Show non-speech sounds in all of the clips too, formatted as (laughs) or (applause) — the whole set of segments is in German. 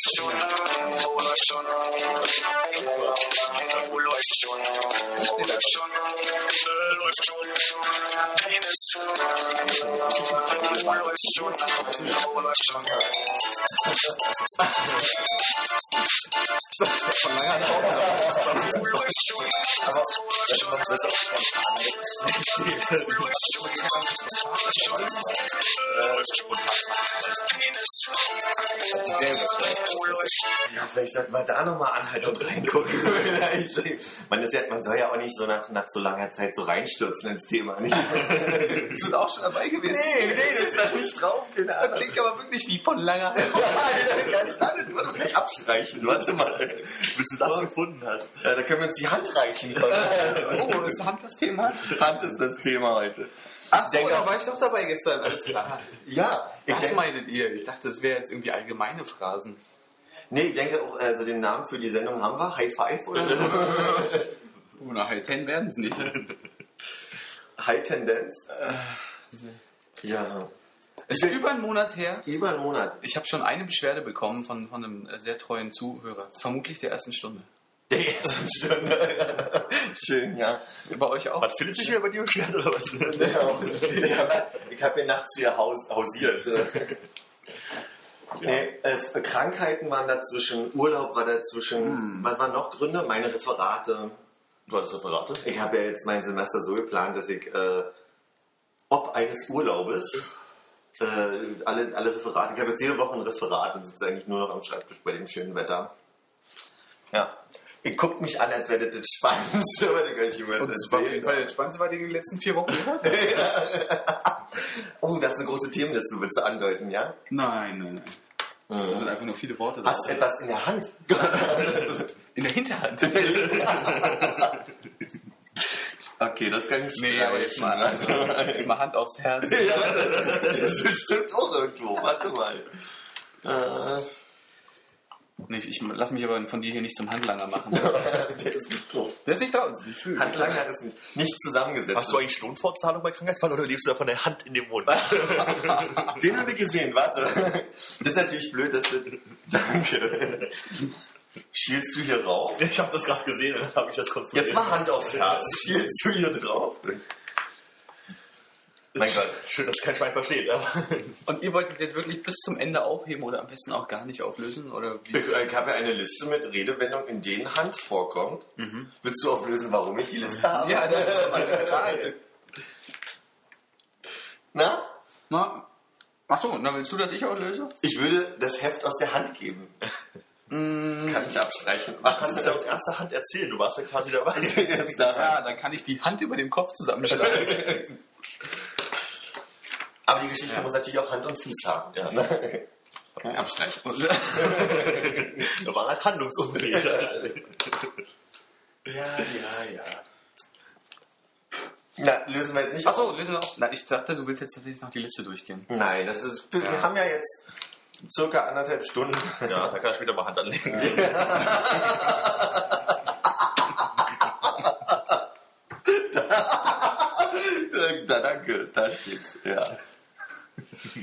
läuft schon, Wo läuft schon, Wo läuft schon, Wo läuft schon, Äh, läuft schon, Penis, Wo läuft schon, Wo läuft schon. Von langer Dauer. Wo läuft spontan. Ja, vielleicht sollte man da nochmal anhalten und reingucken. (laughs) man, ist ja, man soll ja auch nicht so nach, nach so langer Zeit so reinstürzen ins Thema. Nicht? Wir sind auch schon dabei gewesen. nee, nee, das ist da nicht drauf. Keine Das Ahnung. klingt aber wirklich wie von langer (laughs) gar nicht an. Du musst gleich abstreichen. Warte mal. Bis du das gefunden hast. Ja, da können wir uns die Hand reichen. (laughs) Oh, ist Hand das Thema? Hand ist das Thema heute. Ach so, Denke- da war ich doch dabei gestern. Alles klar. (laughs) Ja, ich Was denke, meintet ihr? Ich dachte, das wäre jetzt irgendwie allgemeine Phrasen. nee, ich denke auch, also den Namen für die Sendung haben wir. High Five oder so. (laughs) Oh, nach High Ten werden es nicht. (laughs) High Tendenz. Ja. Es ist über einen Monat her. Über einen Monat. Ich habe schon eine Beschwerde bekommen von, von einem äh, sehr treuen Zuhörer. Vermutlich der ersten Stunde. Der ersten Stunde. Schön, ja. Bei euch auch? Hat Philipp sich wieder bei dir beschwert oder was? ich habe hab hier nachts hier haus, hausiert. Nee, äh, Krankheiten waren dazwischen, Urlaub war dazwischen. Was waren noch Gründe? Meine Referate. Du hast Referate? Ich habe ja jetzt mein Semester so geplant, dass ich äh, ob eines Urlaubes äh, alle, alle Referate, ich habe jetzt jede Woche ein Referat und sitze eigentlich nur noch am Schreibtisch bei dem schönen Wetter. Ja. Ihr guckt mich an, als wäre das das Spannendste, kann ich immer Und das war auf jeden Fall das Spannendste, was ihr in den letzten vier Wochen gehört habt. (laughs) Oh, das ist eine große Themenliste, willst du andeuten, ja? Nein, nein, nein. Das sind einfach nur viele Worte. Hast du etwas in der Hand? (laughs) In der Hinterhand. (laughs) Okay, das kann ich Nee, aber jetzt mal, also, jetzt mal Hand aufs Herz. Ja, das ist bestimmt auch irgendwo. Warte mal. Äh, Nee, ich lass mich aber von dir hier nicht zum Handlanger machen. (laughs) der ist nicht tot. Der ist nicht da. Handlang hat es nicht, nicht zusammengesetzt. Hast du eigentlich Lohnfortzahlung bei Krankheitsfall oder lebst du da von der Hand in (laughs) den Mund? Den habe ich gesehen, warte. Das ist natürlich blöd, dass du... (laughs) Danke. Schielst du hier rauf? Ich habe das gerade gesehen und dann habe ich das konstruiert. Jetzt mal Hand aufs Herz. Schielst du hier drauf? Mein Gott. Schön, dass kein Schwein versteht. Aber (laughs) Und ihr wolltet jetzt wirklich bis zum Ende aufheben oder am besten auch gar nicht auflösen? Oder wie? Ich, ich habe ja eine Liste mit Redewendungen, in denen Hand vorkommt. Willst du auflösen, warum ich die Liste habe? Ja, das ist meine Frage. (laughs) Na? Na, ach so, dann willst du, dass ich auflöse? Ich würde das Heft aus der Hand geben. Kann ich abstreichen. du kannst es ja aus erster Hand erzählen. Du warst ja quasi dabei. (laughs) Ja, dann kann ich die Hand über dem Kopf zusammenschlagen. Aber die Geschichte muss natürlich auch Hand und Fuß haben. Ja, ne? Kann ich abstreichen. (laughs) Da war halt handlungsunfähig. ja, ja, ja. Na, lösen wir jetzt nicht Ach so, lösen wir auf. Nein, ich dachte, du willst jetzt tatsächlich noch die Liste durchgehen. Nein, das ist. Wir haben ja jetzt circa anderthalb Stunden. Ja, da kann er später mal Hand anlegen. (laughs) (laughs) da, danke, da steht's. Ja.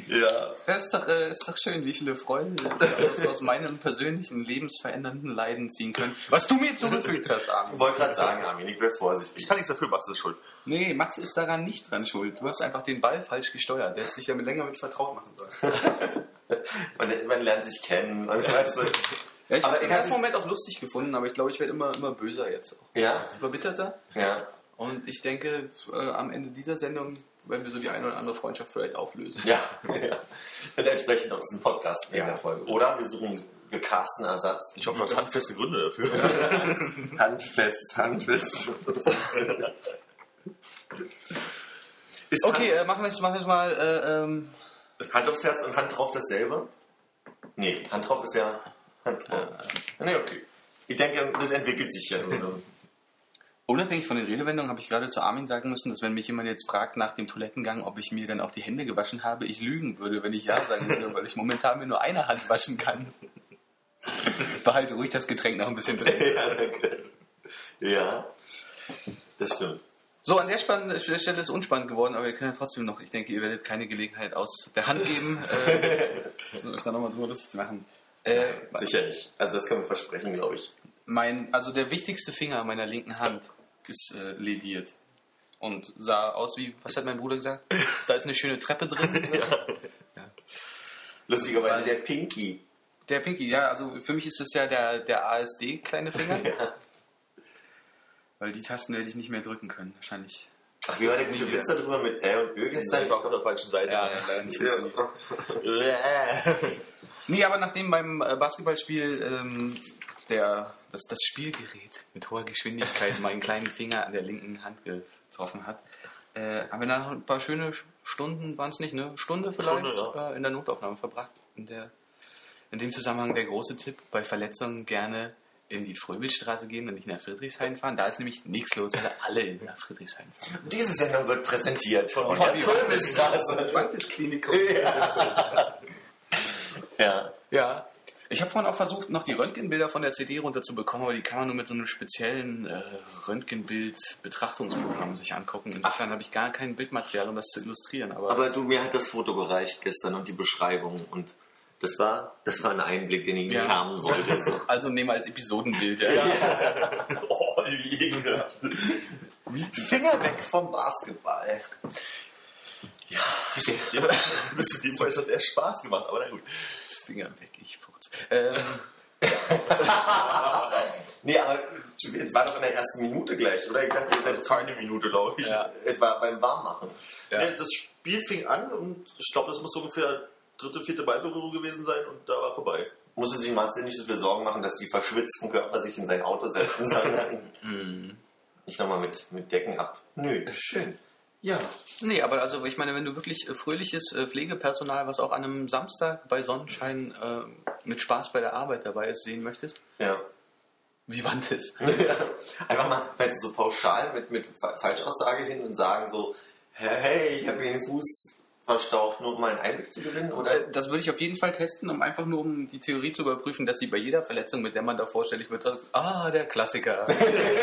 Ja. Das (laughs) ist doch, äh, ist doch schön, wie viele Freunde aus, aus meinem persönlichen lebensverändernden Leiden ziehen können. Was du mir zugefügt hast, Ich Armin. wollte gerade sagen, Armin, ich wäre vorsichtig. Ich kann nichts dafür, Max ist schuld. Nee, Max ist daran nicht dran schuld. Du hast einfach den Ball falsch gesteuert. Der hätte sich damit länger mit vertraut machen sollen. (laughs) Man, man lernt sich kennen. Und, weißt du, Ja, ich habe es im ich ersten Moment auch lustig gefunden, aber ich glaube, ich werde immer, immer böser jetzt. auch. ja, Verbitterter. ja. Und ich denke, äh, am Ende dieser Sendung werden wir so die eine oder andere Freundschaft vielleicht auflösen. Ja, (laughs) ja. Und entsprechend auch diesen Podcast in Ja. der Folge. Oder wir suchen, wir casten Ersatz. Ich hoffe, du hast handfeste Gründe dafür. (laughs) Handfest, handfest. (laughs) Ist Okay, äh, machen wir es machen mal. Äh, ähm, Hand, aufs Herz und Hand drauf dasselbe? Nee, Hand drauf ist ja Hand drauf. Nee, okay. Ich denke, das entwickelt sich ja. Unabhängig von den Redewendungen habe ich gerade zu Armin sagen müssen, dass wenn mich jemand jetzt fragt nach dem Toilettengang, ob ich mir dann auch die Hände gewaschen habe, ich lügen würde, wenn ich ja sagen würde, weil ich momentan mir nur eine Hand waschen kann. Behalte ruhig das Getränk noch ein bisschen drin. ja, danke. Ja, das stimmt. So, an der, der Stelle ist unspannend geworden, aber wir können ja trotzdem noch, ich denke, ihr werdet keine Gelegenheit aus der Hand geben, äh, (laughs) euch da nochmal drüber lustig zu machen. Äh, Sicher nicht. Also das können wir versprechen, glaube ich. mein, also der wichtigste Finger meiner linken Hand ist lediert. Und sah aus wie, was hat mein Bruder gesagt? Da ist eine schöne Treppe drin. (laughs) Lustigerweise der Pinky. Der Pinky, ja, also für mich ist das ja der, der ASD kleine Finger. (laughs) Ja. Weil die Tasten werde ich nicht mehr drücken können, wahrscheinlich. Ach, wie war der gute Witz darüber mit Ä und Ö gestern? Ich war auf der falschen Seite. Ja, ja. Ja. (laughs) Nee, aber nachdem beim äh, Basketballspiel ähm, der, das, das Spielgerät mit hoher Geschwindigkeit meinen kleinen Finger an der linken Hand getroffen hat, äh, haben wir dann noch ein paar schöne Sch- Stunden, waren es nicht, ne? Stunde vielleicht Stunde, äh, in der Notaufnahme verbracht. In, der, in dem Zusammenhang der große Tipp, bei Verletzungen gerne in die Fröbelstraße gehen und nicht nach Friedrichshain fahren. Da ist nämlich nichts los, weil alle in nach Friedrichshain fahren. Diese Sendung wird präsentiert von Bobby der Fröbelstraße. Klinikum. (laughs) Ja. Ja. Ich habe vorhin auch versucht, noch die Röntgenbilder von der CD runterzubekommen, aber die kann man nur mit so einem speziellen äh, Röntgenbild-Betrachtungsprogramm sich angucken. Insofern habe ich gar kein Bildmaterial, um das zu illustrieren. Aber, Aber du, mir hat das Foto gereicht gestern und die Beschreibung und das war, das war ein Einblick, den ich Ja. nicht haben wollte. So. (laughs) also nehmen wir als Episodenbild. Ja. (laughs) Oh, wie ekelhaft. Finger weg vom Basketball. Ja, bis zu dem Fall hat er Spaß gemacht, aber na gut. Finger weg, ich furz. Ähm, (laughs) Nee, aber es war doch in der ersten Minute gleich, oder? Ich dachte, ihr seid Keine Minute, glaube ich. ja, etwa beim Warmmachen. ja. Nee, das Spiel fing an und ich glaube, das muss so ungefähr dritte, vierte Ballberührung gewesen sein und da war vorbei. Musste sich Matze nicht so viel Sorgen machen, dass die verschwitzten Körper sich in sein Auto setzen, (laughs) sondern Mm. nicht nochmal mit, mit Decken ab. Nö, schön. Ja. Nee, aber also ich meine, wenn du wirklich äh, fröhliches äh, Pflegepersonal, was auch an einem Samstag bei Sonnenschein äh, mit Spaß bei der Arbeit dabei ist, sehen möchtest, Ja. wie wandt es? (laughs) Einfach mal, weißt du, so pauschal mit, mit Fa- Falschaussage hin und sagen so, hey, ich habe mir den Fuß verstaucht, nur um einen Einblick zu gewinnen, oder? Äh, Das würde ich auf jeden Fall testen, um einfach nur um die Theorie zu überprüfen, dass sie bei jeder Verletzung, mit der man da vorstellig wird, sagt, ah, der Klassiker.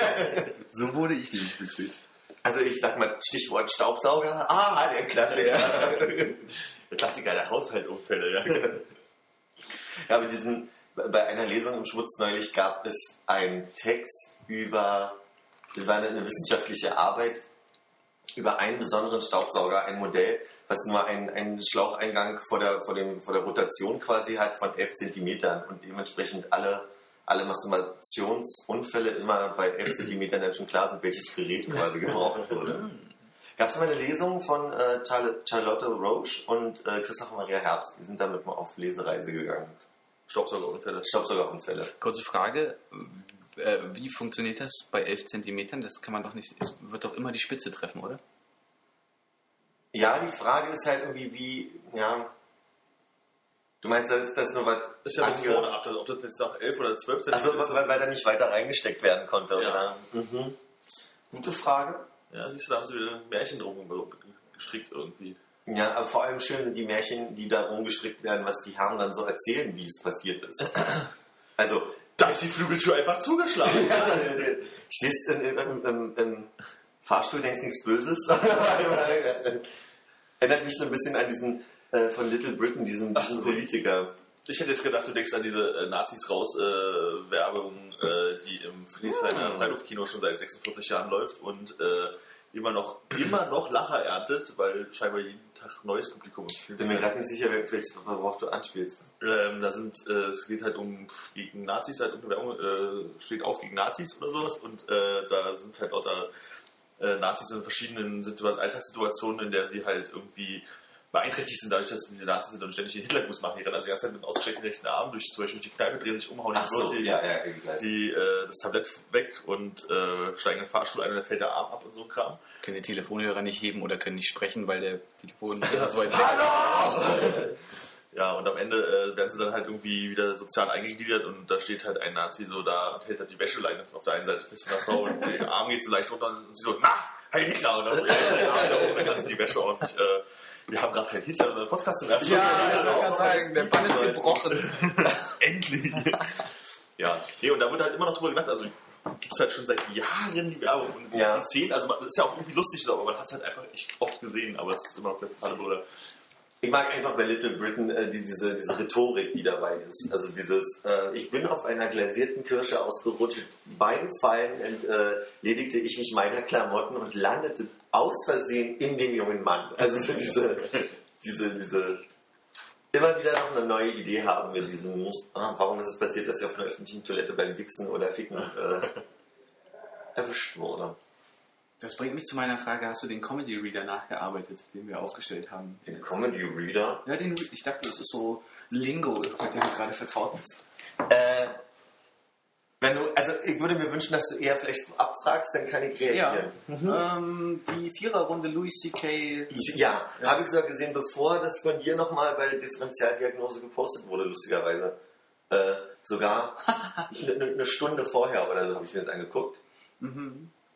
(laughs) so wurde ich nicht begrüßt. Also ich sag mal, Stichwort Staubsauger, ah, der Klassiker. Der Klassiker der Haushaltsunfälle, ja. (laughs) Ja, aber diesen, bei einer Lesung im Schmutz neulich gab es einen Text über, das war eine wissenschaftliche Arbeit über einen besonderen Staubsauger, ein Modell, was nur einen, einen Schlaucheingang vor der, vor, dem, vor der Rotation quasi hat von 11 Zentimetern und dementsprechend alle, alle Masturbationsunfälle immer bei 11 Zentimetern dann schon klar sind, welches Gerät quasi gebraucht wurde. (laughs) Gab es mal eine Lesung von äh, Charl- Charlotte Roche und äh, Christopher Maria Herbst. Die sind damit mal auf Lesereise gegangen. Staubsaugerunfälle. Staubsaugerunfälle. Kurze Frage, äh, wie funktioniert das bei 11 Zentimetern? Das kann man doch nicht, es wird doch immer die Spitze treffen, oder? Ja, die Frage ist halt irgendwie, wie, ja. Du meinst, das ist das nur was. Ist ja bis vorne ab, ob das jetzt nach 11 oder 12 Also, Zentimeter ist. weil, weil da nicht weiter reingesteckt werden konnte, Ja. oder? Mhm. Gute Frage. Ja, siehst du, da haben sie wieder Märchen drum gestrickt irgendwie. Ja, aber vor allem schön sind die Märchen, die da rumgestrickt werden, was die Herren dann so erzählen, wie es passiert ist. (clears throat) Also, Da ist die Flügeltür einfach zugeschlagen. (laughs) stehst in, in, im, im, im Fahrstuhl, denkst nichts Böses. (laughs) (laughs) Erinnert mich so ein bisschen an diesen äh, von Little Britain, diesen, diesen so. Politiker. Ich hätte jetzt gedacht, du denkst an diese äh, Nazis raus äh, Werbung, äh, die im Friedrichshainer. Freiluftkino schon seit 46 Jahren läuft und immer noch immer noch Lacher erntet, weil scheinbar jeden Tag neues Publikum im Bin mir gerade nicht sicher, welches, worauf du anspielst. ähm, da sind, äh, es geht halt um gegen Nazis, halt irgendeine Werbung äh, steht auf gegen Nazis oder sowas und äh, da sind halt lauter äh, Nazis in verschiedenen Situa Alltagssituationen, in der sie halt irgendwie beeinträchtigt sind, dadurch, dass sie die Nazis sind und ständig den Hitlergruß machen. Die rennen also die ganze Zeit mit ausgestreckten rechten Armen durch, zum Beispiel durch die Kneipe, drehen sich um, hauen Ach so, die, ja, ja, die, äh, das Tablett weg und äh, steigen in den Fahrstuhl ein und dann fällt der Arm ab und so ein Kram. Können die Telefonhörer nicht heben oder können nicht sprechen, weil der Telefon (laughs) so weit weg Ja, und am Ende äh, werden sie dann halt irgendwie wieder sozial eingegliedert und da steht halt ein Nazi so da und hält halt die Wäscheleine auf der einen Seite fest von der Frau und der Arm geht so leicht runter und sie so, na, Heil Hitler! Und dann reißt er den Arm hoch, dann kannst du die Wäsche ordentlich. Äh, wir haben gerade Heil Hitler in unserem Podcast zum ersten Mal. kann sagen, der Bann ist gebrochen. (laughs) Endlich! ja, nee, und da wird halt immer noch drüber gedacht, also gibt es halt schon seit Jahren die Werbung und die, Ja. Szenen, also man, das ist ja auch irgendwie lustig, so, aber man hat es halt einfach echt oft gesehen, aber es ist immer noch der totale Bruder. Ich mag einfach bei Little Britain äh, die, diese, diese Rhetorik, die dabei ist. Also dieses, äh, ich bin auf einer glasierten Kirsche ausgerutscht, beim Fallen entledigte ich mich meiner Klamotten und landete aus Versehen in den jungen Mann. Also so diese, diese, diese, immer wieder noch eine neue Idee haben mit diesem, ah, warum ist es passiert, dass er auf einer öffentlichen Toilette beim Wichsen oder Ficken äh, erwischt wurde. Das bringt mich zu meiner Frage, hast du den Comedy Reader nachgearbeitet, den wir aufgestellt haben? Den Comedy Reader. Ja, den, ich dachte, das ist so Lingo, mit dem du gerade vertraut bist. Äh, wenn du, also ich würde mir wünschen, dass du eher vielleicht so abfragst, dann kann ich reagieren. Ja. Ähm, die Viererrunde Louis C.K. Ja, habe ich sogar gesehen, bevor das von dir nochmal bei Differentialdiagnose gepostet wurde, lustigerweise. Äh, sogar (laughs) eine ne Stunde vorher oder so habe ich mir das angeguckt.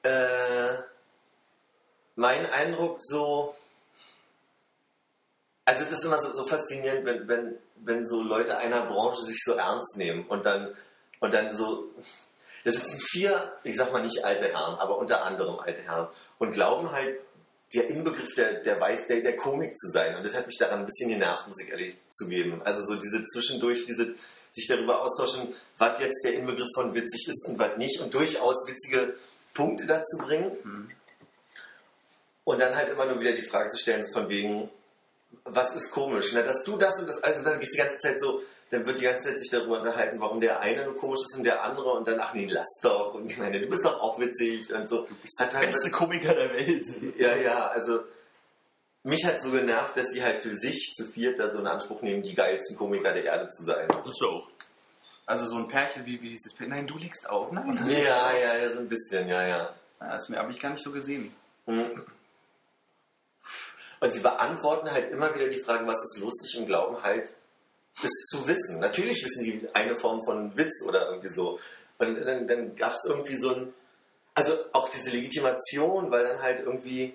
Äh, mein Eindruck so, also das ist immer so, so faszinierend, wenn, wenn, wenn so Leute einer Branche sich so ernst nehmen und dann, und dann so, da sitzen vier, ich sag mal nicht alte Herren, aber unter anderem alte Herren und glauben halt, der Inbegriff der, der, Weiß, der, der Komik zu sein. Und das hat mich daran ein bisschen genervt, muss ich ehrlich zugeben. Also so diese zwischendurch, diese sich darüber austauschen, was jetzt der Inbegriff von witzig ist und was nicht und durchaus witzige Punkte dazu bringen. Und dann halt immer nur wieder die Frage zu stellen, so von wegen, was ist komisch? Na, dass du das und das, also dann geht die ganze Zeit so, dann wird die ganze Zeit sich darüber unterhalten, warum der eine nur komisch ist und der andere und dann, ach nee, lass doch. Und ich meine, du bist doch auch witzig und so. Du bist halt Beste Komiker der Welt. ja, ja, also mich hat so genervt, dass die halt für sich zu viert da so in Anspruch nehmen, die geilsten Komiker der Erde zu sein. Das ist auch. Also so ein Pärchen wie, wie dieses Pärchen. Nein, du legst auf. Nein. Ja, ja, ja, so ein bisschen, ja, ja. Ja, das habe ich gar nicht so gesehen. Mhm. Und sie beantworten halt immer wieder die Fragen, was ist lustig und glauben halt, es zu wissen. Natürlich wissen sie eine Form von Witz oder irgendwie so. Und dann, dann gab es irgendwie so ein, also auch diese Legitimation, weil dann halt irgendwie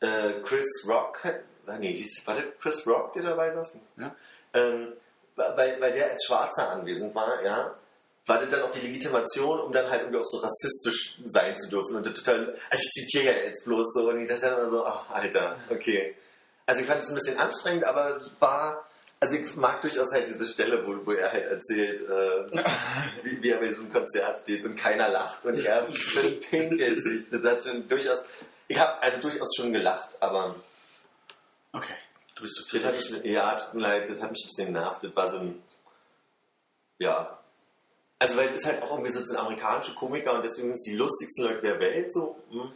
äh, Chris Rock, ah, nee, war das Chris Rock, der dabei saß? Ja? ähm, weil, weil der als Schwarzer anwesend war, ja, war das dann auch die Legitimation, um dann halt irgendwie auch so rassistisch sein zu dürfen. Und total, also ich zitiere ja jetzt bloß so und ich dachte dann immer so, ach, Alter, okay. Also ich fand es ein bisschen anstrengend, aber war, also ich mag durchaus halt diese Stelle, wo, wo er halt erzählt, äh, wie, wie er bei so einem Konzert steht und keiner lacht und er pinkelt (laughs) sich. Das hat schon durchaus, ich habe also durchaus schon gelacht, aber Okay. Du bist zu viel. ja, tut mir leid, das hat mich ein bisschen genervt. Das war so ein, ja. Also, weil es halt auch irgendwie so ein amerikanische Komiker und deswegen sind es die lustigsten Leute der Welt, so. Hm.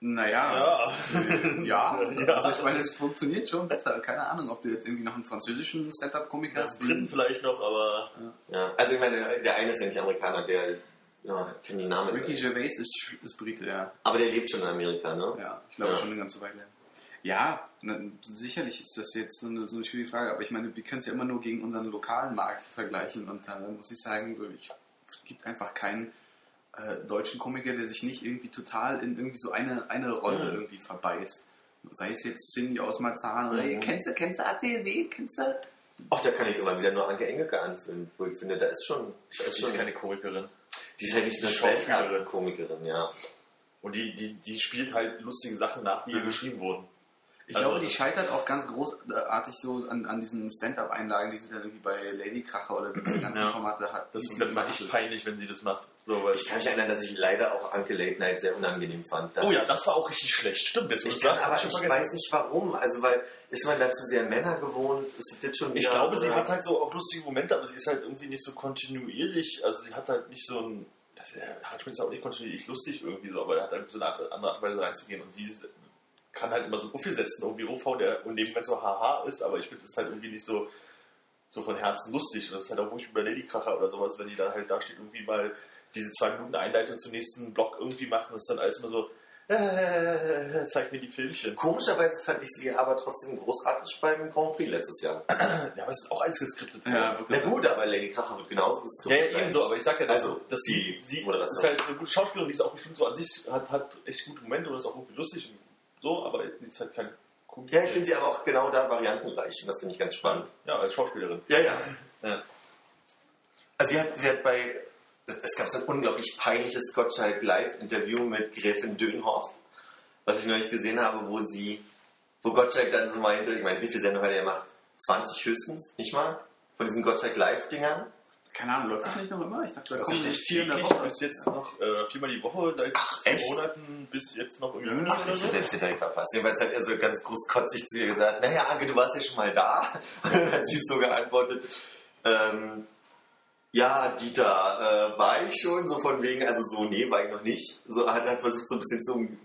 Naja, (laughs) Ja. ja. Also ich meine, es funktioniert schon besser. Keine Ahnung, ob du jetzt irgendwie noch einen französischen Stand-Up-Komiker hast. Briten vielleicht noch, aber Ja. Also, ich meine, der eine ist ja nicht Amerikaner, der, ja, ich kenne die Namen. Ricky Gervais ist, ist Brite, ja. Aber der lebt schon in Amerika, ne? Ja, ich glaube Ja. schon eine ganze Weile. Ja, na, sicherlich ist das jetzt so eine, so eine schwierige Frage, aber ich meine, wir können es ja immer nur gegen unseren lokalen Markt vergleichen und da muss ich sagen, so, ich, es gibt einfach keinen äh, deutschen Komiker, der sich nicht irgendwie total in irgendwie so eine, eine Rolle Mhm. irgendwie verbeißt. Sei es jetzt Cindy aus Marzahn oder Mhm. hey, kennst du, kennst du ACD, kennst du? Auch da kann ich immer wieder nur Anke Engelke anfühlen, wo ich finde, da ist schon, ich da ist die ist schon keine Komikerin. die ist halt nicht eine Schauspielerin. Komikerin, ja. Und die, die, die spielt halt lustige Sachen nach, die ihr Mhm. geschrieben wurden. Ich Also- glaube, die scheitert auch ganz großartig so an, an diesen Stand-Up-Einlagen, die sie dann irgendwie bei Lady Kracher oder diese ganzen Ja. Formate hat. Das ist dann echt peinlich, wenn sie das macht. So, weil Ich kann mich erinnern, dass ich leider auch Anke Late Night sehr unangenehm fand. Da oh ja, das war auch richtig schlecht. Stimmt, jetzt wo du sagst, aber ich vergessen. weiß nicht warum. Also, weil ist man dazu sehr Männer gewohnt? Ist das schon wieder, Ich glaube, sie hat halt so auch lustige Momente, aber sie ist halt irgendwie nicht so kontinuierlich. Also sie hat halt nicht so ein. Das ist, Hartschmidt ist auch nicht kontinuierlich lustig irgendwie so, aber er hat halt so eine andere Art und Weise reinzugehen und sie ist, kann halt immer so einen Uffi setzen, irgendwie rumhauen, der und nebenbei so haha ist, aber ich finde das halt irgendwie nicht so, so von Herzen lustig. Und das ist halt auch ruhig über Ladykracher oder sowas, wenn die dann halt da steht, irgendwie mal diese zwei Minuten Einleitung zum nächsten Block irgendwie machen, das ist dann alles immer so, äh, zeig mir die Filmchen. Komischerweise fand ich sie aber trotzdem großartig beim Grand Prix letztes Jahr. (clears throat) Ja, aber es ist auch eins geskriptet. Ja, Na gut, aber Lady Kracher wird genauso Ja, geskriptet ja ebenso, aber ich sag ja, dass, Also, dass die, die sie Moderation. ist halt eine gute Schauspielerin, die ist auch bestimmt so an sich, hat, hat echt gute Momente und ist auch irgendwie lustig und so, aber die ist halt kein Komik. Ja, ich finde sie aber auch genau da variantenreich. Und das finde ich ganz spannend. Ja, als Schauspielerin. Ja, ja. Ja. Also sie hat, sie hat bei, es gab so ein unglaublich peinliches Gottschalk Live-Interview mit Gräfin Dönhoff, was ich neulich gesehen habe, wo sie wo Gottschalk dann so meinte, ich meine, wie viele Sendungen hat er gemacht? 20 höchstens, nicht mal? Von diesen Gottschalk Live-Dingern. Keine Ahnung, läuft das nicht noch immer? Ich dachte, da Das kommen ist nicht vier in der Woche. bis jetzt noch äh, viermal die Woche, seit Ach, echt? Monaten bis jetzt noch im. Juni Ach, das ist selbst direkt verpasst. Jedenfalls hat er so ganz großkotzig zu ihr gesagt, naja, Anke, du warst ja schon mal da. (laughs) Und dann hat sie so geantwortet, ähm, ja, Dieter, äh, war ich schon? So von wegen, also so, nee, war ich noch nicht. So hat er versucht, so ein bisschen zu, um-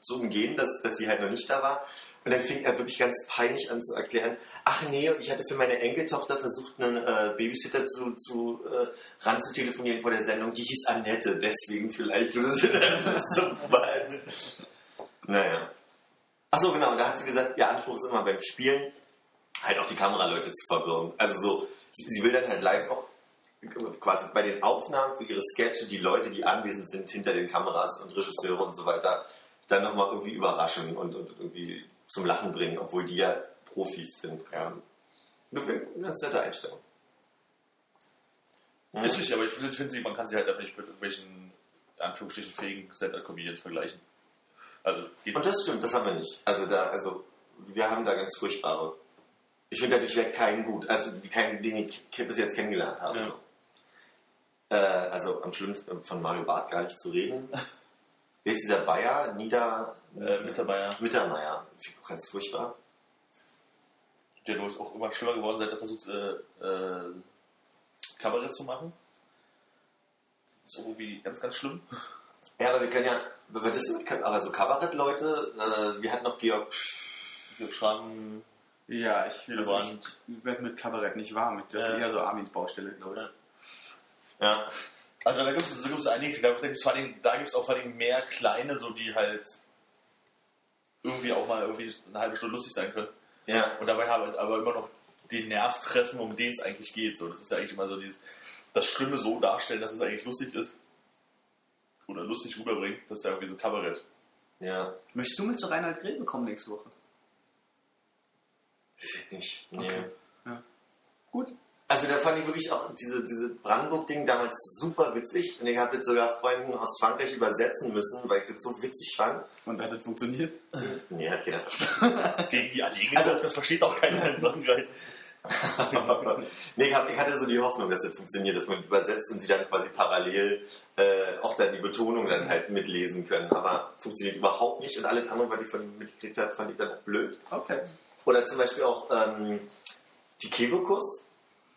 zu umgehen, dass, dass sie halt noch nicht da war. Und dann fing er wirklich ganz peinlich an zu erklären, ach nee, ich hatte für meine Enkeltochter versucht, einen äh, Babysitter zu, zu äh, ran zu telefonieren vor der Sendung, die hieß Annette, deswegen vielleicht. (laughs) Das ist so was. Naja. Achso, genau, und da hat sie gesagt, ihr Anspruch ist immer beim Spielen, halt auch die Kameraleute zu verwirren. Also so, sie, sie will dann halt live auch quasi bei den Aufnahmen für ihre Sketche die Leute, die anwesend sind hinter den Kameras und Regisseure und so weiter, dann nochmal irgendwie überraschen und, und irgendwie zum Lachen bringen, obwohl die ja Profis sind. Ja. Eine ganz nette Einstellung. Hm? Ist richtig, aber ich finde, sie, man kann sie halt einfach nicht mit irgendwelchen, in Anführungsstrichen, fähigen Stand-Up-Comedians vergleichen. Also, Und das stimmt, das haben wir nicht. Also da, also wir haben da ganz furchtbare. Ich finde dadurch weg keinen gut. Also keinen, den ich bis jetzt kennengelernt habe. Ja. Äh, also am schlimmsten von Mario Barth gar nicht zu reden. (laughs) Wer ist dieser Bayer? Nieder... äh, Mittermeier, Mittermeier. Finde ich auch ganz furchtbar. der ist auch immer schlimmer geworden, seit er versucht, äh, äh, Kabarett zu machen. Das ist irgendwie ganz, ganz schlimm. Ja, aber wir können ja... Was ist mit, aber so Kabarettleute, äh, wir hatten noch Georg... Wir schreiben, Ja, ich, also ich werde mit Kabarett nicht warm. Das ist Ja. eher so Armins Baustelle, glaube ich. Ja. also da gibt es da gibt's einige, da gibt es vor allen Dingen- da gibt's auch vor Dingen mehr kleine, so die halt irgendwie auch mal irgendwie eine halbe Stunde lustig sein können. Ja. Und dabei haben aber immer noch den Nerv treffen, um den es eigentlich geht. So, das ist ja eigentlich immer so dieses, das Schlimme so darstellen, dass es eigentlich lustig ist. Oder lustig rüberbringt. Das ist ja irgendwie so Kabarett. Ja. Möchtest du mit zu Reinhard Grebe kommen nächste Woche? Ich nicht. Nee. Okay. Ja. Gut. Also da fand ich wirklich auch diese, diese Brandenburg-Ding damals super witzig. Und ich habe jetzt sogar Freunden aus Frankreich übersetzen müssen, weil ich das so witzig fand. Und hat das funktioniert? Nee, hat keiner. (laughs) Gegen die Anliegen. Also- das versteht auch keiner in Frankreich. (laughs) nee, ich, hab, ich hatte so die Hoffnung, dass das funktioniert, dass man übersetzt und sie dann quasi parallel äh, auch dann die Betonung dann halt mitlesen können. Aber funktioniert überhaupt nicht. Und alles andere, was ich von ihm mitgekriegt habe, fand ich dann auch blöd. Okay. Oder zum Beispiel auch ähm, die Kebekus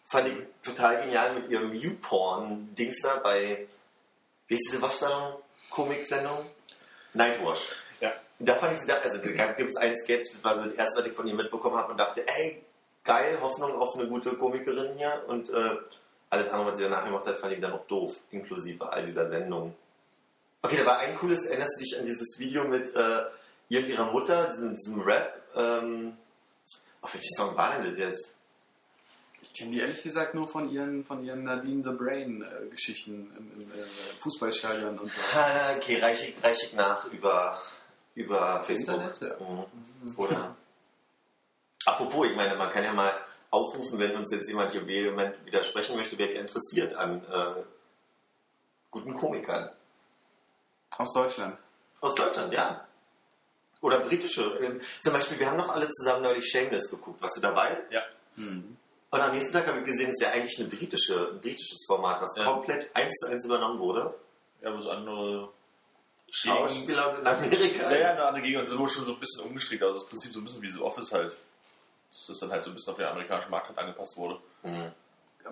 fand ich total genial mit ihrem YouPorn-Dings da bei, wie ist diese Waschsalon-Komik-Sendung? Nightwash. Ja. Da fand ich sie da, also da gibt es einen Sketch, das war so das erste, was ich von ihr mitbekommen habe und dachte, ey, geil, Hoffnung auf eine gute Komikerin hier und äh, alles andere, was sie danach gemacht hat, fand ich dann auch doof, inklusive all dieser Sendungen. Okay, da war ein cooles, erinnerst du dich an dieses Video mit äh, ihr und ihrer Mutter, diesem, diesem Rap, ähm, auf welchen Song war denn das jetzt? Ich kenne die ehrlich gesagt nur von ihren, von ihren Nadine the Brain äh, Geschichten im, im äh, Fußballstadion und so. Ah, (laughs) Okay, reiche ich, reich ich nach über, über Facebook. Internet, ja. Mhm. Oder? Apropos, ich meine, man kann ja mal aufrufen, wenn uns jetzt jemand hier vehement widersprechen möchte, wer interessiert an äh, guten Komikern. Aus Deutschland. Aus Deutschland, ja. Oder britische. Ähm, Zum Beispiel, wir haben noch alle zusammen neulich Shameless geguckt. Warst du dabei? Ja. Hm. Und am nächsten Tag habe ich gesehen, es ist ja eigentlich eine britische, ein britisches Format, was Ja. komplett eins zu eins übernommen wurde. Ja, aber so andere Schauspieler in Amerika. Ja, ja, eine andere Gegend. Das wurde schon so ein bisschen umgestrickt. Also das Prinzip so ein bisschen wie so Office halt. Dass das dann halt so ein bisschen auf den amerikanischen Markt halt angepasst wurde. Mhm. Ja,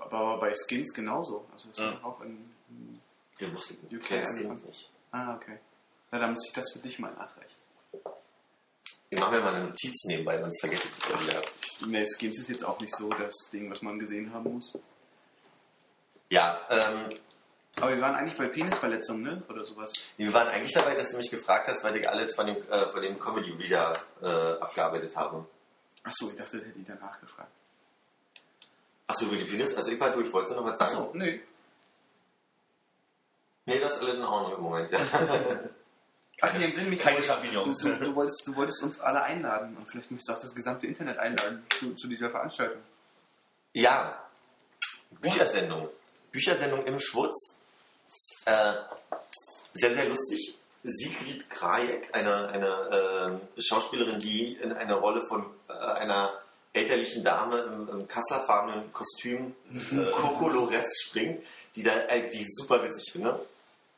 aber bei Skins genauso. Also das Ja. ist auch in, in Wir wussten, du UK angefangen. nicht. Ah, okay. Na, dann muss ich das für dich mal nachreichen. Ich mache mir mal eine Notiz nebenbei, sonst vergesse ich das wieder. Nee, Skins ist jetzt auch nicht so das Ding, was man gesehen haben muss. Ja, ähm, Aber wir waren eigentlich bei Penisverletzungen, ne? Oder sowas. wir waren eigentlich dabei, dass du mich gefragt hast, weil ich alles von dem, äh, von dem Comedy wieder äh, abgearbeitet habe. Achso, ich dachte, hätte ich danach gefragt. Achso, über die Penis? Also ich war durch, wolltest du noch was sagen? Achso, nö. Nee, das ist alles in Ordnung im Moment, ja. (laughs) Ach, ich entsinne mich. Keine du, Champignons. du, du, wolltest, du wolltest uns alle einladen und vielleicht möchtest du auch das gesamte Internet einladen zu, zu dieser Veranstaltung. ja, Büchersendung. Büchersendung im Schwutz. Äh, sehr, sehr lustig. Sigrid Krajek, eine, eine äh, Schauspielerin, die in eine Rolle von äh, einer elterlichen Dame im, im kasserfarbenen Kostüm äh, (laughs) Coco Lores springt, die da irgendwie super witzig finde.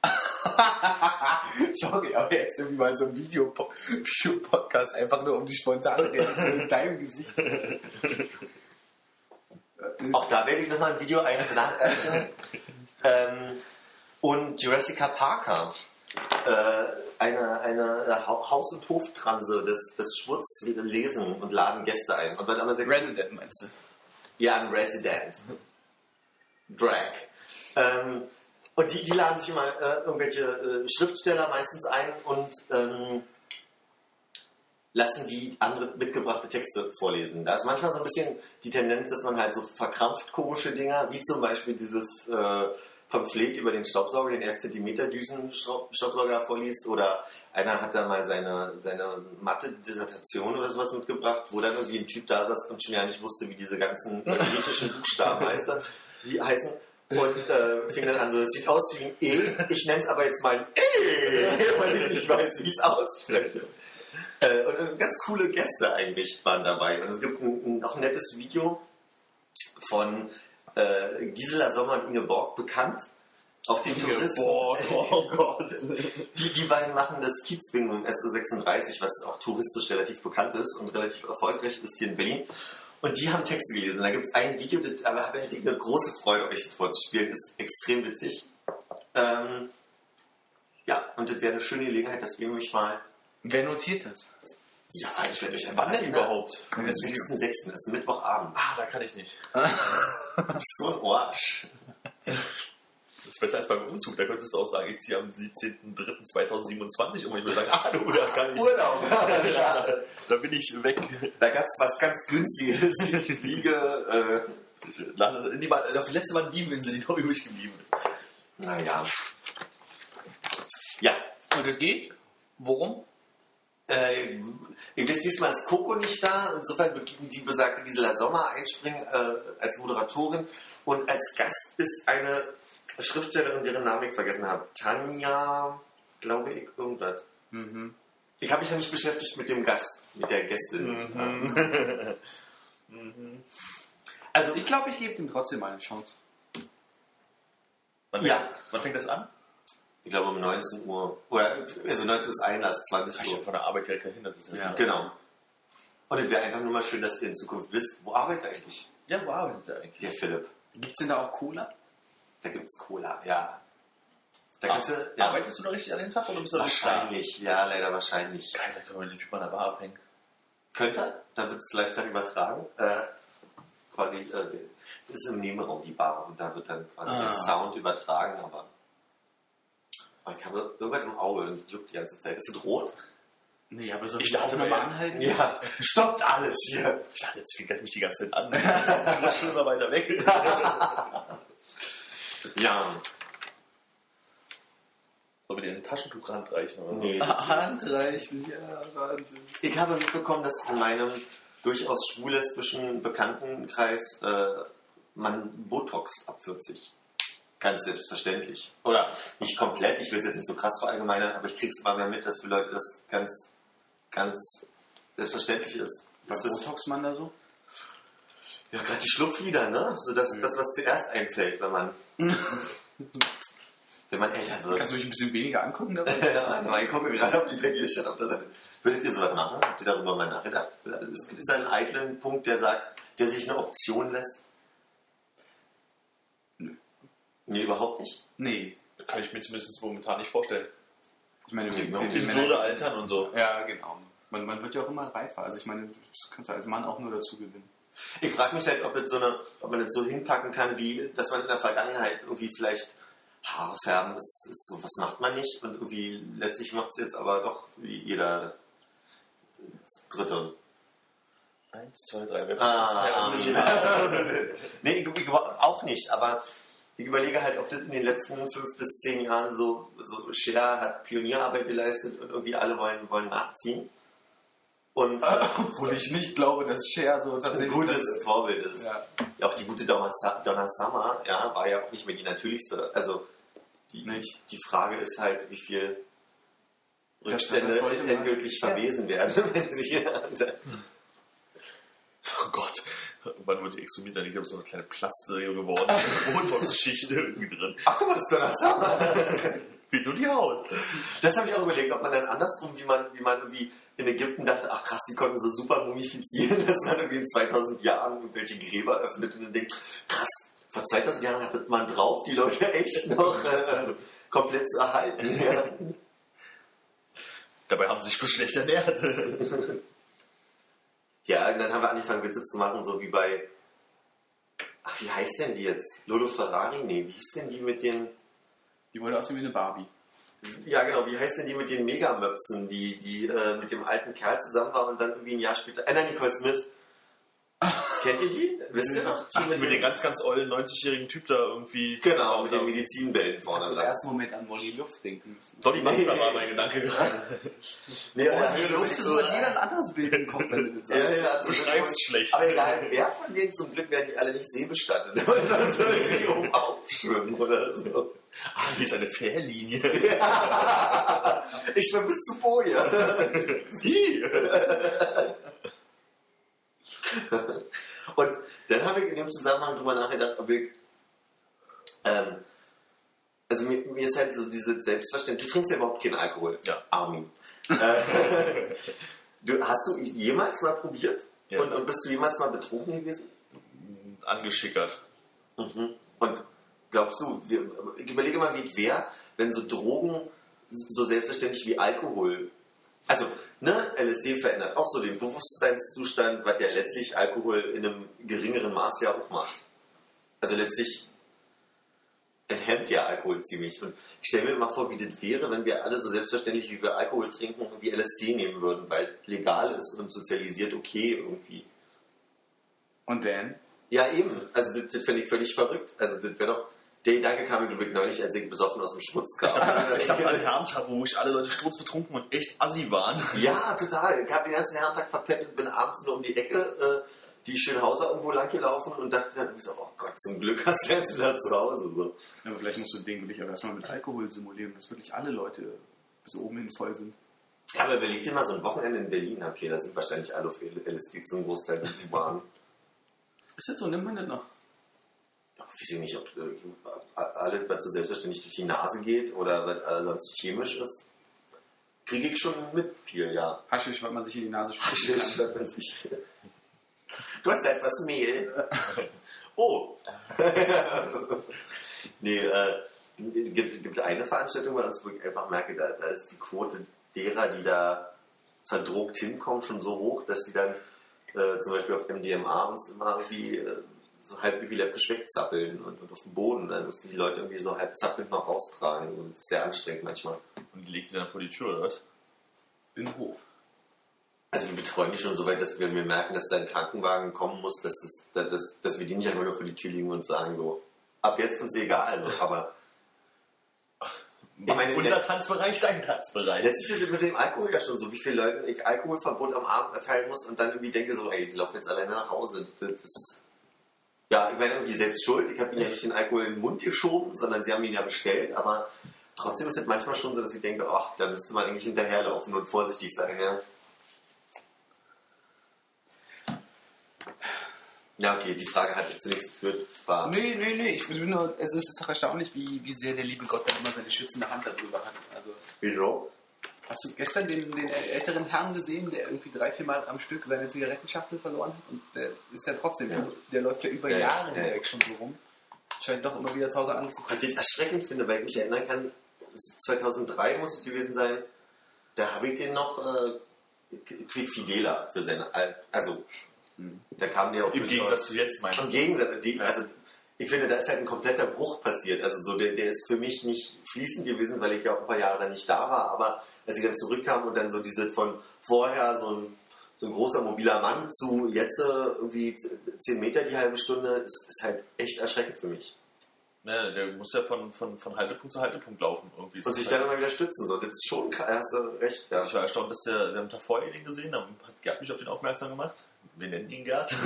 (laughs) Sorry, aber jetzt irgendwie mal so ein Video- Video-Podcast, einfach nur um die spontane Reaktion in deinem Gesicht. (laughs) Auch da werde ich nochmal ein Video ein- nachreichen. (laughs) ähm, und Jurassica Parker, äh, eine, eine Ha- Haus- und Hoftranse des, des Schwutz lesen und laden Gäste ein. Und wird aber sehr Resident meinst du? Ja, ein Resident. Drag. Ähm, und die, die laden sich immer äh, irgendwelche äh, Schriftsteller meistens ein und ähm, lassen die andere mitgebrachte Texte vorlesen. Da ist manchmal so ein bisschen die Tendenz, dass man halt so verkrampft komische Dinger, wie zum Beispiel dieses äh, Pamphlet über den Staubsauger, den 11 cm Düsen-Staubsauger vorliest oder einer hat da mal seine, seine Mathe-Dissertation oder sowas mitgebracht, wo dann irgendwie ein Typ da saß und schon ja nicht wusste, wie diese ganzen (laughs) griechischen Buchstaben heißen. Und äh, fing dann an, so, es sieht aus wie ein E, ich nenne es aber jetzt mal ein E, (laughs) weil ich nicht weiß, wie ich es ausspreche. Äh, und äh, ganz coole Gäste eigentlich waren dabei. Und es gibt ein, ein, auch ein nettes Video von äh, Gisela Sommer und Inge Borg, bekannt. Auch den Touristen. oh (laughs) Gott. Die, die beiden machen das Kiezbingo im SO36, was auch touristisch relativ bekannt ist und relativ erfolgreich ist hier in Berlin. Und die haben Texte gelesen. Da gibt es ein Video, das aber da hätte ich eine große Freude, euch das vorzuspielen. Ist extrem witzig. Ähm, ja, und das wäre eine schöne Gelegenheit, dass ihr mich mal. Wer notiert das? Ja, ich werde euch Wann denn überhaupt? Am 6.6. ist Mittwochabend. Ah, da kann ich nicht. (laughs) So ein Arsch. (laughs) Das ist besser als beim Umzug. Da könntest du auch sagen, ich ziehe am 17.03.2027 um. Ich würde sagen, ah, du, da kann ich. Urlaub. (laughs) Schade. Da bin ich weg. Da gab es was ganz Günstiges. Ich fliege. Äh, die, das letzte Mal die Insel, die noch übrig geblieben ist. naja. Ja, Und es geht? Worum? Äh, ihr wisst, diesmal ist Coco nicht da. Insofern wird die besagte Gisela Sommer einspringen äh, als Moderatorin. Und als Gast ist eine Schriftstellerin, deren Namen ich vergessen habe. Tanja, glaube ich, irgendwas. Mhm. Ich habe mich noch nicht beschäftigt mit dem Gast, mit der Gästin. (laughs) Also ich glaube, ich gebe dem trotzdem eine Chance. Wann, Ja. fängt, wann fängt das an? Ich glaube um 19 Uhr. Oder also 19 Uhr ist Einlass, 20 Ich Uhr. habe von der Arbeit direkt dahin. Das ist ja, Ja. Genau. Und es wäre einfach nur mal schön, dass ihr in Zukunft wisst, wo arbeitet eigentlich ja, wo arbeitet er der eigentlich? Philipp? Gibt es denn da auch Cola? Da gibt es Cola, ja. Da Ah, kannst du, ja, Arbeitest du da richtig an dem Tag oder bist du wahrscheinlich, ja, leider wahrscheinlich. Geil, da können wir den Typ an der Bar abhängen. Könnte, da wird es live dann übertragen. Äh, quasi, äh, ist im Nebenraum die Bar und da wird dann quasi der Ah. Sound übertragen, aber aber ich habe irgendwas im Auge und es juckt die ganze Zeit. Ist es rot? Nee, aber so Ich Aufnahme mir- anhalten? Ja, stoppt alles hier. Ich dachte, jetzt fingert mich die ganze Zeit an. (laughs) Ich schon immer weiter weg. (laughs) Ja, Sollen wir dir ein Taschentuch ranreichen? Oder? nee. (laughs) Handreichen, ja, Wahnsinn. Ich habe mitbekommen, dass in meinem durchaus schwul-lesbischen Bekanntenkreis äh, man Botox ab 40. Ganz selbstverständlich. Oder nicht komplett, ich will es jetzt nicht so krass verallgemeinern, aber ich krieg's immer mehr mit, dass für Leute das ganz, ganz selbstverständlich ist. Was ist Botox man da so? Ja gerade die Schlupflieder, ne? So das, das, was zuerst einfällt, wenn man, (laughs) wenn man älter wird. Kannst du mich ein bisschen weniger angucken dabei? (laughs) Ja, ich gucke gerade auf die steht auf der Seite. Würdet ihr sowas machen? Habt ihr darüber mal nachgedacht? Ist, ist da ein eitlen Punkt, der sagt, der sich eine Option lässt? Nö. Nee, überhaupt nicht. Nee. Kann ich mir zumindest momentan nicht vorstellen. Ich meine, wir, wir, wir Würde altern und so. Ja, genau. Man, man wird ja auch immer reifer. Also ich meine, das kannst du als Mann auch nur dazu gewinnen. Ich frage mich halt, ob, so eine, ob man das so hinpacken kann, wie, dass man in der Vergangenheit irgendwie vielleicht Haare färben ist, ist so, was macht man nicht? Und irgendwie letztlich macht es jetzt aber doch wie jeder Dritte. Eins, zwei, drei. Wer Ah, fängt das? Ja, (laughs) nee, ich, ich, auch nicht, aber ich überlege halt, ob das in den letzten fünf bis zehn Jahren so, so Cher hat Pionierarbeit geleistet und irgendwie alle wollen, wollen nachziehen. Und (laughs) Obwohl ich nicht glaube, dass Cher so ein tatsächlich... gutes Vorbild ist. Ja. Ja, auch die gute Donna, Donna Summer, ja, war ja auch nicht mehr die natürlichste. Also die, Nicht. die Frage ist halt, wie viel Rückstände das sollte man- endgültig Ja. verwesen werden, (laughs) wenn sie Oh Gott. Wann wurde die exhumiert? Ich glaube, so eine kleine Plastserie geworden. (laughs) Eine Bodenwachsschicht irgendwie drin. Ach guck mal, das ist Donnerstag. Wie du die Haut. Das habe ich auch überlegt, ob man dann andersrum, wie man, wie man irgendwie in Ägypten dachte, ach krass, die konnten so super mumifizieren, (laughs) dass man irgendwie in 2000 Jahren irgendwelche Gräber öffnet und dann denkt, krass, vor 2000 Jahren hatte man drauf, die Leute (laughs) echt noch äh, komplett zu erhalten. Ja. Dabei haben sie sich bloß schlecht ernährt. (laughs) ja, und dann haben wir angefangen, Witze zu machen, so wie bei, ach, wie heißt denn die jetzt? Lolo Ferrari? Nee, wie hieß denn die mit den, Die wollte aussehen wie eine Barbie. ja genau, wie heißt denn die mit den Megamöpsen, die, die äh, mit dem alten Kerl zusammen war und dann irgendwie ein Jahr später, Anna Nicole Smith. (laughs) Kennt ihr die? Wisst ihr noch? Die Ach, die mit den ganz, ganz ollen 90-jährigen Typ da irgendwie. Genau, mit den Medizinbällen vorne Im dran. ersten Moment an Molly Luft denken müssen. Dolly Buster Nee. war mein Gedanke gerade. (laughs) Nee, Oh, hey, du musst so jeder ein anderes Bild im Kopf, wenn du das Ja, sagst. ja, Du schreibst schlecht. Aber egal, wer von denen zum Glück werden die alle nicht seebestattet, weil (laughs) sonst irgendwie oben aufschwimmen oder so. Ah, hier ist eine Fährlinie. (laughs) Ich schwimme bis zu Boje. (laughs) Wie? (laughs) Und dann habe ich in dem Zusammenhang drüber nachgedacht, ob ich. Ähm, also mir, mir ist halt so diese Selbstverständnis. Du trinkst ja überhaupt keinen Alkohol. Ja. Armin. äh, du, hast du jemals mal probiert? Ja. Und, und bist du jemals mal betrunken gewesen? Angeschickert. Mhm. Und glaubst du, wir, ich überlege mal, wie es wäre, wenn so Drogen so selbstverständlich wie Alkohol. Also, ne, LSD verändert auch so den Bewusstseinszustand, was ja letztlich Alkohol in einem geringeren Maß ja auch macht. Also letztlich enthemmt ja Alkohol ziemlich. Und ich stelle mir immer vor, wie das wäre, wenn wir alle so selbstverständlich, wie wir Alkohol trinken, wie LSD nehmen würden, weil legal ist und sozialisiert okay irgendwie. Und dann? Ja, eben. Also das, das finde ich völlig verrückt. Also das wäre doch... Der Gedanke kam mir glaube ich, neulich, als ich besoffen aus dem Schmutz kam. Ich dachte (laughs) an Herrentag, wo ich alle Leute sturzbetrunken und echt assi waren. ja, total. Ich habe den ganzen Herrentag verpennt und bin abends nur um die Ecke äh, die Schönhauser irgendwo lang gelaufen und dachte dann irgendwie so, oh Gott, zum Glück hast du jetzt da zu Hause. So. Aber vielleicht musst du den wirklich auch erstmal mit Alkohol simulieren, dass wirklich alle Leute bis oben hin voll sind. Ja, aber überleg dir mal so ein Wochenende in Berlin. Okay, da sind wahrscheinlich alle auf LSD zum Großteil die U-Bahn. Ist das so? Nimmt man das noch? Ich weiß nicht, ob äh, alles, was so selbstverständlich durch die Nase geht oder was äh, sonst chemisch ist. Kriege ich schon mit viel, ja. Haschisch, was man sich in die Nase spricht. Haschisch, hört man sich. Du hast da etwas Mehl. (laughs) Oh, (laughs) Nee, äh, gibt, gibt eine Veranstaltung bei uns, wo ich einfach merke, da, da ist die Quote derer, die da verdrogt hinkommen, schon so hoch, dass die dann äh, zum Beispiel auf MDMA uns immer irgendwie äh, so halb epileptisch wegzappeln und, und auf dem Boden. Dann müssen die Leute irgendwie so halb zappelnd noch raustragen. Und das ist sehr anstrengend manchmal. und die legt die dann vor die Tür, oder was? In den Hof. Also wir betreuen die schon so weit, dass wir, wir merken, dass da ein Krankenwagen kommen muss, dass, das, dass, dass wir die nicht einfach nur vor die Tür liegen und sagen so, ab jetzt uns egal. Also, aber (laughs) Ich meine, Unser Tanzbereich, dein Tanzbereich. Letztlich ist es mit dem Alkohol ja schon so, wie viele Leute ich Alkoholverbot am Abend erteilen muss und dann irgendwie denke so, ey, die laufen jetzt alleine nach Hause. Das ist, ja, ich meine irgendwie selbst schuld. Ich habe ihnen ja nicht den Alkohol in den Mund geschoben, sondern sie haben ihn ja bestellt, aber trotzdem ist es manchmal schon so, dass ich denke, ach, da müsste man eigentlich hinterherlaufen und vorsichtig sein, ja. Ja, okay, die Frage hat jetzt zunächst geführt, war. Nee, nee, nee. Ich bin nur, also es ist doch erstaunlich, wie, wie sehr der liebe Gott dann immer seine schützende Hand darüber hat. Also, Wieso? Hast du gestern den, den älteren Herrn gesehen, der irgendwie drei, vier Mal am Stück seine Zigarettenschachtel verloren hat? Und der ist ja trotzdem, Ja. der läuft ja über Ja, Jahre ja. hinweg schon so rum. Scheint doch immer wieder zu Hause anzukommen. Was ich erschreckend finde, weil ich mich erinnern kann, es ist 2003 muss es gewesen sein, da habe ich den noch äh, Quick Fidela für seine, Al- also da kam der auch Im Gegensatz zu jetzt meinst Im du? Gegensatz, die, also ich finde, da ist halt ein kompletter Bruch passiert. Also so, der, der ist für mich nicht fließend gewesen, weil ich ja auch ein paar Jahre dann nicht da war, aber als ich dann zurückkam und dann so diese von vorher so ein, so ein großer mobiler Mann zu jetzt äh, irgendwie 10 Meter die halbe Stunde, ist, ist halt echt erschreckend für mich. Ne, der muss ja von, von, von Haltepunkt zu Haltepunkt laufen. Irgendwie. Und sich dann immer wieder stützen. So. Das ist schon hast du recht, ja. Ich war erstaunt, dass der, der am Tag vorher den gesehen hat. Hat Gerd mich auf den aufmerksam gemacht. Wir nennen ihn Gerd. (laughs) (laughs)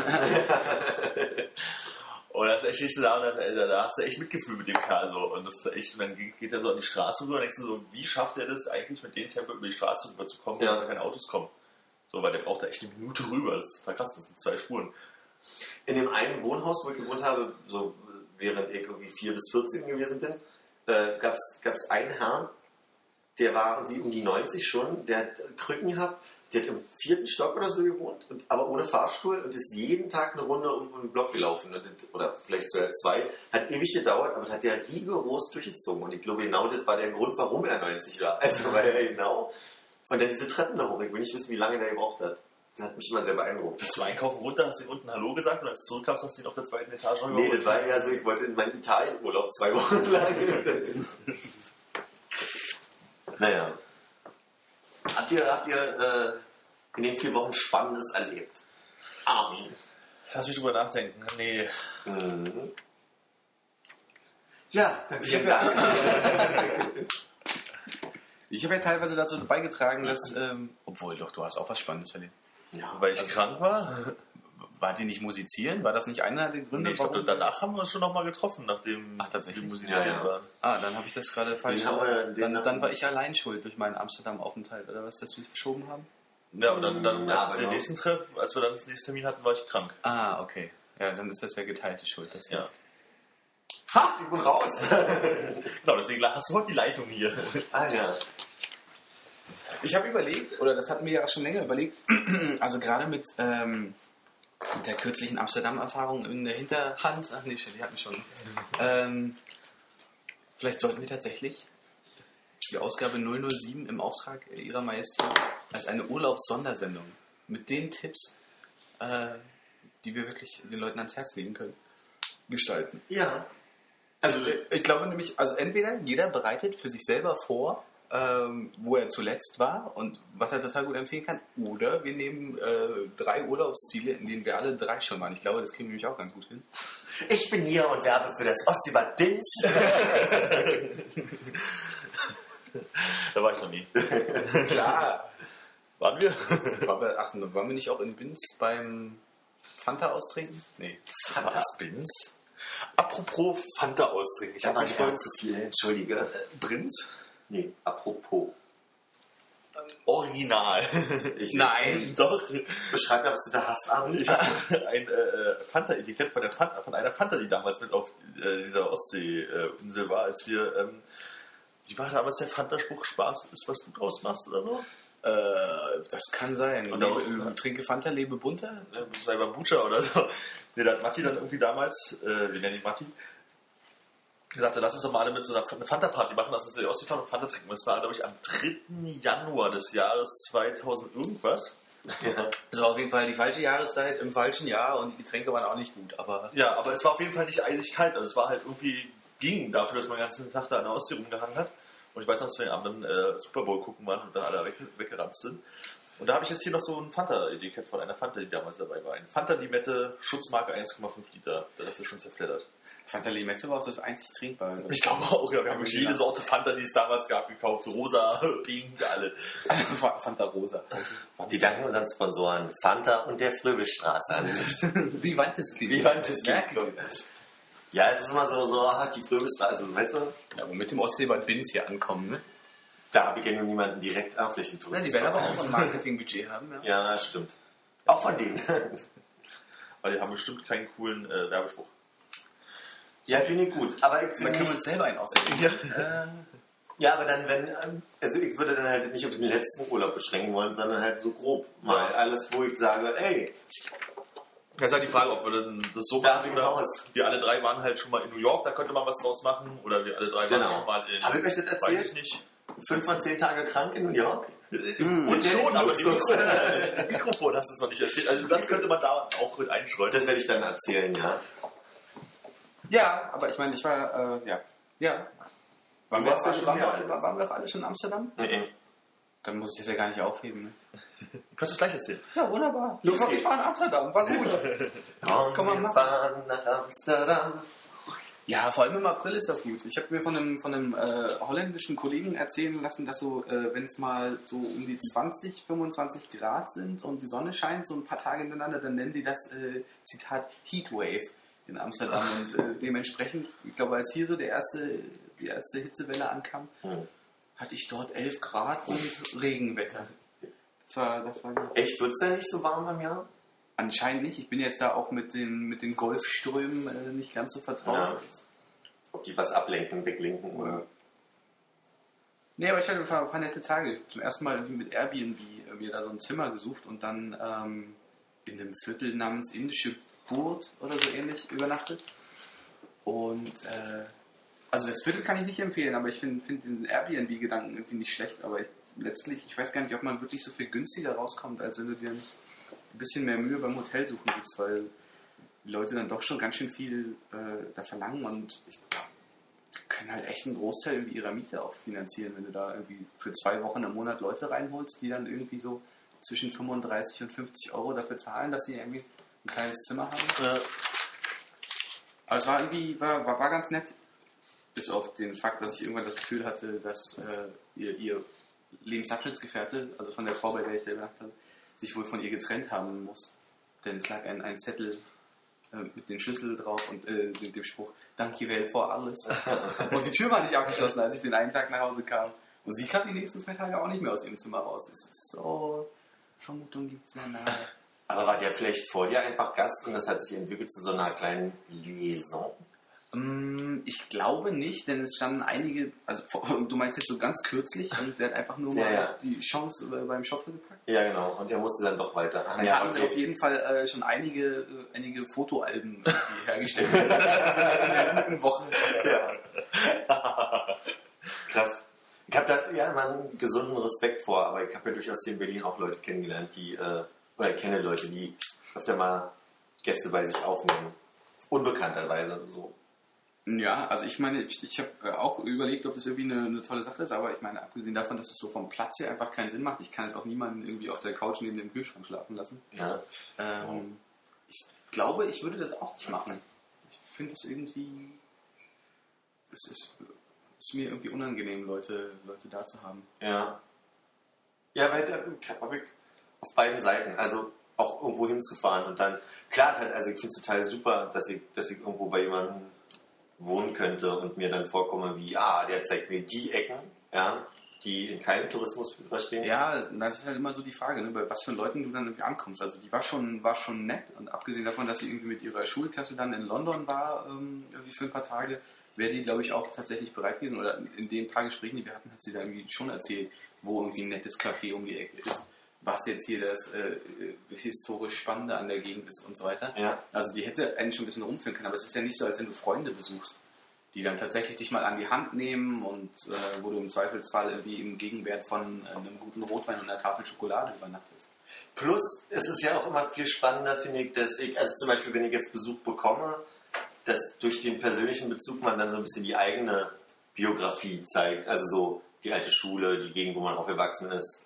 Und das ist echt nicht so da, und dann, äh, da, hast du echt Mitgefühl mit dem Kerl so. Und das ist echt, und dann geht er so an die Straße rüber und denkst du so, wie schafft er das eigentlich mit dem Tempo über die Straße rüber zu kommen, Ja. wenn da keine Autos kommen? So, weil der braucht da echt eine Minute rüber. Das ist total krass, das sind zwei Spuren. In dem einen Wohnhaus, wo ich gewohnt habe, so während ich irgendwie 4 bis 14 gewesen bin, äh, gab es einen Herrn, der war irgendwie um die 90 schon, der hat Krücken gehabt, der hat im vierten Stock oder so gewohnt, und, aber ohne Fahrstuhl und ist jeden Tag eine Runde um, um den Block gelaufen. Das- oder vielleicht sogar zwei. Hat ewig gedauert, aber das hat der rigoros durchgezogen. Und ich glaube, genau das war der Grund, warum er 90 war. (laughs) Also, weil er genau. Und dann diese Treppen da hoch. Ich will nicht wissen, wie lange der gebraucht hat. Das hat mich immer sehr beeindruckt. Bist du einkaufen runter, hast ihn unten Hallo gesagt und als du zurückkamst, hast du ihn auf der zweiten Etage noch Nee, das war ja so, ich wollte in meinen Italienurlaub zwei Wochen lang. (laughs) naja. Habt ihr, habt ihr äh, in den vier Wochen Spannendes erlebt? Armin. Lass mich drüber nachdenken. Nee. Mhm. Ja, dann Ich vielen (laughs) hab Dank. Ich habe ja teilweise dazu beigetragen, dass, ähm, obwohl doch, du hast auch was Spannendes erlebt. Ja, Weil ich krank war? War die nicht musizieren? War das nicht einer der Gründe? Nee, ich glaube, danach haben wir uns schon nochmal getroffen, nachdem Ach, tatsächlich? wir musizieren Ja, ja. waren. Ah, dann habe ich das gerade falsch den Dann, dann war ich allein schuld durch meinen Amsterdam-Aufenthalt, oder was, dass wir es verschoben haben? Ja, und dann, dann Ja, den ja. nächsten Treff, als wir dann das nächste Termin hatten, war ich krank. Ah, okay. Ja, dann ist das ja geteilte Schuld. Das Ja. hilft. Ha, ich bin raus. (laughs) Genau, deswegen hast du heute die Leitung hier. ah, ja. Ich habe überlegt, oder das hatten wir ja auch schon länger überlegt, (clears throat) also gerade mit, ähm, mit der kürzlichen Amsterdam-Erfahrung in der Hinterhand, ach nee, shit, die hatten wir schon. Ähm, vielleicht sollten wir tatsächlich die Ausgabe 007 im Auftrag ihrer Majestät als eine Urlaubssondersendung mit den Tipps, äh, die wir wirklich den Leuten ans Herz legen können, gestalten. Ja. Also, Ich glaube nämlich, also entweder jeder bereitet für sich selber vor, ähm, wo er zuletzt war und was er total gut empfehlen kann, oder wir nehmen äh, drei Urlaubsziele, in denen wir alle drei schon waren. Ich glaube, das kriegen wir nämlich auch ganz gut hin. ich bin hier und werbe für das Ostseebad Binz. (laughs) Da war ich noch nie. Klar. Waren wir? Waren wir, ach, waren wir nicht auch in Binz beim Fanta austrinken? Nee. Was Bins? Apropos Fanta austrinken. Ich habe war mich ich vorhin zu viel, entschuldige. Prinz Nee, apropos. Original. (laughs) Ich Nein. (laughs) Doch. Beschreib mir, was du da hast, Armin. Ich habe ein äh, Fanta-Etikett von, Fanta, von einer Fanta, die damals mit auf äh, dieser Ostsee-Insel war, als wir. Ähm, wie war damals der Fanta-Spruch? Spaß ist, was du draus machst oder so? Äh, das kann sein. Und lebe, auch- äh, trinke Fanta, lebe bunter? Sei beim Butcher oder so. Nee, da hat Matti dann irgendwie damals, äh, wir nennen ihn Matti, gesagt, lass uns doch mal alle mit so einer eine Fanta-Party machen, lass uns in die Ostsee fahren und Fanta trinken. Das war, glaube ich, am 3. Januar des Jahres 2000 irgendwas. Das war auf jeden Fall die falsche Jahreszeit im falschen Jahr und die Getränke waren auch nicht gut, aber Ja, aber es war auf jeden Fall nicht eisig kalt. Also es war halt irgendwie, ging dafür, dass man den ganzen Tag da an der Ostsee rumgehangen hat. Und ich weiß noch, dass wir am Abend äh, Super Bowl gucken waren und dann alle weg, weggerannt sind. Und da habe ich jetzt hier noch so ein Fanta-Etikett von einer Fanta, die damals dabei war. Eine Fanta-Limette, Schutzmarke 1,5 Liter. Der Rest ist schon zerfleddert. Fanta Limette war auch das einzig trinkbare. Ich glaube auch, ja. Wir haben jede Sorte Fanta, die es damals gab, gekauft. Rosa, (laughs) pink, alle. (laughs) Fanta Rosa. Die danken unseren Sponsoren Fanta und der Fröbelstraße an. (laughs) Wie wand es klingt. Wie wand es Ja, klingt. Ja, es ist immer so, so ah, die Fröbelstraße, weißt du? Ja, aber mit dem Ostseebad Binz hier ankommen, ne? Da habe ich ja nur niemanden direkt Ja, Flächentourismus. die werden aber auch ein Marketingbudget haben, ja. Ja, stimmt. Auch von denen. Weil die haben bestimmt keinen coolen äh, Werbespruch. Ja, finde ich gut. Aber ich Man finde kann uns selber einen ausdenken. Äh, ja, aber dann, wenn, ähm, also ich würde dann halt nicht auf den letzten Urlaub beschränken wollen, sondern halt so grob mal Ja. alles, wo ich sage, ey, Das ist halt die Frage, ob wir das so Da machen oder wir alle drei waren halt schon mal in New York, da könnte man was draus machen. Oder wir alle drei waren Genau. schon mal in. Habe ich euch das Weiß erzählt? ich nicht. fünf von zehn Tage krank in New York? Und schon, aber die. Mikrofon, (laughs) Mikrofon hast du es noch nicht erzählt. Also das könnte man da auch mit einschreuen. Das werde ich dann erzählen, ja. Ja, aber ich meine, ich war, äh, ja. Ja. Waren Du wir, warst ja schon waren, wir alle, waren wir auch alle schon in Amsterdam? Nee. Dann muss ich das ja gar nicht aufheben, ne? (laughs) Kannst du es gleich erzählen? Ja, wunderbar. Los ich war in Amsterdam, war gut. (laughs) Komm, Komm mal wir machen. fahren nach Amsterdam. Ja, vor allem im April ist das gut. Ich habe mir von einem, von einem äh, holländischen Kollegen erzählen lassen, dass so, äh, wenn es mal so um die 20, 25 Grad sind und die Sonne scheint, so ein paar Tage hintereinander, dann nennen die das, äh, Zitat, Heatwave. In Amsterdam und äh, dementsprechend, ich glaube, als hier so der erste, die erste Hitzewelle ankam, Hm. hatte ich dort 11 Grad und Regenwetter. Das war, das war Echt, wird es da nicht so warm im Jahr? Anscheinend nicht. Ich bin jetzt da auch mit den, mit den Golfströmen äh, nicht ganz so vertraut. Ja. Ob die was ablenken, weglenken oder. Nee, aber ich hatte ein paar, ein paar nette Tage. Zum ersten Mal irgendwie mit Airbnb äh, mir da so ein Zimmer gesucht und dann ähm, in einem Viertel namens Indische Burt oder so ähnlich übernachtet. Und äh, also das Viertel kann ich nicht empfehlen, aber ich finde find diesen Airbnb-Gedanken irgendwie nicht schlecht. Aber ich, letztlich, ich weiß gar nicht, ob man wirklich so viel günstiger rauskommt, als wenn du dir ein bisschen mehr Mühe beim Hotel suchen gibst, weil die Leute dann doch schon ganz schön viel äh, da verlangen und ich können halt echt einen Großteil ihrer Miete auch finanzieren, wenn du da irgendwie für zwei Wochen im Monat Leute reinholst, die dann irgendwie so zwischen 35 und 50 Euro dafür zahlen, dass sie irgendwie ein kleines Zimmer haben. Ja. Aber es war irgendwie, war, war, war ganz nett. Bis auf den Fakt, dass ich irgendwann das Gefühl hatte, dass äh, ihr, ihr Lebensabschnittsgefährte, also von der Frau, bei der ich da übernachtet habe, sich wohl von ihr getrennt haben muss. Denn es lag ein, ein Zettel äh, mit dem Schlüssel drauf und äh, dem, dem Spruch, danke well vor alles. (laughs) und die Tür war nicht abgeschlossen, als ich den einen Tag nach Hause kam. Und sie kam die nächsten zwei Tage auch nicht mehr aus ihrem Zimmer raus. Es ist so, Vermutung gibt es ja nahe. Aber war der vielleicht vor dir einfach Gast und das hat sich entwickelt zu so einer kleinen Liaison? Mm, Ich glaube nicht, denn es standen einige, also du meinst jetzt so ganz kürzlich und sie hat einfach nur Ja, mal ja. die Chance äh, beim Schopfe gepackt. Ja, genau. Und er musste dann doch weiter. Ach, Dann ja, haben sie okay. auf jeden Fall äh, schon einige, äh, einige Fotoalben irgendwie (laughs) hergestellt in der guten Woche. Krass. Ich habe da ja immer einen gesunden Respekt vor, aber ich habe ja durchaus hier in Berlin auch Leute kennengelernt, die, äh, oder ich kenne Leute, die öfter mal Gäste bei sich aufnehmen. Unbekannterweise so. Ja, also ich meine, ich, ich habe äh, auch überlegt, ob das irgendwie eine, eine tolle Sache ist, aber ich meine, abgesehen davon, dass es so vom Platz her einfach keinen Sinn macht, ich kann jetzt auch niemanden irgendwie auf der Couch neben dem Kühlschrank schlafen lassen. Ja. Ähm, ich glaube, ich würde das auch nicht machen. Ich finde es irgendwie. Es ist, ist mir irgendwie unangenehm, Leute, Leute da zu haben. Ja. Ja, weil da ich auf beiden Seiten, also auch irgendwo hinzufahren und dann, klar, also ich finde es total super, dass ich, dass ich irgendwo bei jemandem wohnen könnte und mir dann vorkomme wie, ah, der zeigt mir die Ecken, ja, die in keinem Tourismusführer stehen. Ja, das ist halt immer so die Frage, ne, bei was für Leuten du dann irgendwie ankommst. Also die war schon, war schon nett und abgesehen davon, dass sie irgendwie mit ihrer Schulklasse dann in London war, ähm, irgendwie für ein paar Tage, wäre die, glaube ich, auch tatsächlich bereit gewesen. Oder in den paar Gesprächen, die wir hatten, hat sie da irgendwie schon erzählt, wo irgendwie ein nettes Café um die Ecke ist, was jetzt hier das äh, äh, historisch Spannende an der Gegend ist und so weiter. Ja. Also die hätte einen schon ein bisschen rumführen können, aber es ist ja nicht so, als wenn du Freunde besuchst, die dann tatsächlich dich mal an die Hand nehmen und äh, wo du im Zweifelsfall irgendwie im Gegenwert von äh, einem guten Rotwein und einer Tafel Schokolade übernachtest. Plus, es ist ja auch immer viel spannender, finde ich, dass ich, also zum Beispiel, wenn ich jetzt Besuch bekomme, dass durch den persönlichen Bezug man dann so ein bisschen die eigene Biografie zeigt. Also so die alte Schule, die Gegend, wo man aufgewachsen ist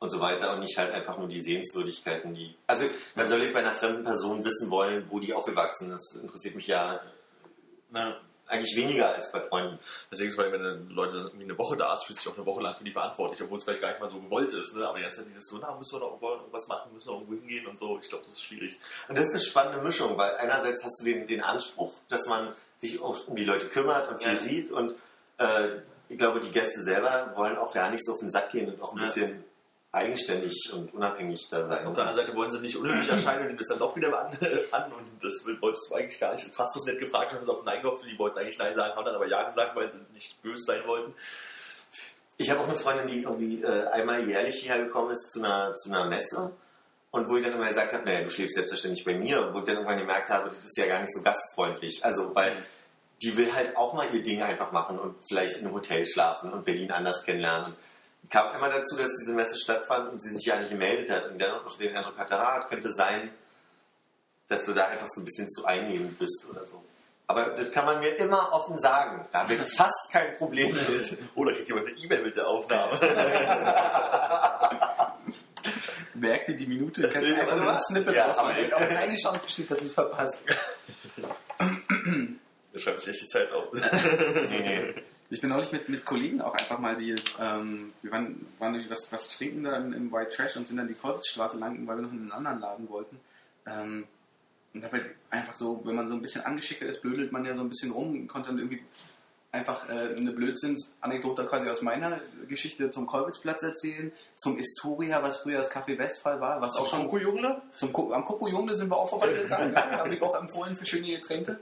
und so weiter und nicht halt einfach nur die Sehenswürdigkeiten, die. Also man soll bei einer fremden Person wissen wollen, wo die aufgewachsen ist. Das interessiert mich ja Na, eigentlich weniger als bei Freunden. deswegen ist es, wenn Leute irgendwie eine Woche da ist, fühlt sich auch eine Woche lang für die verantwortlich, obwohl es vielleicht gar nicht mal so gewollt ist. Ne? Aber jetzt hat dieses so, na, müssen wir noch irgendwas machen, müssen wir irgendwo hingehen und so. Ich glaube, das ist schwierig. Und das ist eine spannende Mischung, weil einerseits hast du den, den Anspruch, dass man sich auch um die Leute kümmert und viel Ja. sieht und äh, ich glaube, die Gäste selber wollen auch gar nicht so auf den Sack gehen und auch ein Ja. bisschen eigenständig und unabhängig da sein. Auf der anderen Seite wollen sie nicht unhöflich erscheinen und nehmen das dann doch wieder an, (laughs) an und das wolltest du eigentlich gar nicht. Fast was nett gefragt und haben sie auf Nein gehofft, die wollten eigentlich Nein sagen, haben dann aber Ja gesagt, weil sie nicht böse sein wollten. Ich habe auch eine Freundin, die irgendwie äh, einmal jährlich hierher gekommen ist zu einer, zu einer Messe und wo ich dann immer gesagt habe, naja, du schläfst selbstverständlich bei mir und wo ich dann irgendwann gemerkt habe, das ist ja gar nicht so gastfreundlich. Also, weil die will halt auch mal ihr Ding einfach machen und vielleicht in einem Hotel schlafen und Berlin anders kennenlernen. Und kam immer dazu, dass diese Messe stattfand und sie sich ja nicht gemeldet hat und dann auch den Eindruck hatte, ah, könnte sein, dass du da einfach so ein bisschen zu einnehmend bist oder so. Aber das kann man mir immer offen sagen. Da habe ich (laughs) fast kein Problem mit. Oder kriegt jemand eine E-Mail mit der Aufnahme? (laughs) Merk dir die Minute, kannst Ja, einfach nur ein? Snippet Ja, rausmachen. aber- Wird auch keine Chance besteht, dass (laughs) ich es verpasst. Da schreibt sich echt die Zeit auf. Nee, nee. Ich bin neulich mit, mit Kollegen auch einfach mal die, ähm, wir waren, waren was, was trinken da im, White Trash und sind dann die Kolbstraße lang, weil wir noch in einen anderen Laden wollten. Ähm, und da halt einfach so, wenn man so ein bisschen angeschickert ist, blödelt man ja so ein bisschen rum, konnte dann irgendwie einfach äh, eine Blödsinns-Anekdote quasi aus meiner Geschichte zum Kolbitzplatz erzählen, zum Historia, was früher das Café Westphal war, was auch schon Koko-Jungle? zum Ko am Kokojungle sind wir auch vorbeigegangen, ja, habe ich auch empfohlen für schöne Getränke.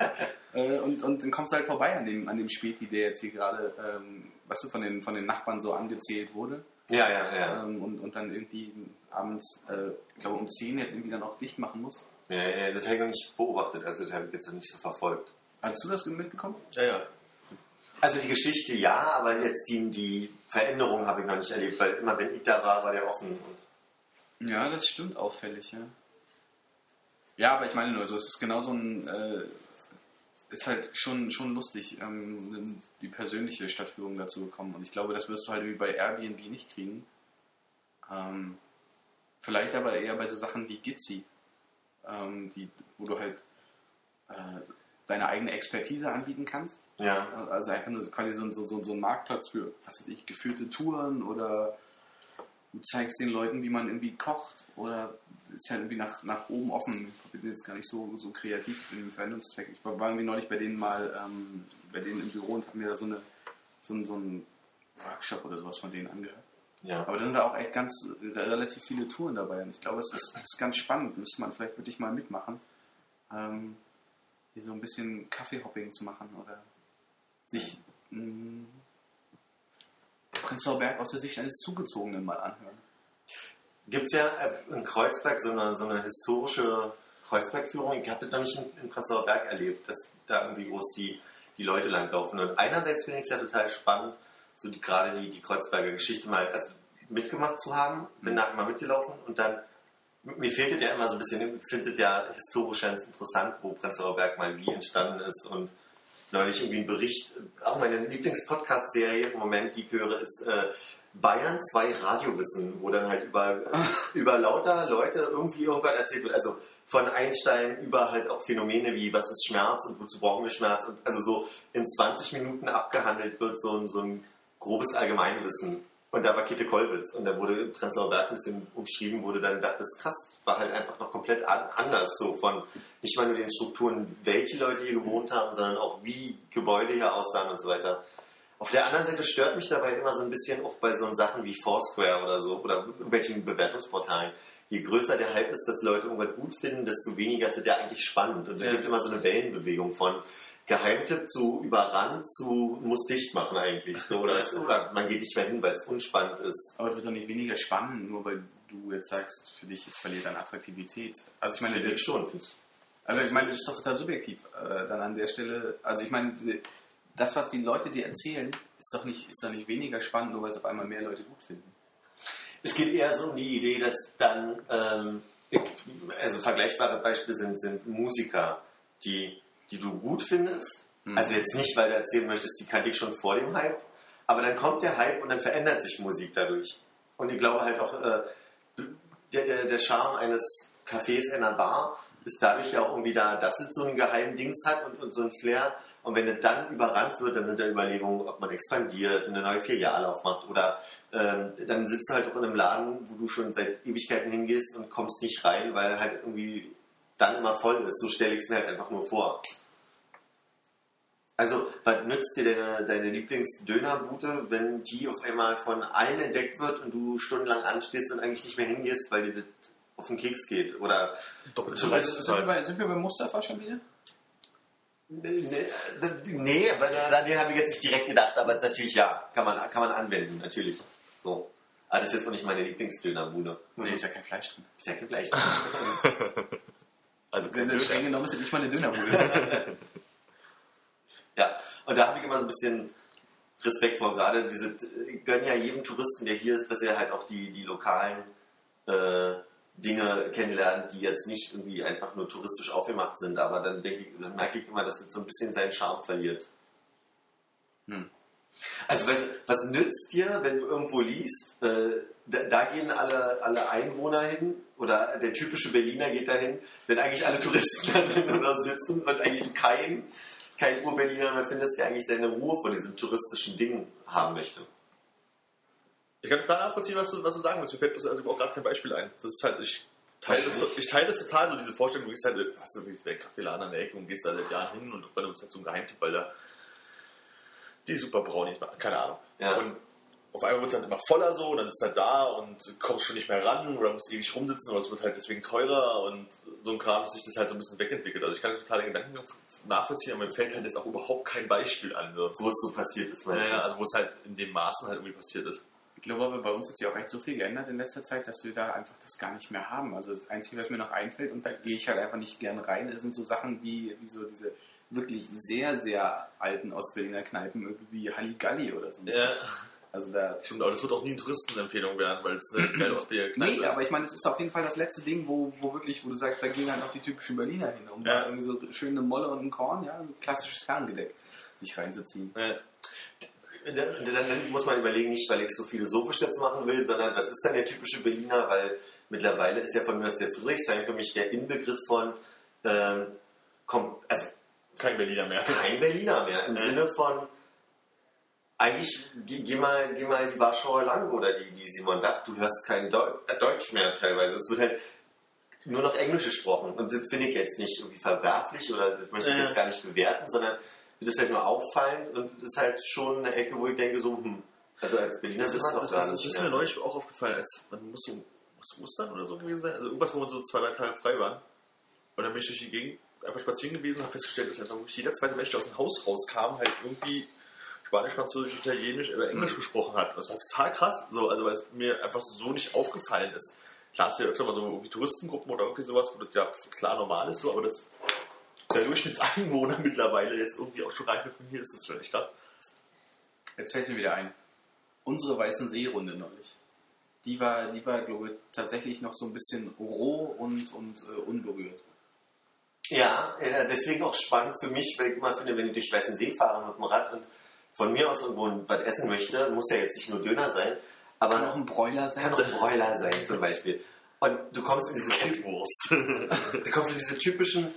(laughs) äh, und, und dann kommst du halt vorbei an dem, an dem Späti, der jetzt hier gerade, ähm, weißt du, von den, von den Nachbarn so angezählt wurde. Ja, ja, ja. Ähm, und, und dann irgendwie abends, äh, ich glaube um 10 jetzt irgendwie dann auch dicht machen muss. ja, ja das habe ich noch nicht beobachtet, also das habe ich jetzt noch nicht so verfolgt. Hattest du das mitbekommen? Ja, ja. Also die Geschichte ja, aber jetzt die, die Veränderung habe ich noch nicht erlebt, weil immer wenn ich da war, war der offen. Ja, das stimmt auffällig, ja. Ja, aber ich meine nur, so, es ist genau so ein, äh, ist halt schon, schon lustig, ähm, die persönliche Stadtführung dazu bekommen. Und ich glaube, das wirst du halt wie bei Airbnb nicht kriegen. Ähm, vielleicht aber eher bei so Sachen wie Gitzi, ähm, die, wo du halt äh, deine eigene Expertise anbieten kannst. ja, Also einfach nur quasi so, so, so, so ein Marktplatz für, was weiß ich, geführte Touren oder du zeigst den Leuten, wie man irgendwie kocht oder ist halt irgendwie nach, nach oben offen. Ich bin jetzt gar nicht so, so kreativ in dem Verwendungszweck. Ich war war irgendwie neulich bei denen mal, ähm, bei denen im Büro und habe mir da so, eine, so, ein, so einen Workshop oder sowas von denen angehört. ja. Aber da sind da auch echt ganz relativ viele Touren dabei und ich glaube, es ist, ist ganz spannend. Müsste man vielleicht wirklich mal mitmachen. Ähm, hier so ein bisschen Kaffeehopping zu machen oder sich mh, Prenzlauer Berg aus der Sicht eines Zugezogenen mal anhören. Gibt es ja äh, in Kreuzberg so eine, so eine historische Kreuzbergführung. Ich habe das noch nicht in, in Prenzlauer Berg erlebt, dass da irgendwie groß die, die Leute langlaufen. Und einerseits finde ich es ja total spannend, so die, gerade die, die Kreuzberger Geschichte mal also mitgemacht zu haben, bin Mhm. nachher mal mitgelaufen und dann, mir fehlt es ja immer so ein bisschen, ich finde es ja historisch ganz interessant, wo Prenzlauer Berg mal wie entstanden ist und neulich irgendwie ein Bericht, auch meine Lieblingspodcast-Serie im Moment, die ich höre, ist äh, Bayern 2 Radiowissen, wo dann halt über, (laughs) über lauter Leute irgendwie irgendwas erzählt wird. Also von Einstein über halt auch Phänomene wie, was ist Schmerz und wozu brauchen wir Schmerz? Und also so in 20 Minuten abgehandelt wird so ein, so ein grobes Allgemeinwissen. Und da war Käthe Kollwitz und da wurde Prenzlauer Berg ein bisschen umschrieben, wurde dann gedacht, das krass, war halt einfach noch komplett an, anders, so von nicht mal nur den Strukturen, welche Leute hier gewohnt haben, sondern auch wie Gebäude hier aussahen und so weiter. Auf der anderen Seite stört mich dabei immer so ein bisschen auch bei so Sachen wie Foursquare oder so oder irgendwelchen Bewertungsportalen. Je größer der Hype ist, dass Leute irgendwas gut finden, desto weniger ist es ja eigentlich spannend. Und es Ja. gibt immer so eine Wellenbewegung von Geheimtipp zu überrannt zu muss dicht machen eigentlich. So, oder, es- oder man geht nicht mehr hin, weil es unspannend ist. Aber es wird doch nicht weniger spannend, nur weil du jetzt sagst, für dich es verliert an Attraktivität. Also ich meine, Finde ich schon. Also ich meine, das ist doch total subjektiv äh, dann an der Stelle. Also ich meine, das, was die Leute dir erzählen, ist doch nicht, ist doch nicht weniger spannend, nur weil es auf einmal mehr Leute gut finden. Es geht eher so um die Idee, dass dann, ähm, also vergleichbare Beispiele sind, sind Musiker, die, die du gut findest. Hm. Also jetzt nicht, weil du erzählen möchtest, die kannte ich schon vor dem Hype, aber dann kommt der Hype und dann verändert sich Musik dadurch. Und ich glaube halt auch, äh, der, der, der Charme eines Cafés in einer Bar ist dadurch ja auch irgendwie da, dass es so einen geheimen Dings hat und, und so ein Flair. Und wenn es dann überrannt wird, dann sind da Überlegungen, ob man expandiert, eine neue Filiale aufmacht oder ähm, dann sitzt du halt auch in einem Laden, wo du schon seit Ewigkeiten hingehst und kommst nicht rein, weil halt irgendwie dann immer voll ist. So stelle ich es mir halt einfach nur vor. Also, was nützt dir deine, deine Lieblingsdönerbude, wenn die auf einmal von allen entdeckt wird und du stundenlang anstehst und eigentlich nicht mehr hingehst, weil dir das auf den Keks geht? Oder Beispiel- Sind wir, bei, sind wir bei Mustafa schon wieder? Nee, nee an den habe ich jetzt nicht direkt gedacht, aber natürlich ja, kann man, kann man anwenden, natürlich. So. Aber das ist jetzt auch nicht meine Lieblingsdönerbude. Nee, ist ja kein Fleisch drin. Ich sage vielleicht. Also kein Streng Döner. genommen ist das nicht mal eine Dönerbude. (laughs) ja, und da habe ich immer so ein bisschen Respekt vor. Gerade diese, ich gönne ja jedem Touristen, der hier ist, dass er halt auch die, die lokalen äh, Dinge kennenlernt, die jetzt nicht irgendwie einfach nur touristisch aufgemacht sind. Aber dann denke ich, dann merke ich immer, dass das so ein bisschen seinen Charme verliert. Hm. Also was, was nützt dir, wenn du irgendwo liest, äh, da, da gehen alle, alle Einwohner hin oder der typische Berliner geht dahin, wenn eigentlich alle Touristen (laughs) da drin oder sitzen und eigentlich du keinen kein Ur-Berliner mehr findest, der eigentlich seine Ruhe vor diesem touristischen Ding haben möchte. Ich kann total nachvollziehen, was du, was du sagen willst. Mir fällt also auch gerade kein Beispiel ein. Das ist halt, ich teile das, ich teile das total, so diese Vorstellung, du gehst halt, hast du wirklich den Kaffeeladen an der Ecke und gehst da seit Jahren hin und irgendwann ist halt so ein Geheimtipp, weil da die super Brownies machen, keine Ahnung. Ja. Und auf einmal wird es halt immer voller so und dann sitzt halt da und kommst schon nicht mehr ran oder musst ewig rumsitzen oder es wird halt deswegen teurer und so ein Kram, dass sich das halt so ein bisschen wegentwickelt. Also ich kann total den Gedanken nachvollziehen, aber mir fällt halt jetzt auch überhaupt kein Beispiel an. So. Wo es so passiert ist, Ja, ja, also wo es halt in dem Maßen halt irgendwie passiert ist. Ich glaube aber, bei uns hat sich auch echt so viel geändert in letzter Zeit, dass wir da einfach das gar nicht mehr haben. Also das Einzige, was mir noch einfällt, und da gehe ich halt einfach nicht gern rein, sind so Sachen wie, wie so diese wirklich sehr, sehr alten Ostberliner Kneipen, irgendwie Halligalli oder so. Ja, Also da... stimmt, aber das wird auch nie eine Touristenempfehlung werden, weil es eine (clears throat) geile Ausbildung Nee, aber ich meine, es ist auf jeden Fall das letzte Ding, wo, wo wirklich, wo du sagst, da gehen halt noch die typischen Berliner hin, um Ja. da irgendwie so schöne Molle und ein Korn, ja, ein klassisches Kerngedeck sich reinzuziehen. Ja. Dann, dann muss man überlegen, nicht weil ich so philosophisch jetzt machen will, sondern was ist dann der typische Berliner, weil mittlerweile ist ja von mir aus der Friedrichshain für mich der Inbegriff von, ähm, also Kein Berliner mehr. kein Berliner mehr, im Ja. Sinne von, eigentlich geh, geh, mal, geh mal die Warschauer lang oder die, die Simon Dach, du hörst kein Deu äh, Deutsch mehr teilweise. Es wird halt nur noch Englisch gesprochen und das finde ich jetzt nicht irgendwie verwerflich oder das möchte ich Ja. jetzt gar nicht bewerten, sondern das ist halt nur auffallend und das ist halt schon eine Ecke, wo ich denke so, hm, also als Berliner Das, ist es das, doch das, das ist mir neulich auch aufgefallen, als man muss so muss Ostern oder so gewesen sein, also irgendwas, wo man so zwei, drei Tage frei waren. Und dann bin ich durch die Gegend einfach spazieren gewesen und habe festgestellt, dass einfach jeder zweite Mensch, der aus dem Haus rauskam, halt irgendwie Spanisch, Französisch, Italienisch oder Englisch gesprochen hat. Das war total krass, so, also weil es mir einfach so nicht aufgefallen ist. Klar, hast du ja öfter mal so irgendwie Touristengruppen oder irgendwie sowas, wo das ja klar normal ist, so, aber das der Durchschnittseinwohner (laughs) mittlerweile jetzt irgendwie auch schon reicht von hier ist das schon echt krass. Jetzt fällt mir wieder ein. Unsere Weißen Seerunde neulich. Die war, die war, glaube ich, tatsächlich noch so ein bisschen roh und, und äh, unberührt. Ja, ja, deswegen auch spannend für mich, weil ich immer finde, wenn ich durch Weißen See fahre mit dem Rad und von mir aus irgendwo was essen möchte, muss ja jetzt nicht nur Döner sein, aber Kann auch ein Bräuler sein. kann auch ein Bräuler sein zum Beispiel. Und du kommst in diese, Typ Wurst. (laughs) du kommst in diese typischen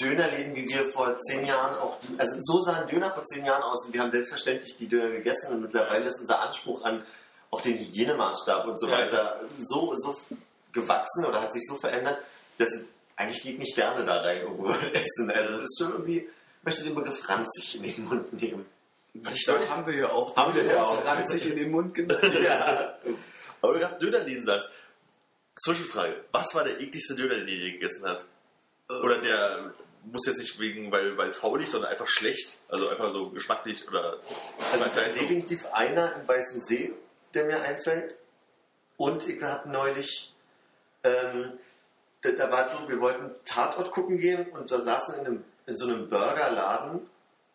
Dönerläden, wie wir vor zehn Jahren auch, also so sahen Döner vor zehn Jahren aus und wir haben selbstverständlich die Döner gegessen und mittlerweile ist unser Anspruch an auch den Hygienemaßstab und so Ja. weiter so, so gewachsen oder hat sich so verändert, dass es, eigentlich geht nicht gerne da rein irgendwo (laughs) essen. Also es ist schon irgendwie, ich möchte den Begriff ranzig in den Mund nehmen. Ich da haben wir ja auch. Haben wir ja auch. ranzig in den Mund (laughs) genommen. Ja. Aber du gerade Dönerläden sagst. Zwischenfrage. Was war der ekligste Döner, den ihr gegessen habt? Oder der muss jetzt nicht wegen, weil, weil faulig, sondern einfach schlecht. Also einfach so geschmacklich oder. Also da ist ist so- definitiv einer im Weißen See, der mir einfällt. Und ich habe neulich, ähm, da, da war es so, wir wollten Tatort gucken gehen und da saßen in, einem, in so einem Burgerladen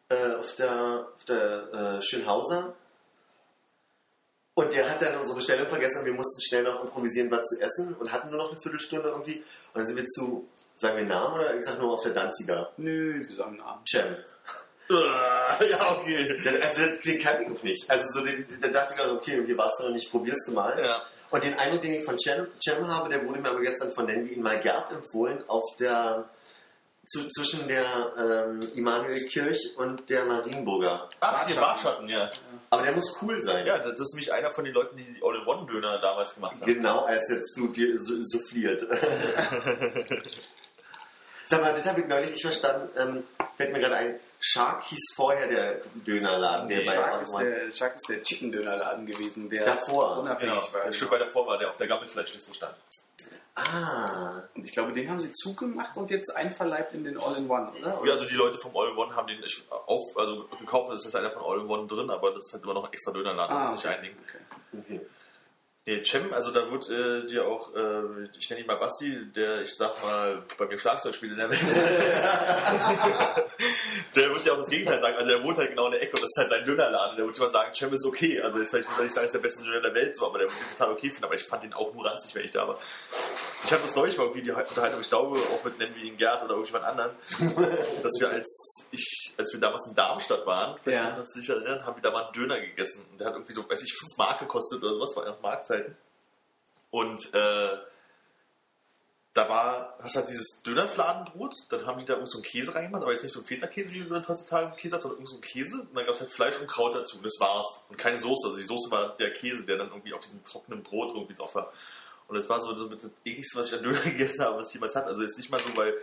äh, auf der, auf der äh, Schönhauser. Und der hat dann unsere Bestellung vergessen und wir mussten schnell noch improvisieren, was zu essen und hatten nur noch eine Viertelstunde irgendwie. Und dann sind wir zu, sagen wir Namen oder ich sag nur auf der Danziger. Nö, sie sagen Namen. Cem. ja, okay. Das, also den kannte ich auch nicht. Also so den, da dachte ich also, okay, wie warst du noch nicht, probierst du mal. Ja. Und den Eindruck, den ich von Cem, Cem habe, der wurde mir aber gestern von nennen wir ihn mal Gerd empfohlen, auf der zu, zwischen der ähm, Immanuelkirch und der Marienburger. Ach, hier Bartschatten, ja. Aber der muss cool sein. Ja, das ist nämlich einer von den Leuten, die die All-in-One-Döner damals gemacht haben. Genau, als jetzt du dir so- souffliert. (laughs) Sag mal, das habe ich neulich nicht verstanden. Ähm, fällt mir gerade ein, Shark hieß vorher der Dönerladen, der Die bei Shark ist, der, Shark ist der Chicken-Dönerladen gewesen, der Davor, unabhängig Genau, war. ein Stück weiter vor war, der auf der Gammelfleischliste stand. Ah, Und ich glaube, den haben sie zugemacht und jetzt einverleibt in den All-in-One, oder? Ja, also die Leute vom All-in-One haben den auf, also gekauft, das ist einer von All-in-One drin, aber das ist halt immer noch ein extra Dönerladen, das Ah, ist nicht ein Ding. okay. Nee, Cem, also da wird äh, dir auch, äh, ich nenne ihn mal Basti, der, ich sag mal, bei mir Schlagzeug spielt in der Welt. (laughs) der wird dir auch das Gegenteil sagen. Also der wohnt halt genau in der Ecke und das ist halt sein Dönerladen. Der wird immer sagen, Cem ist okay. Also jetzt vielleicht würde ich nicht sagen, ist der beste Döner der Welt, so, aber der wird den total okay finden. Aber ich fand ihn auch nur ranzig, wenn ich da war. Ich hatte das neulich mal irgendwie die Unterhaltung, ich glaube, auch mit nennen wir ihn Gerd oder irgendjemand anderen, (laughs) dass wir als ich, als wir damals in Darmstadt waren, vielleicht Ja. kann man sich nicht erinnern, haben wir da mal einen Döner gegessen. Und der hat irgendwie so, weiß ich, 5 Mark gekostet oder sowas, war ja noch Marktzeiten. Und äh, da war, hast halt dieses Dönerfladenbrot, dann haben die da irgend so einen Käse reingemacht, aber jetzt nicht so ein Feta-Käse, wie man heutzutage Käse hat, sondern irgend so einen Käse. Und dann gab es halt Fleisch und Kraut dazu. Und das war's. Und keine Soße. Also die Soße war der Käse, der dann irgendwie auf diesem trockenen Brot irgendwie drauf war. Und das war so, so das ekligste, was ich an Döner (laughs) gegessen habe, was ich jemals hatte. Also jetzt nicht mal so, weil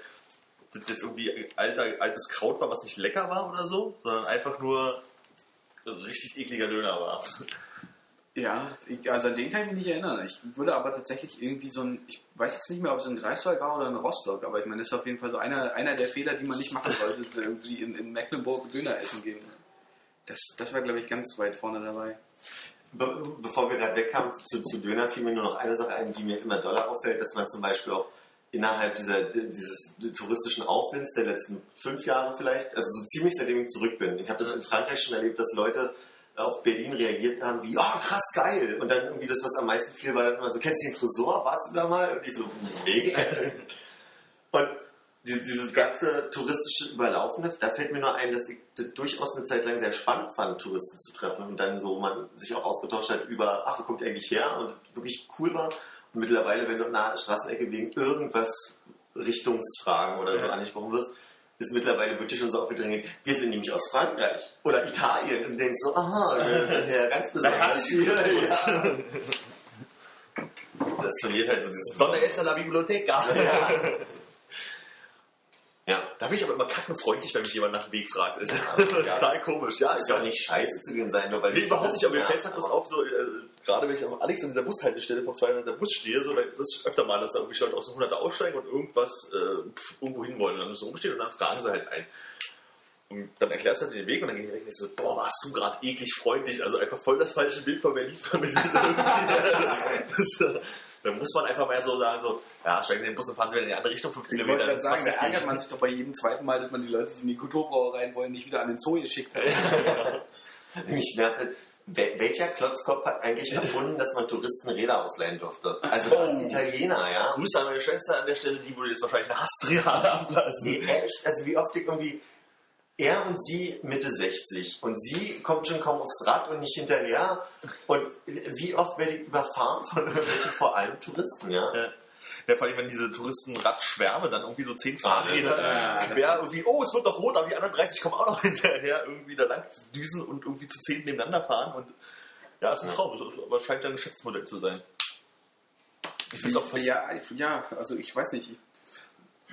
das jetzt irgendwie alter, altes Kraut war, was nicht lecker war oder so, sondern einfach nur ein richtig ekliger Döner war. (laughs) Ja, ich, also an den kann ich mich nicht erinnern. Ich würde aber tatsächlich irgendwie so ein, ich weiß jetzt nicht mehr, ob es ein Greifswald war oder ein Rostock, aber ich meine, das ist auf jeden Fall so einer, einer der Fehler, die man nicht machen sollte, irgendwie in, in Mecklenburg Döner essen gehen. Das, das war, glaube ich, ganz weit vorne dabei. Be bevor wir da wegkamen zu, zu Döner, fiel mir nur noch eine Sache ein, die mir immer doller auffällt, dass man zum Beispiel auch innerhalb dieser, dieses touristischen Aufwinds der letzten fünf Jahre vielleicht, also so ziemlich seitdem ich zurück bin. Ich habe das in Frankreich schon erlebt, dass Leute auf Berlin reagiert haben wie, oh krass, geil. Und dann irgendwie das, was am meisten fiel, war dann immer so, kennst du den Tresor? Warst du da mal? Und ich so, nee. (laughs) Und die- dieses ganze touristische Überlaufene, da fällt mir nur ein, dass ich das durchaus eine Zeit lang sehr spannend fand, Touristen zu treffen und dann so man sich auch ausgetauscht hat über, ach, wo kommt ihr eigentlich her? Und wirklich cool war. Und mittlerweile, wenn du an einer Straßenecke wegen irgendwas Richtungsfragen oder so angesprochen wirst, ist mittlerweile wirklich schon so aufgedrängt, wir sind nämlich aus Frankreich oder Italien und denkst so, aha, der, der ganz besonders hier. Ja. Das verliert halt so dieses Donde esta la biblioteca? Ja. (laughs) Da bin ich aber immer kackenfreundlich, wenn mich jemand nach dem Weg fragt. (laughs) Ist Ja. total komisch. Ja, Ist ja auch nicht scheiße zu gehen sein, nur weil Nee, überhaupt nicht, aber mir Ja, fällt es halt bloß auf, so, äh, gerade wenn ich am Alex an dieser Bushaltestelle von 200 Bus stehe, so, dann ist es öfter mal, dass da irgendwie Leute aus dem 100er aussteigen und irgendwas äh, pf, irgendwo hin wollen und dann so rumstehen und dann fragen sie halt ein. Und dann erklärst du halt den Weg und dann gehe ich direkt so, boah, warst du gerade eklig freundlich, also einfach voll das falsche Bild von Berlin vermittelt. (laughs) (laughs) das, äh, da muss man einfach mal so sagen, so, ja, steigen Sie in den Bus und fahren Sie wieder in die andere Richtung, fünf Ich wollte Kilometer. gerade das sagen, da ärgert man sich doch bei jedem zweiten Mal, dass man die Leute, die in die Kulturbrauereien wollen, nicht wieder an den Zoo geschickt hat. (laughs) Mich nervt, halt, wel- welcher Klotzkopf hat eigentlich erfunden, dass man Touristen Räder ausleihen durfte? Also Oh. Italiener, ja? Grüße an meine Schwester an der Stelle, die würde jetzt wahrscheinlich eine Hastriade ablassen. Nee, echt? Also wie oft ich irgendwie er und sie Mitte 60 und sie kommt schon kaum aufs Rad und nicht hinterher und wie oft werde ich überfahren von irgendwelchen vor allem Touristen, ja? Ja. Ja, vor allem, wenn diese Touristenradschwärme dann irgendwie so zehn Ah, Fahrräder ja, das- quer irgendwie, oh, es wird doch rot, aber die anderen 30 kommen auch noch (laughs) hinterher irgendwie da lang düsen und irgendwie zu zehn nebeneinander fahren und ja, ist ein Traum, aber scheint ja ein Geschäftsmodell zu sein. Ich finde es auch fast, ja, ja, also ich weiß nicht. Ich,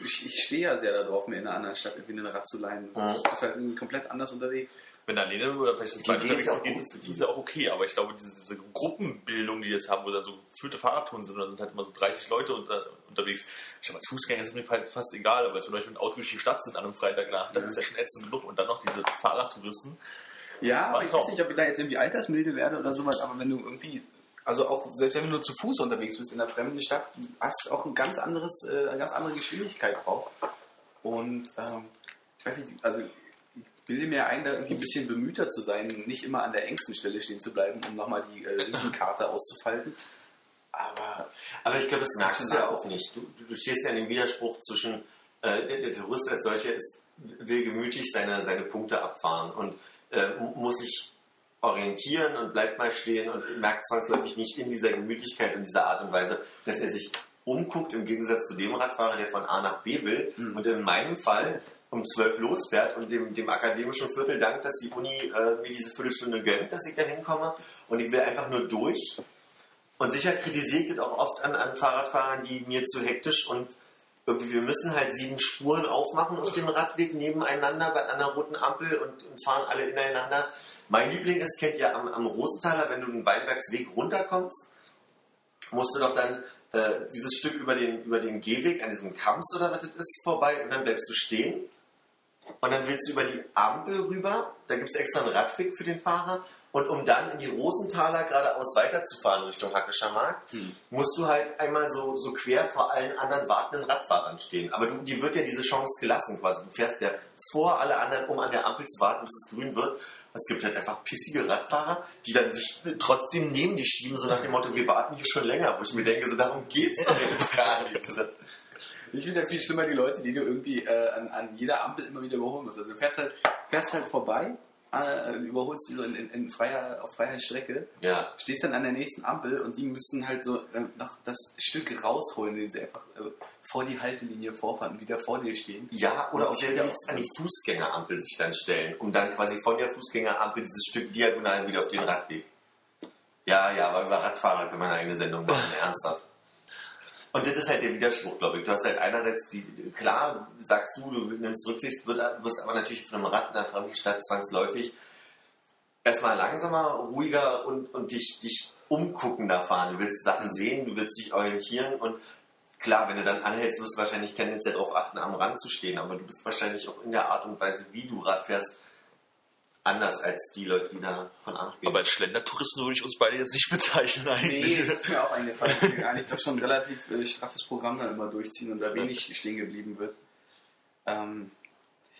ich, ich stehe ja sehr darauf, mir in einer anderen Stadt irgendwie ein Rad zu leihen. Mhm. Du bist halt komplett anders unterwegs. wenn da alleine oder vielleicht so zwei unterwegs geht, ist, ist ja auch okay, aber ich glaube, diese, diese Gruppenbildung, die jetzt haben, wo dann so geführte Fahrradtouren sind, da sind halt immer so 30 Leute unter, unterwegs. Ich glaube, als Fußgänger ist es mir fast egal, aber wenn wir mit dem Auto durch die Stadt sind an einem Freitagnacht, dann Ja. ist ja schon ätzend genug und dann noch diese Fahrradtouristen. Ja, aber ich weiß nicht, ob ich da jetzt irgendwie altersmilde werde oder sowas, aber wenn du irgendwie, also auch selbst wenn du nur zu Fuß unterwegs bist in einer fremden Stadt, du hast auch ein ganz anderes, äh, eine ganz andere Geschwindigkeit drauf. Und ähm, ich weiß nicht, also ich bilde mir ein, da irgendwie ein bisschen bemühter zu sein, nicht immer an der engsten Stelle stehen zu bleiben, um nochmal die äh, Riesenkarte auszufalten. Aber Aber ich glaube, das merkst du ja auch nicht. Du, du, du stehst ja in dem Widerspruch zwischen, äh, der, der Tourist als solcher ist, will gemütlich seine, seine Punkte abfahren und äh, mu- muss sich orientieren und bleibt mal stehen und merkt zwangsläufig nicht in dieser Gemütlichkeit und dieser Art und Weise, dass er sich umguckt im Gegensatz zu dem Radfahrer, der von A nach B will und in meinem Fall um 12 losfährt und dem, dem akademischen Viertel dankt, dass die Uni äh, mir diese Viertelstunde gönnt, dass ich da hinkomme und ich will einfach nur durch und sicher kritisiere ich das auch oft an, an Fahrradfahrern, die mir zu hektisch und irgendwie, wir müssen halt sieben Spuren aufmachen auf dem Radweg nebeneinander bei einer roten Ampel und, und fahren alle ineinander. Mein Liebling ist, kennt ihr am, am Rosenthaler, wenn du den Weinbergsweg runterkommst, musst du doch dann äh, dieses Stück über den, über den Gehweg an diesem Kamps oder was das ist vorbei und dann bleibst du stehen und dann willst du über die Ampel rüber, da gibt es extra einen Radweg für den Fahrer und um dann in die Rosenthaler geradeaus weiterzufahren Richtung Hackescher Markt, musst du halt einmal so, so quer vor allen anderen wartenden Radfahrern stehen. Aber du, dir wird ja diese Chance gelassen quasi. Du fährst ja vor alle anderen, um an der Ampel zu warten, bis es grün wird. Es gibt halt einfach pissige Radfahrer, die dann sich trotzdem neben dich schieben, so nach dem Motto, wir warten hier schon länger. Wo ich mir denke, so darum geht's doch jetzt (laughs) gar nicht. Ich finde ja viel schlimmer die Leute, die du irgendwie äh, an, an jeder Ampel immer wieder überholen musst. Also du fährst halt, fährst halt vorbei, äh, überholst die so in, in, in freier, auf freier Strecke, Ja, stehst dann an der nächsten Ampel und die müssten halt so äh, noch das Stück rausholen, indem sie einfach äh, vor die Haltelinie vorfahren und wieder vor dir stehen. Ja, oder auch wieder an die Fußgängerampel sich dann stellen, um dann quasi von der Fußgängerampel dieses Stück diagonal wieder auf den Radweg. Ja, ja, aber über Radfahrer kann man eine eigene Sendung machen, (laughs) ernsthaft. Und das ist halt der Widerspruch, glaube ich. Du hast halt einerseits die, klar, sagst du, du nimmst Rücksicht, wirst aber natürlich von einem Rad in einer fremden Stadt zwangsläufig erstmal langsamer, ruhiger und, und dich, dich umguckender fahren. Du willst Sachen sehen, du willst dich orientieren und klar, wenn du dann anhältst, wirst du wahrscheinlich tendenziell darauf achten, am Rand zu stehen, aber du bist wahrscheinlich auch in der Art und Weise, wie du Rad fährst, anders als die Leute, die da von A nach B Aber als Schlendertouristen würde ich uns beide jetzt nicht (laughs) bezeichnen Nee, eigentlich. das ist mir auch eingefallen, dass wir eigentlich doch schon ein relativ äh, straffes Programm da immer durchziehen und da wenig stehen geblieben wird. Ähm,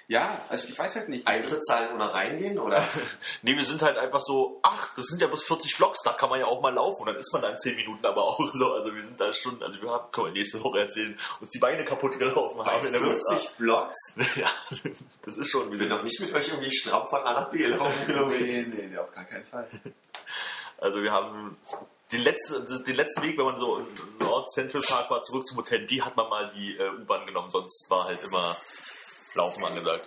ja, also ich weiß halt nicht. Eintritt zahlen oder reingehen oder? (laughs) Nee, wir sind halt einfach so, ach, das sind ja bis 40 Blocks, da kann man ja auch mal laufen und dann ist man da in 10 Minuten aber auch so. Also wir sind da schon, also wir haben, können wir nächste Woche erzählen, uns die Beine kaputt gelaufen haben in der USA. 50 Blocks? (laughs) Ja, das ist schon, wir Wir sind noch nicht mit euch irgendwie stramm von A nach B laufen. (laughs) Nee, nee, nee, auf gar keinen Fall. Also wir haben den letzten, den letzten Weg, wenn man so im Nord Central Park war, zurück zum Hotel, die hat man mal die äh, U-Bahn genommen, sonst war halt immer Laufen angesagt.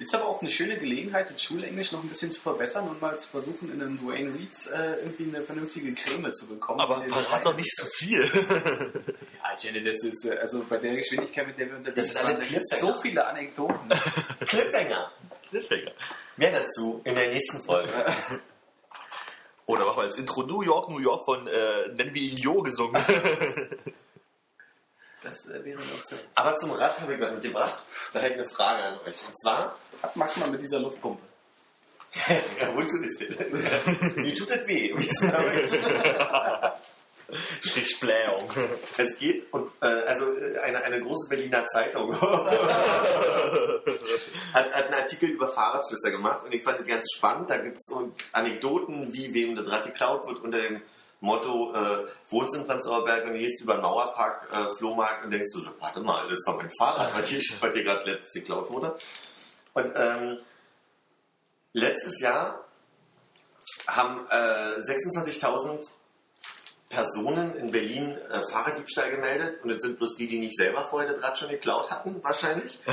Ist aber auch eine schöne Gelegenheit, das Schulenglisch noch ein bisschen zu verbessern und mal zu versuchen, in einem Dwayne Reeds äh, irgendwie eine vernünftige Creme zu bekommen. Aber verrat doch nicht so viel. (laughs) Ja, ich finde, das ist, äh, also bei der Geschwindigkeit, mit der wir unterwegs sind da gibt es so viele Anekdoten. (laughs) Cliffhanger. Cliffhanger. Mehr dazu in der nächsten Folge. (laughs) Oder machen wir als Intro New York, New York von, äh, nennen wir ihn Jo gesungen. Das äh, wäre eine Option. Aber zum Rad habe ich was mitgebracht. Da hätte ich eine Frage an euch. Und zwar, Was macht man mit dieser Luftpumpe? (laughs) ja, wozu ist das? Wie tut das weh? Wie ist denn? Strich Blähung. Es geht, und, äh, also äh, eine, eine große Berliner Zeitung hat, hat einen Artikel über Fahrradschlösser gemacht und ich fand das ganz spannend. Da gibt es so Anekdoten, wie wem das Rad geklaut wird unter dem Motto, äh, wohnst in Prenzlauer Berg und gehst über den Mauerpark, äh, Flohmarkt und denkst du so, warte mal, das ist doch mein Fahrrad, was hier, was hier gerade letztes geklaut wurde. Und ähm, letztes Jahr haben äh, 26.000 Personen in Berlin äh, Fahrraddiebstahl gemeldet und das sind bloß die, die nicht selber vorher das Rad schon geklaut hatten, wahrscheinlich. (laughs)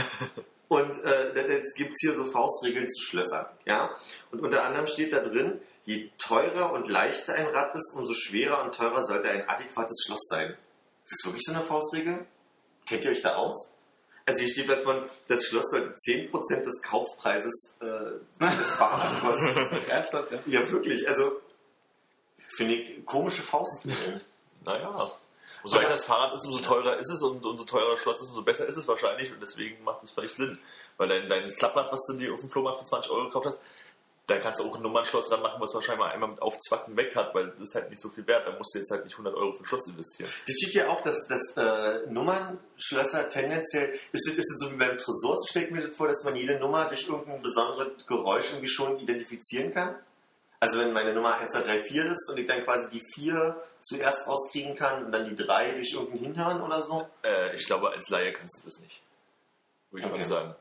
Und äh, jetzt gibt es hier so Faustregeln zu Schlössern. Ja? Und unter anderem steht da drin, je teurer und leichter ein Rad ist, umso schwerer und teurer sollte ein adäquates Schloss sein. Ist das wirklich so eine Faustregel? Kennt ihr euch da aus? Also hier steht was von, das Schloss sollte 10% des Kaufpreises äh, des (laughs) Fahrrads kosten. Ernsthaft, ja? Ja, wirklich. Also, finde ich komische Faustregeln. Naja. Umso leichter das Fahrrad ist, umso teurer ist es und umso teurer das Schloss ist, umso besser ist es wahrscheinlich und deswegen macht es vielleicht Sinn. Weil dein, dein Klapprad, was du dir auf dem Flohmarkt für 20 Euro gekauft hast, da kannst du auch ein Nummernschloss dran machen, was wahrscheinlich mal einmal mit Aufzwacken weg hat, weil das ist halt nicht so viel wert. Da musst du jetzt halt nicht 100 Euro für ein Schloss investieren. Das steht ja auch, dass, dass äh, Nummernschlösser tendenziell, ist das, ist das so wie beim Tresor, so stellt mir das vor, dass man jede Nummer durch irgendein besonderes Geräusch irgendwie schon identifizieren kann? Also wenn meine Nummer 1, 2, 3, 4 ist und ich dann quasi die 4 zuerst rauskriegen kann und dann die 3 durch irgendein Hinhören oder so? Äh, ich glaube, als Laie kannst du das nicht. Würde ich Okay. fast sagen.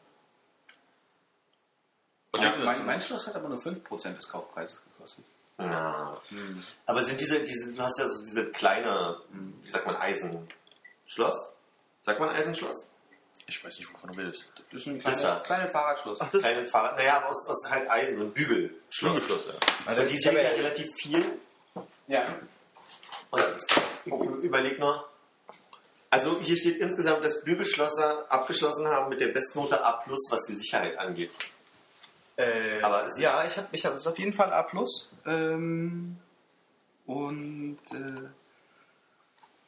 Was Ja, mein, mein Schloss hat aber nur 5% des Kaufpreises gekostet. Ja. Aber sind diese, diese, du hast ja so diese kleine, wie sagt man, Eisenschloss? Sagt man Eisenschloss? Ich weiß nicht, wovon du willst. Das ist ein kleiner, kleiner Fahrradschloss. Ach, das Kleinen Fahrrad, naja, aber aus, aus halt Eisen, so ein Bügelschloss. Schwimmeschloss, ja. Und die sind ja relativ viel. Ja. Und ich überleg nur. Also hier steht insgesamt, dass Bügelschlosser abgeschlossen haben mit der Bestnote A+, was die Sicherheit angeht. Äh, Aber es- ja, ich habe ich hab, es ist auf jeden Fall A+. Ähm, und äh,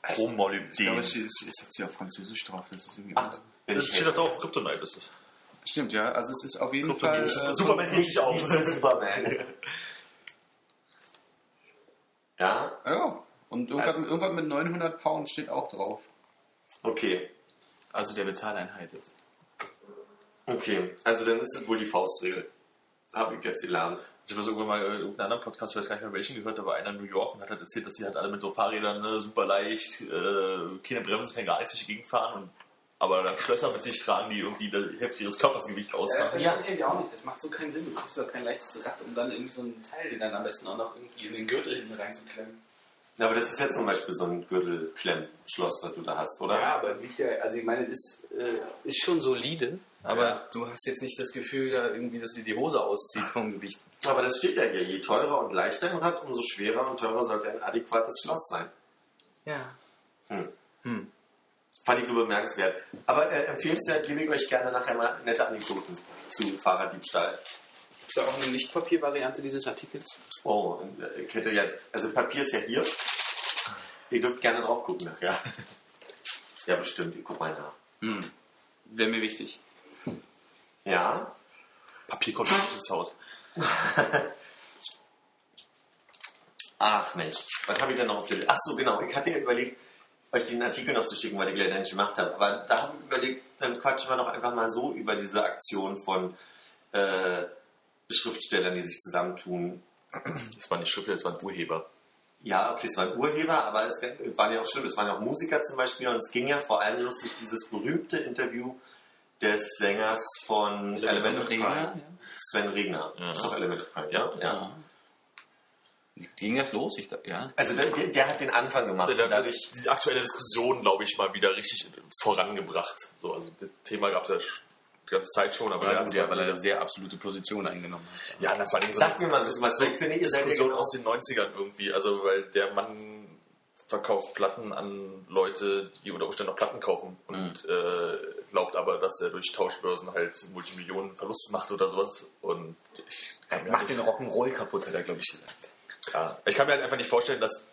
ich glaube, Chromolybden. es ist, ist jetzt ja auf Französisch drauf. Das ist irgendwie Ach, wenn Das ich steht doch drauf, Kryptonite ist es. Stimmt, ja. Also es ist auf jeden. Fall... Äh, Superman nicht, auf. Superman. (laughs) ja, Ja. Und irgendwas, irgendwas mit 900 Pound steht auch drauf. okay. Also der Bezahleinheit jetzt. Okay, also dann ist das wohl die Faustregel. Habe ich jetzt gelernt. Ich habe das irgendwann mal in irgendeinem anderen Podcast, ich weiß gar nicht mehr welchen gehört, da war einer in New York und hat halt erzählt, dass sie halt alle mit so Fahrrädern ne, super leicht, äh, keine Bremsen, kein gar nichts durch die Gegend fahren und aber dann Schlösser mit sich tragen, die irgendwie die Hälfte ihres Körpersgewicht ausmachen. verstehe ich auch nicht. Das macht so keinen Sinn. Du kriegst doch kein leichtes Rad, um dann irgendwie so ein Teil, den dann am besten auch noch irgendwie in den Gürtel hinten reinzuklemmen. Ja, aber das ist ja zum Beispiel so ein Gürtelklemmschloss, was du da hast, oder? Ja, aber wiegt ja, also ich meine, das ist, äh, ist schon solide, aber Ja. du hast jetzt nicht das Gefühl, da irgendwie, dass dir die Hose auszieht vom Gewicht. Aber das steht ja hier. Je teurer und leichter ein Rad, umso schwerer und teurer sollte ein adäquates Schloss sein. Ja. Hm. Fand ich nur bemerkenswert. Aber äh, empfehlenswert gebe ich euch gerne nachher mal nette Anekdoten zu Fahrraddiebstahl. Ist da auch eine Nicht-Papier-Variante dieses Artikels? Oh, und, äh, ich hätte ja, also Papier ist ja hier. Ihr dürft gerne drauf gucken nachher. (laughs) Ja, bestimmt, ich guck mal nach. Hm. Wäre mir wichtig. Ja, Papier kommt nicht ins Haus. (laughs) Ach Mensch, was habe ich denn noch auf der Liste? Ach so, genau. Ich hatte ja überlegt, euch den Artikel noch zu schicken, weil ich leider nicht gemacht habe. Aber da habe ich überlegt, dann quatschen wir doch einfach mal so über diese Aktion von äh, Schriftstellern, die sich zusammentun. (clears throat) Das war nicht Schriftsteller, das waren Urheber. Ja, okay, es waren Urheber, aber es waren ja auch schlimm. Es waren ja auch Musiker zum Beispiel und es ging ja vor allem lustig dieses berühmte Interview des Sängers von Element of Regner, Crime. ja. Sven Regner. Ja. Ist doch Element of Crime, Ja. ja. Ging das los? Ich, dachte, ja. Also der, der, der hat den Anfang gemacht. Hat dadurch, die aktuelle Diskussion, glaube ich, mal wieder richtig vorangebracht. So, also das Thema gab es ja die ganze Zeit schon, aber Ja, der gut, ja, weil er eine sehr absolute Position eingenommen hat. Ja, na, vor allem so Sag mir mal, was- was so ich finde, ihr seid ja Diskussion genau- aus den 90ern irgendwie. Also, weil der Mann verkauft Platten an Leute, die unter Umständen noch Platten kaufen und äh, glaubt aber, dass er durch Tauschbörsen halt Multimillionen Verlust macht oder sowas. Und ich mir Macht den Rock'n'Roll kaputt, hat er, glaube ich, gesagt. ja, ich kann mir halt einfach nicht vorstellen, dass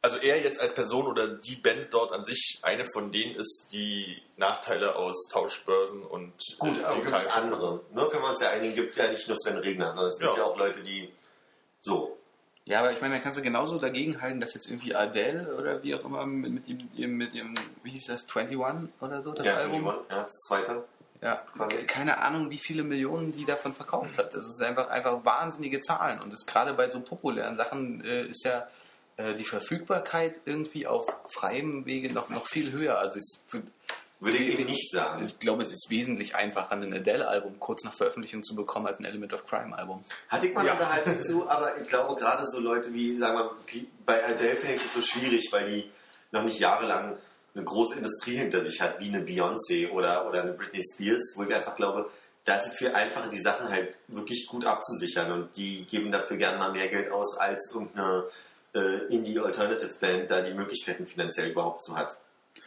also er jetzt als Person oder die Band dort an sich eine von denen ist, die Nachteile aus Tauschbörsen und Gut, äh, aber gibt andere. Ne? Können wir uns ja einigen, gibt ja nicht nur Sven Regner, sondern es gibt Ja. ja auch Leute, die so. Ja, aber ich meine, da kannst du genauso dagegen halten, dass jetzt irgendwie Adele oder wie auch immer mit, mit, ihrem- mit ihrem, wie hieß das, 21 oder so, das ja, Album? Album. ja, das zweite. Ja, Quasi. keine Ahnung, wie viele Millionen die davon verkauft hat. Das ist einfach, einfach wahnsinnige Zahlen. Und das gerade bei so populären Sachen äh, ist ja äh, die Verfügbarkeit irgendwie auf freiem Wege noch, noch viel höher. Also es, Würde ich eben nicht sagen. ich glaube, es ist wesentlich einfacher, ein Adele-Album kurz nach Veröffentlichung zu bekommen, als ein Element of Crime-Album. Hatte ich mal Ja. eine Unterhaltung zu, aber ich glaube gerade so Leute wie, sagen wir, bei Adele finde ich es so schwierig, weil die noch nicht jahrelang eine große Industrie hinter sich hat, wie eine Beyoncé oder, oder eine Britney Spears, wo ich einfach glaube, da ist es viel einfacher, die Sachen halt wirklich gut abzusichern und die geben dafür gerne mal mehr Geld aus, als irgendeine äh, Indie-Alternative-Band da die Möglichkeiten finanziell überhaupt zu hat.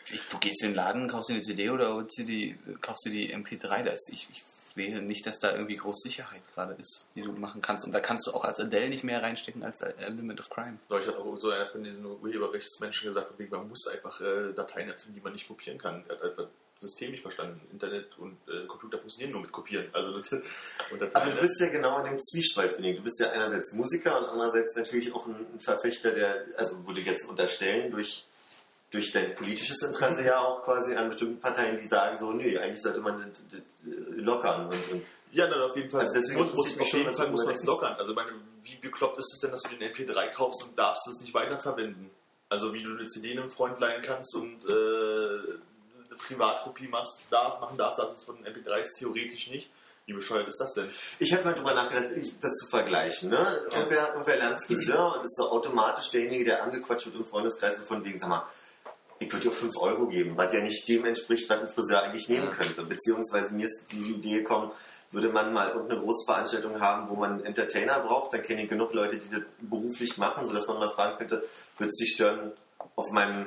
Ich, du gehst in den Laden, kaufst dir eine CD oder die, kaufst dir die MP3. Da ist, ich, ich sehe nicht, dass da irgendwie groß Sicherheit gerade ist, die du machen kannst. Und da kannst du auch als Adele nicht mehr reinstecken als Element of Crime. Neulich hat auch so einer von diesen Urheberrechtsmenschen gesagt, man muss einfach äh, Dateien erfinden, die man nicht kopieren kann. Er hat halt das System nicht verstanden. Internet und äh, Computer funktionieren nur mit Kopieren. Also das, Aber du bist ja genau in dem Zwiespalt, finde ich. Du bist ja einerseits Musiker und andererseits natürlich auch ein, ein Verfechter, der, also würde ich jetzt unterstellen, durch, durch dein politisches Interesse ja auch quasi an bestimmten Parteien, die sagen so, nö, eigentlich sollte man das lockern und, und ja, na, auf jeden Fall, Also deswegen muss, muss, auf jeden Fall muss man es lockern. Also meine, wie bekloppt ist es denn, dass du den MP3 kaufst und darfst es nicht weiterverwenden? Also wie du eine CD einem Freund leihen kannst und äh, eine Privatkopie machst, darf, machen darfst, das ist von MP3s theoretisch nicht. Wie bescheuert ist das denn? Ich habe mal drüber nachgedacht, das zu vergleichen. Ne? Irgendwer, irgendwer lernt Friseur und ist so automatisch derjenige, der angequatscht wird im Freundeskreis so von wegen, sag mal, ich würde dir 5 Euro geben, was ja nicht dem entspricht, was ein Friseur eigentlich nehmen könnte. Beziehungsweise mir ist die Idee gekommen, würde man mal irgendeine große Veranstaltung haben, wo man einen Entertainer braucht, dann kenne ich genug Leute, die das beruflich machen, sodass man mal fragen könnte, würde es dich stören, auf meinem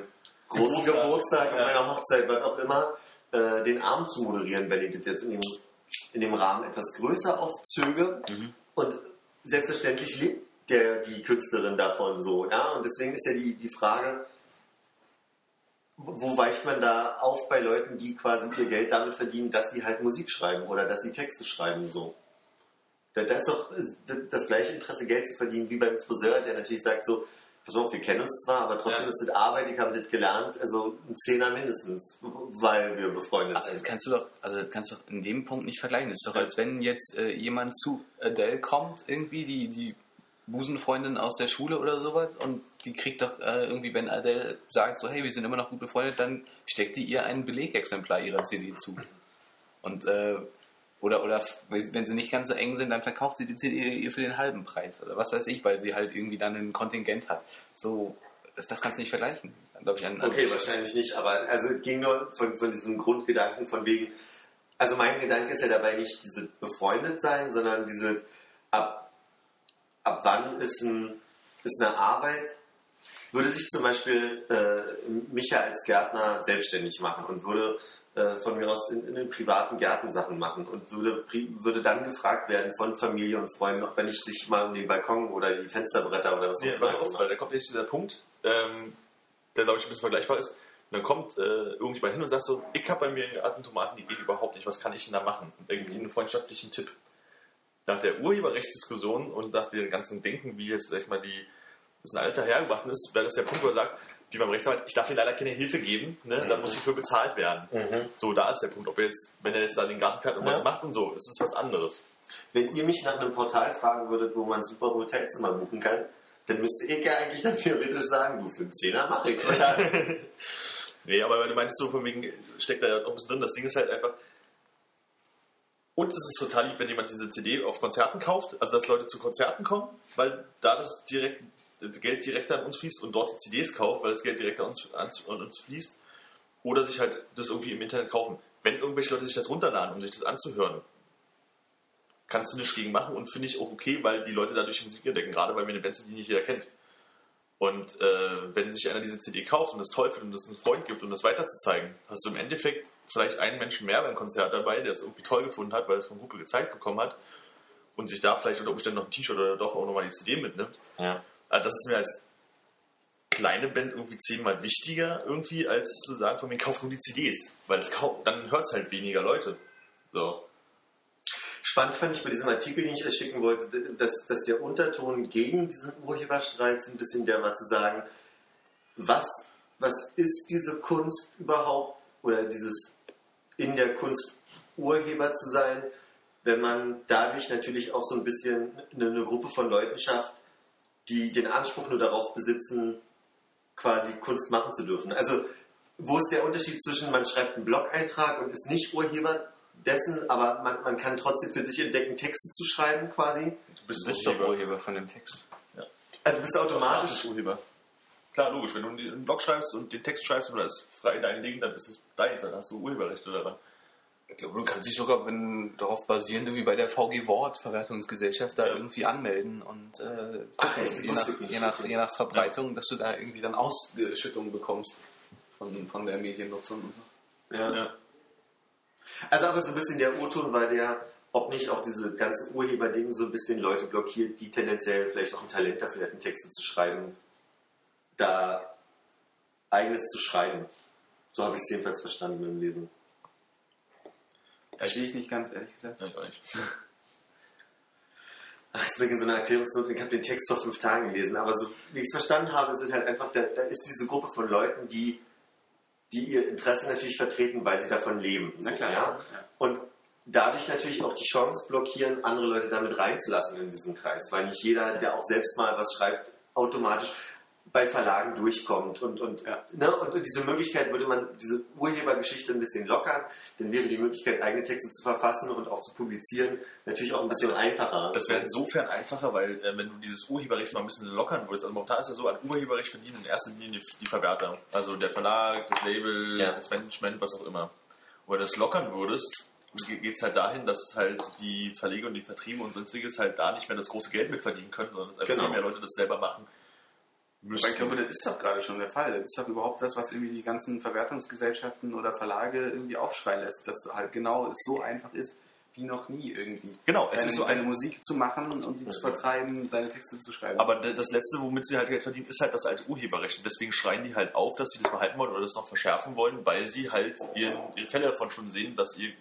großen Geburtstag. Geburtstag, auf Ja. meiner Hochzeit, was auch immer, äh, den Abend zu moderieren, wenn ich das jetzt in dem, in dem Rahmen etwas größer aufzöge. Und selbstverständlich lebt der, die Künstlerin davon so. Ja? Und deswegen ist ja die, die Frage, wo weicht man da auf bei Leuten, die quasi ihr Geld damit verdienen, dass sie halt Musik schreiben oder dass sie Texte schreiben so. Da, da ist doch das, das gleiche Interesse, Geld zu verdienen, wie beim Friseur, der natürlich sagt so, pass mal auf, wir kennen uns zwar, aber trotzdem Ja. ist das Arbeit, ich habe das gelernt, also ein Zehner mindestens, weil wir befreundet das sind. kannst du doch, also das kannst du doch in dem Punkt nicht vergleichen. Das ist doch, als wenn jetzt äh, jemand zu Adele kommt, irgendwie die, die Busenfreundin aus der Schule oder sowas, und die kriegt doch äh, irgendwie, wenn Adele sagt, so, hey, wir sind immer noch gut befreundet, dann steckt die ihr ein Belegexemplar ihrer CD zu. Und äh, oder, oder wenn sie nicht ganz so eng sind, dann verkauft sie die CD ihr für den halben Preis oder was weiß ich, weil sie halt irgendwie dann ein Kontingent hat. So, das, das kannst du nicht vergleichen. Ich, an, an Okay, wahrscheinlich nicht, aber also es ging nur von, von diesem Grundgedanken von wegen, also mein Gedanke ist ja dabei nicht diese befreundet sein, sondern diese ab, ab wann ist, ein, ist eine Arbeit würde sich zum Beispiel äh, Micha als Gärtner selbstständig machen und würde äh, von mir aus in, in den privaten Gärten Sachen machen und würde, würde dann gefragt werden von Familie und Freunden, ob er nicht sich mal um den Balkon oder die Fensterbretter oder was Nee, auch immer auf, weil da kommt jetzt dieser Punkt, ähm, der glaube ich ein bisschen vergleichbar ist. Und dann kommt äh, irgendjemand hin und sagt so, ich habe bei mir Tomaten, die gehen überhaupt nicht, was kann ich denn da machen? Irgendwie einen freundschaftlichen Tipp. Nach der Urheberrechtsdiskussion und nach dem ganzen Denken, wie jetzt, sag ich mal, die, das ein Alter hergebracht ist, wäre das der Punkt, wo er sagt, wie beim Rechtsanwalt, ich darf dir leider keine Hilfe geben, ne? da muss ich für bezahlt werden. So, da ist der Punkt. Ob er jetzt, wenn er jetzt da den Garten fährt und Ja. was macht und so, ist es was anderes. Wenn ihr mich nach einem Portal fragen würdet, wo man super Hotelzimmer buchen kann, dann müsste ich ja eigentlich dann theoretisch sagen, du für einen Zehner mach ich's. (laughs) Nee, aber weil du meinst so von wegen, steckt da ja auch ein bisschen drin. Das Ding ist halt einfach. Und es ist total lieb, wenn jemand diese CD auf Konzerten kauft, also dass Leute zu Konzerten kommen, weil da das direkt das Geld direkt an uns fließt und dort die CDs kauft, weil das Geld direkt an uns, an uns fließt. Oder sich halt das irgendwie im Internet kaufen. Wenn irgendwelche Leute sich das runterladen, um sich das anzuhören, kannst du nichts gegen machen und finde ich auch okay, weil die Leute dadurch Musik entdecken, gerade weil wir eine Band sind, die nicht jeder kennt. Und äh, wenn sich einer diese CD kauft und das toll findet und es einen Freund gibt, um das weiterzuzeigen, hast du im Endeffekt vielleicht einen Menschen mehr beim Konzert dabei, der es irgendwie toll gefunden hat, weil es vom Gruppe gezeigt bekommen hat und sich da vielleicht unter Umständen noch ein T-Shirt oder doch auch nochmal die CD mitnimmt. ja. Also das ist mir als kleine Band irgendwie zehnmal wichtiger irgendwie, als zu sagen, von mir kauft nur die CDs, weil es kau- dann hört es halt weniger Leute. So. Spannend fand ich bei diesem Artikel, den ich euch schicken wollte, dass, dass der Unterton gegen diesen Urheberstreit so ein bisschen der war zu sagen, was, was ist diese Kunst überhaupt oder dieses in der Kunst Urheber zu sein, wenn man dadurch natürlich auch so ein bisschen eine, eine Gruppe von Leuten schafft, die den Anspruch nur darauf besitzen, quasi Kunst machen zu dürfen. Also wo ist der Unterschied zwischen man schreibt einen Blog-Eintrag und ist nicht Urheber dessen, aber man, man kann trotzdem für sich entdecken, Texte zu schreiben quasi? Du bist, Du bist doch Urheber von dem Text. Also du bist automatisch automatisch Urheber. Klar, logisch. Wenn du einen Blog schreibst und den Text schreibst und das ist frei dein Ding, dann ist es deins, dann hast du Urheberrechte daran. Ich glaube, du kannst dich sogar, wenn darauf basierend, wie bei der VG Wort, Verwertungsgesellschaft, da Ja. irgendwie anmelden und äh, Ach, echt? Je, nach, je, nach, je nach Verbreitung, dass du da irgendwie dann Ausschüttungen bekommst von, von der Mediennutzung und so. Ja. Ja. Also aber so ein bisschen der O-Ton war der, ob nicht auch diese ganze Urheberding so ein bisschen Leute blockiert, die tendenziell vielleicht auch ein Talent dafür hätten, Texte zu schreiben, da eigenes zu schreiben. So habe ich es jedenfalls verstanden beim Lesen. Verstehe ich nicht ganz, ehrlich gesagt. Ja, ich auch nicht. Ach, jetzt beginnt so eine Erklärungsnote, ich habe den Text vor fünf Tagen gelesen, aber so wie ich es verstanden habe, sind halt einfach, da, da ist diese Gruppe von Leuten, die, die ihr Interesse natürlich vertreten, weil sie davon leben. Na So, klar, ja? ja. Und dadurch natürlich auch die Chance blockieren, andere Leute damit reinzulassen in diesen Kreis, weil nicht jeder, der auch selbst mal was schreibt, automatisch bei Verlagen durchkommt. Und, und, Ja. ne? und, und diese Möglichkeit würde man, diese Urhebergeschichte ein bisschen lockern, dann wäre die Möglichkeit, eigene Texte zu verfassen und auch zu publizieren, natürlich auch ein bisschen einfacher. Das wäre insofern einfacher, weil äh, wenn du dieses Urheberrecht mal ein bisschen lockern würdest, also momentan ist es so, an Urheberrecht verdienen in erster Linie die, die Verwerter. Also der Verlag, das Label, Ja. das Management, was auch immer. Wenn du das lockern würdest, geht es halt dahin, dass halt die Verleger und die Vertriebe und sonstiges halt da nicht mehr das große Geld mit verdienen können, sondern dass einfach Genau. viel mehr Leute das selber machen Aber ich glaube, das ist doch gerade schon der Fall. Das ist doch überhaupt das, was irgendwie die ganzen Verwertungsgesellschaften oder Verlage irgendwie aufschreien lässt, dass halt genau es so einfach ist wie noch nie irgendwie. Genau, es deine, ist so deine ein, Musik zu machen und die zu vertreiben, deine Texte zu schreiben. aber das Letzte, womit sie halt Geld verdienen, ist halt das alte Urheberrecht. Und deswegen schreien die halt auf, dass sie das behalten wollen oder das noch verschärfen wollen, weil sie halt ihren, ihre Fälle davon schon sehen, dass ihr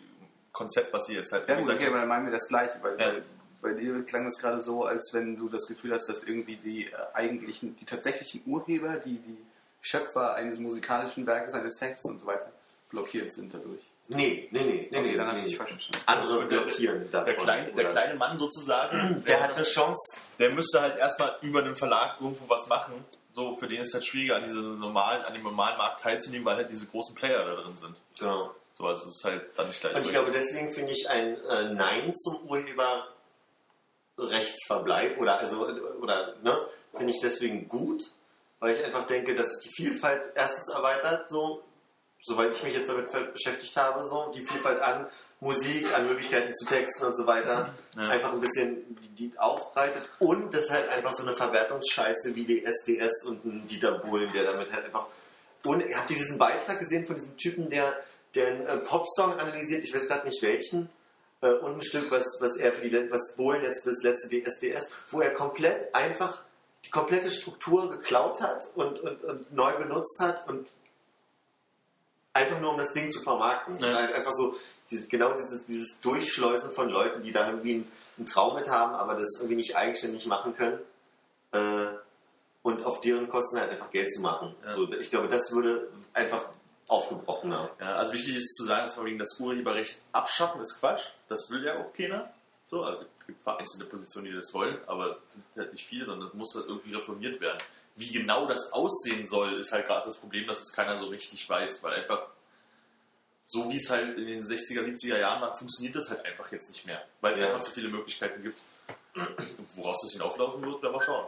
Konzept, was sie jetzt halt ja, gut, gesagt okay, aber dann meinen wir das Gleiche, weil Ja. bei, bei dir klang es gerade so, als wenn du das Gefühl hast, dass irgendwie die äh, eigentlichen, die tatsächlichen Urheber, die, die Schöpfer eines musikalischen Werkes, eines Textes und so weiter, blockiert sind dadurch. Nee, nee, nee, nee, Okay, nee, dann habe nee. ich dich falsch verstanden. Andere Und der- blockieren davon. der kleine, der kleine Mann sozusagen, (clears throat) der hat eine Chance. der müsste halt erstmal über einen Verlag irgendwo was machen. So, für den ist es halt schwieriger, an, diesem normalen, an dem normalen Markt teilzunehmen, weil halt diese großen Player da drin sind. Genau. So, also es ist halt dann nicht gleich. Und ich glaube, deswegen finde ich ein äh, Nein zum Urheberrechtsverbleib oder also oder ne, finde ich deswegen gut, weil ich einfach denke, dass es die Vielfalt erstens erweitert, so soweit ich mich jetzt damit beschäftigt habe, so die Vielfalt an Musik, an Möglichkeiten zu texten und so weiter, Ja. einfach ein bisschen die, die aufbreitet und das halt einfach so eine Verwertungsscheiße wie die SDS und ein Dieter Bohlen, der damit halt einfach. Und habt ihr diesen Beitrag gesehen von diesem Typen, der, der einen äh, Popsong analysiert, ich weiß gerade nicht welchen, äh, und ein Stück, was, was er für die, was Bohlen jetzt für das letzte DSDS, wo er komplett einfach die komplette Struktur geklaut hat und, und, und neu benutzt hat und einfach nur um das Ding zu vermarkten. Ja. Halt einfach so dieses, genau dieses, dieses Durchschleusen von Leuten, die da irgendwie einen, einen Traum mit haben, aber das irgendwie nicht eigenständig machen können. Äh, und auf deren Kosten halt einfach Geld zu machen. Ja. So, ich glaube, das würde einfach aufgebrochener. Ja, also wichtig ist zu sagen, dass das Urheberrecht abschaffen ist Quatsch. Das will ja auch keiner. So, also es gibt vereinzelte Positionen, die das wollen, aber es sind halt nicht viele, sondern es muss halt irgendwie reformiert werden. Wie genau das aussehen soll, ist halt gerade das Problem, dass es keiner so richtig weiß, weil einfach so wie es halt in den 60er, 70er Jahren war, funktioniert das halt einfach jetzt nicht mehr, weil es Ja. einfach zu viele Möglichkeiten gibt. Woraus das hinauflaufen wird, werden wir schauen.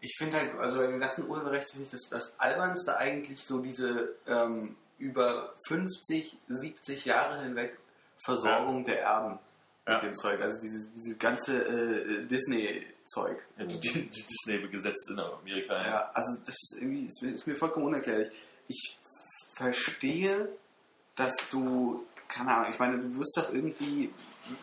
Ich finde halt, also dem ganzen Urheberrecht ist das, das Albernste eigentlich so diese ähm, über 50, 70 Jahre hinweg Versorgung der Erben Ja. mit dem Zeug. Also dieses, dieses ganze äh, Disney-Zeug. Ja, die, die, die Disney gesetzt in Amerika. Ja, also das ist irgendwie, ist mir, ist mir vollkommen unerklärlich. Ich verstehe, dass du, keine Ahnung, ich meine, du wirst doch irgendwie,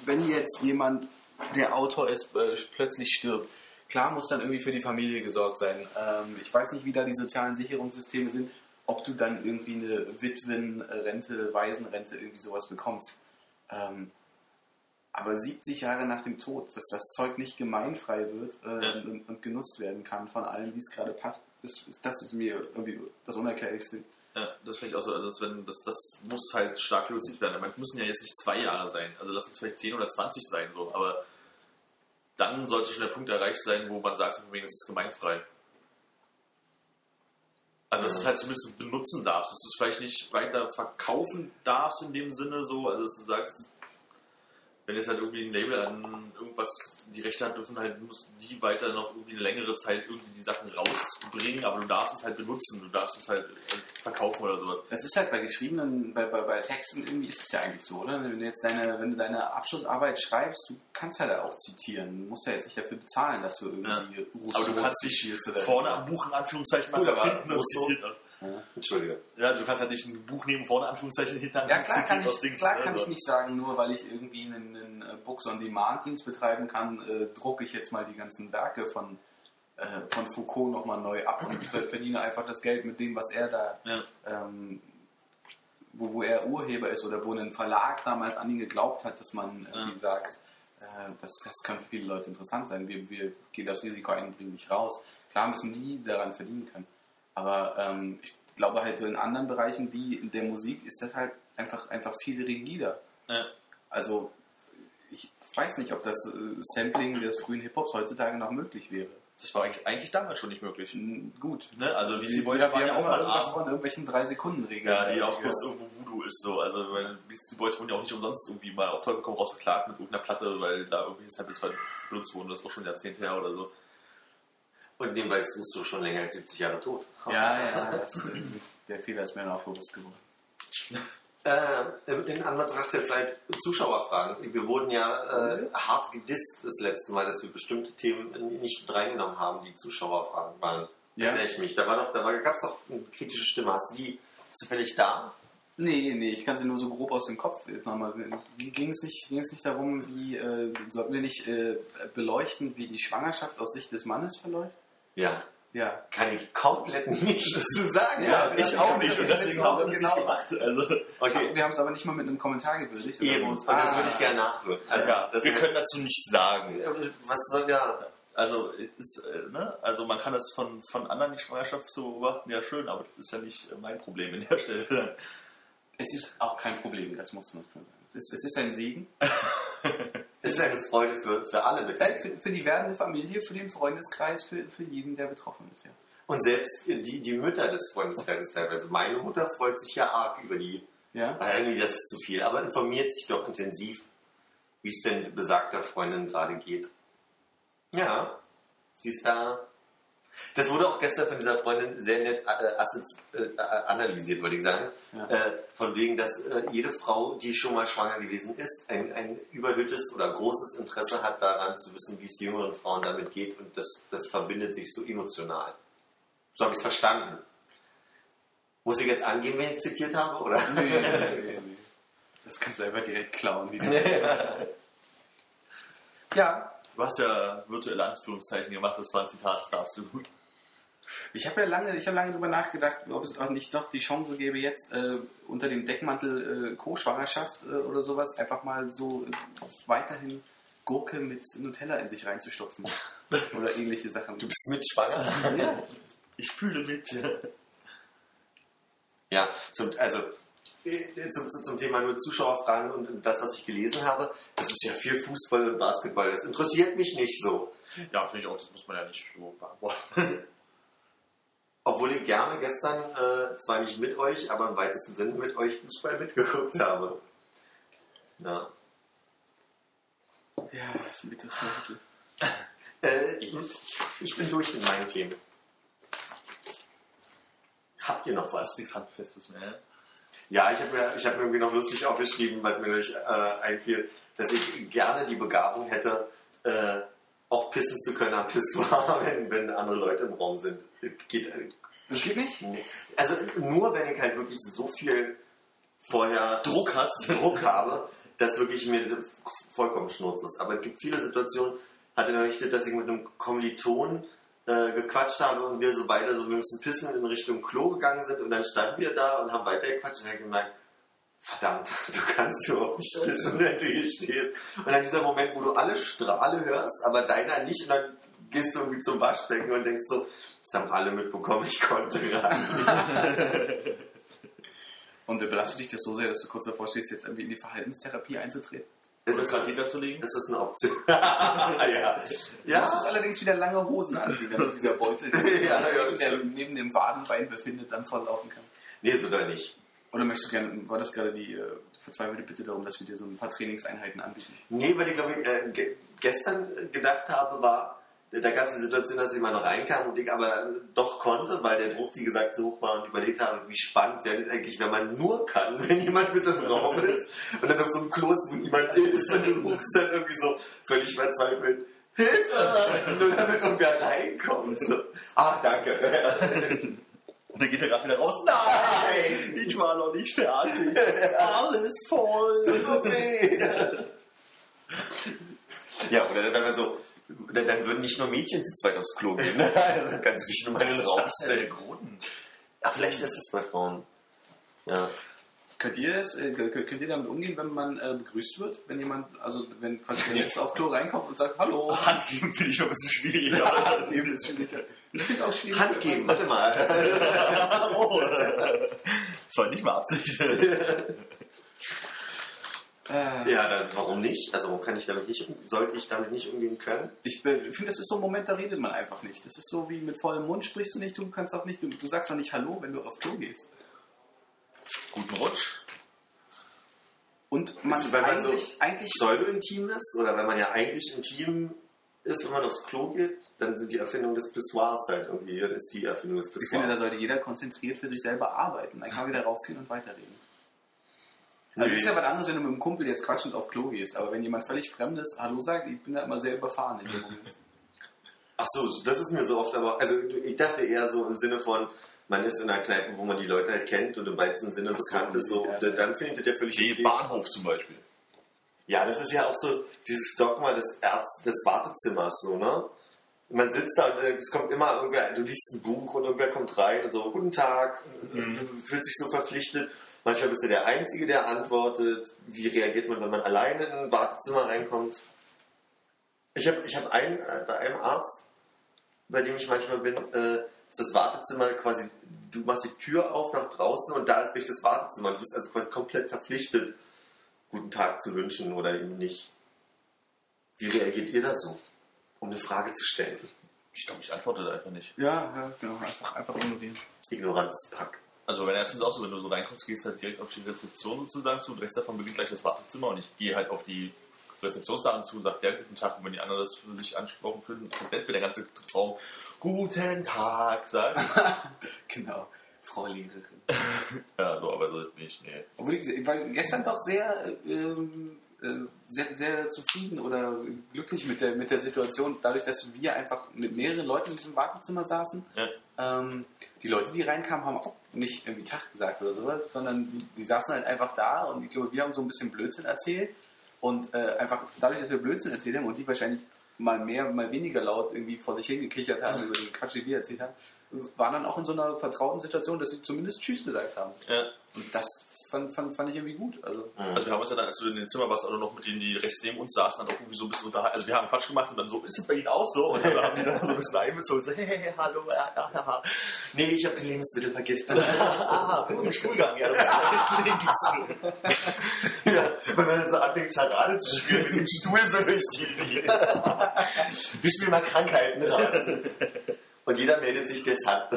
wenn jetzt jemand, der Autor ist, äh, plötzlich stirbt, klar muss dann irgendwie für die Familie gesorgt sein. Ähm, ich weiß nicht, wie da die sozialen Sicherungssysteme sind, ob du dann irgendwie eine Witwenrente, Waisenrente, irgendwie sowas bekommst. Ähm, aber 70 Jahre nach dem Tod, dass das Zeug nicht gemeinfrei wird äh, Ja. und, und genutzt werden kann von allen, wie es gerade passt, ist, ist, das ist mir irgendwie das Unerklärlichste. Ja, das finde ich auch so. Also das, wenn, das, das muss halt stark reduziert werden. Man müssen ja jetzt nicht zwei Jahre sein. Also lass es vielleicht 10 oder 20 sein, so. Aber dann sollte schon der Punkt erreicht sein, wo man sagt, es ist gemeinfrei. Also, dass du es halt zumindest benutzen darfst, dass du es vielleicht nicht weiter verkaufen darfst in dem Sinne, so, also dass du sagst, wenn jetzt halt irgendwie ein Label an irgendwas die Rechte hat, dürfen halt muss die weiter noch irgendwie eine längere Zeit irgendwie die Sachen rausbringen, aber du darfst es halt benutzen, du darfst es halt äh, verkaufen oder sowas. Das ist halt bei geschriebenen, bei, bei, bei Texten irgendwie ist es ja eigentlich so, oder? Wenn du jetzt deine, wenn du deine Abschlussarbeit schreibst, du kannst halt auch zitieren. Du musst ja jetzt nicht dafür bezahlen, dass du irgendwie Ja. Rousseau Aber du kannst dich vorne am Buch in Anführungszeichen machen, Gut, aber hinten Rousseau- Entschuldige. Ja, du kannst halt nicht ein Buch nehmen, vorne Anführungszeichen, hinten Ja, klar kann, ich, Dings, klar kann so. ich nicht sagen, nur weil ich irgendwie einen, einen äh, Books-on-Demand-Dienst betreiben kann, äh, drucke ich jetzt mal die ganzen Werke von, äh, von Foucault nochmal neu ab und ver- verdiene einfach das Geld mit dem, was er da, Ja. ähm, wo, wo er Urheber ist oder wo ein Verlag damals an ihn geglaubt hat, dass man irgendwie sagt, äh, das, das kann für viele Leute interessant sein, wir, wir gehen das Risiko ein und bringen dich raus. Klar müssen die daran verdienen können. Aber ähm, ich glaube halt so in anderen Bereichen wie in der Musik ist das halt einfach, einfach viel rigider. Ja. Also ich weiß nicht, ob das äh, Sampling des frühen Hip-Hops heutzutage noch möglich wäre. Das war eigentlich, eigentlich damals schon nicht möglich. Gut. Ne? Also, Beastie Boys wir, waren ja auch mal irgendwas von irgendwelchen drei Sekunden Regeln. Ja, die auch bloß irgendwo Voodoo ist so. Also, weil Beastie Boys wurden ja auch nicht umsonst irgendwie mal auf Teufel komm raus verklagt mit irgendeiner Platte, weil da irgendwelche Samples benutzt wurden. Das ist auch schon Jahrzehnte her oder so. Und dem weißt du schon länger als 70 Jahre tot. Ja, ja, das, äh, der Fehler ist mir auch bewusst geworden. Äh, in Anbetracht der Zeit Zuschauerfragen. Wir wurden ja äh, hart gedisst das letzte Mal, dass wir bestimmte Themen nicht mit reingenommen haben, die Zuschauerfragen waren. Ja. Erinnere ich mich. Da war doch, da gab es doch eine kritische Stimme. Hast du die zufällig da? Nee, nee, ich kann sie nur so grob aus dem Kopf jetzt nochmal. Ging es nicht, ging es nicht darum, wie äh, sollten wir nicht äh, beleuchten, wie die Schwangerschaft aus Sicht des Mannes verläuft? Ja. Ja. Kann ich komplett nichts (laughs) zu sagen. Ja, ich auch nicht und deswegen haben wir das Genau. nicht gemacht. Also, Okay. Wir haben es aber nicht mal mit einem Kommentar gewürdigt. Eben. Und es- das Ah. würde ich gerne nachhören. Also, ja, das wir können dazu nichts sagen. Was soll ja. Also, ist, äh, ne? also man kann das von, von anderen die Schwangerschaft zu beobachten, ja schön, aber das ist ja nicht äh, mein Problem in der Stelle. Es ist auch kein Problem, das muss man schon sagen. Es ist, es ist ein Segen. (laughs) Es ist eine Freude für, für alle Äh, Beteiligten. Für, für die werdende Familie, für den Freundeskreis, für, für jeden, der betroffen ist. Ja. Und selbst die, die Mütter des Freundeskreises teilweise. Meine Mutter freut sich ja arg über die. Ja? Irgendwie, das ist zu viel. Aber informiert sich doch intensiv, wie es denn besagter Freundin gerade geht. Ja. Sie ist da Das wurde auch gestern von dieser Freundin sehr nett äh, äh, analysiert, würde ich sagen. Ja. Äh, von wegen, dass jede Frau, die schon mal schwanger gewesen ist, ein, ein überhöhtes oder großes Interesse hat daran zu wissen, wie es jüngeren Frauen damit geht und das, das verbindet sich so emotional. So habe ich es verstanden. Muss ich jetzt angeben, wenn ich zitiert habe, oder? Nee, nee, nee, (laughs) nee. Das kannst du einfach direkt klauen. Wieder. ja. Du hast ja virtuelle Anführungszeichen gemacht, das war ein Zitat, das darfst du. Ich habe ja lange, ich habe lange darüber nachgedacht, ob es nicht doch die Chance gäbe, jetzt äh, unter dem Deckmantel äh, Co-Schwangerschaft äh, oder sowas einfach mal so äh, weiterhin Gurke mit Nutella in sich reinzustopfen. (laughs) oder ähnliche Sachen. Du bist mit schwanger? ja. Ich fühle mit. Ja, zum, also zum, zum zum Thema nur Zuschauerfragen und das, was ich gelesen habe, das ist ja viel Fußball und Basketball. Das interessiert mich nicht so. Ja, finde ich auch, das muss man ja nicht so beantworten. Obwohl ich gerne gestern äh, zwar nicht mit euch, aber im weitesten Sinne mit euch Fußball mitgeguckt habe. Ja. Ja, das ist ein bitteres Mittel. Äh, ich, bin durch mit meinen Themen. Habt ihr noch Das was? nichts Handfestes mehr. Ja, ich habe mir, ich hab irgendwie noch lustig aufgeschrieben, weil mir durch, äh, einfiel, dass ich gerne die Begabung hätte, äh, auch pissen zu können am Pissoir, (laughs) wenn, wenn andere Leute im Raum sind. Geht, äh, Das geht nicht? nee. Also nur wenn ich halt wirklich so viel vorher Druck hast. (laughs) Druck habe, dass wirklich mir das vollkommen schnurz ist. Aber es gibt viele Situationen, hatte berichtet, dass ich mit einem Kommiliton äh, gequatscht habe und wir so beide so, wir müssen pissen in Richtung Klo gegangen sind und dann standen wir da und haben weitergequatscht und ich habe gemerkt, verdammt, (laughs) du kannst überhaupt nicht pissen, wenn du hier stehst. Und dann dieser Moment, wo du alle Strahle hörst, aber deiner nicht und dann gehst du irgendwie zum Waschbecken und denkst so, das haben alle mitbekommen, ich konnte gerade. (laughs) Und belastet dich das so sehr, dass du kurz davor stehst, jetzt irgendwie in die Verhaltenstherapie einzutreten? Ist das, Katheter zu legen. ist das eine Option? (laughs) ja. Du musst es allerdings wieder lange Hosen anziehen, damit dieser Beutel, (laughs) Ja, ja, der neben dem Wadenbein befindet, dann volllaufen kann. Nee, so da nicht. Oder möchtest du gerne, war das gerade die äh, verzweifelte Bitte darum, dass wir dir so ein paar Trainingseinheiten anbieten? Nee, weil ich glaube, ich äh, ge gestern gedacht habe, war, da gab es die Situation, dass jemand reinkam und ich aber doch konnte, weil der Druck, wie gesagt, so hoch war und überlegt habe, wie spannend wäre das eigentlich, wenn man nur kann, (laughs) wenn jemand mit im Raum ist und dann auf so einem Klo ist, wo niemand ist und du rufst dann irgendwie so völlig verzweifelt, Hilfe! Nur damit irgendwer reinkommt. So. Ah, danke. Und dann geht er gerade wieder raus. Nein! Ich war noch nicht fertig. (laughs) Alles voll. Tut so weh. Ja, oder wenn man so, dann, dann würden nicht nur Mädchen zu zweit aufs Klo gehen. (laughs) Also kannst du dich nur mal in den Raum der stellen. Grund? Ja, vielleicht ist es bei Frauen. Ja. Könnt ihr, das, äh, könnt ihr damit umgehen, wenn man äh, begrüßt wird? Wenn jemand, also wenn quasi der Letzte auf Klo reinkommt und sagt, hallo, (laughs) Hand geben finde ich noch ein bisschen schwierig. (laughs) Hand geben ist schwierig. Ich finde auch schwierig. Hand geben, warte mal. oh. Das war nicht mal Absicht. Äh, Ja, dann warum nicht? Also warum kann ich damit nicht, sollte ich damit nicht umgehen können? Ich finde, das ist so ein Moment, da redet man einfach nicht. Das ist so wie mit vollem Mund sprichst du nicht, du kannst auch nicht, du, du sagst doch nicht Hallo, wenn du auf Klo gehst. Guten Rutsch. Und man Ist, wenn man so eigentlich, eigentlich pseudo-intim ist oder wenn man ja eigentlich intim ist, wenn man aufs Klo geht, dann sind die Erfindungen des Pissoirs halt irgendwie, dann ist die Erfindung des ich finde, da Pissoirs. sollte jeder konzentriert für sich selber arbeiten. Dann kann man wieder rausgehen und weiterreden. Also es ist ja was anderes, wenn du mit einem Kumpel jetzt quatschend auf Klo gehst, aber wenn jemand völlig Fremdes Hallo sagt, ich bin da immer sehr überfahren in dem Moment. Ach so, das ist mir so oft, aber also ich dachte eher so im Sinne von, man ist in einer Kneipe, wo man die Leute halt kennt und im weitesten Sinne Ach so, bekannt ist, so, ja, dann finde ich das ja völlig Wie okay. Bahnhof zum Beispiel. Ja, das ist ja auch so dieses Dogma des, Ärz des Wartezimmers, so, ne? Man sitzt da und äh, es kommt immer irgendwer, du liest ein Buch und irgendwer kommt rein und so, guten Tag, Mhm. du fühlst dich so verpflichtet. Manchmal bist du der Einzige, der antwortet. Wie reagiert man, wenn man alleine in ein Wartezimmer reinkommt? Ich habe ich hab einen, äh, bei einem Arzt, bei dem ich manchmal bin, äh, ist das Wartezimmer quasi, du machst die Tür auf nach draußen und da ist nicht das Wartezimmer. Du bist also quasi komplett verpflichtet, guten Tag zu wünschen oder eben nicht. Wie reagiert ihr da so, um eine Frage zu stellen? Ich glaube, ich antworte da einfach nicht. Ja, ja, genau. Einfach, einfach ignorieren. Ignorantes Pack. Also wenn erstens auch so, wenn du so reinkommst, gehst du halt direkt auf die Rezeption sozusagen zu und rechts davon beginnt gleich das Wartezimmer und ich gehe halt auf die Rezeptionsdaten zu, sagt der guten Tag, und wenn die anderen das für sich angesprochen fühlen, ist nett, wenn der ganze Raum guten Tag sagt. (laughs) Genau. Frau Lehrerin. (laughs) ja, so, aber so nicht, nee. Obwohl ich, war gestern doch sehr, ähm, äh, sehr, sehr zufrieden oder glücklich mit der, mit der Situation, dadurch, dass wir einfach mit mehreren Leuten in diesem Wartezimmer saßen. Ja. Ähm, die Leute, die reinkamen, haben auch nicht irgendwie Tag gesagt oder sowas, sondern die, die saßen halt einfach da und ich glaube, wir haben so ein bisschen Blödsinn erzählt und äh, einfach dadurch, dass wir Blödsinn erzählt haben und die wahrscheinlich mal mehr, mal weniger laut irgendwie vor sich hingekichert haben über den Quatsch, den wir erzählt haben, waren dann auch in so einer vertrauten Situation, dass sie zumindest Tschüss gesagt haben. Ja. Und das fand, fand, fand ich irgendwie gut. Also, Also wir haben uns ja dann, als du in dem Zimmer warst, auch noch mit denen, die rechts neben uns saßen, dann auch irgendwie so ein bisschen unterhalten. Also wir haben Quatsch gemacht und dann so, ist es bei Ihnen auch so? Und dann haben die dann so ein bisschen einbezogen, so, hey, hey, hey, hallo, ja, ja, ja. Nee, ich habe Lebensmittel vergiftet. Ah, im Stuhlgang, ja, du bist ja links. ja, und wenn er so anfängt, Charade zu spielen mit dem Stuhl so durch die... die Wir spielen mal Krankheiten raten. Und jeder meldet sich, der es hat.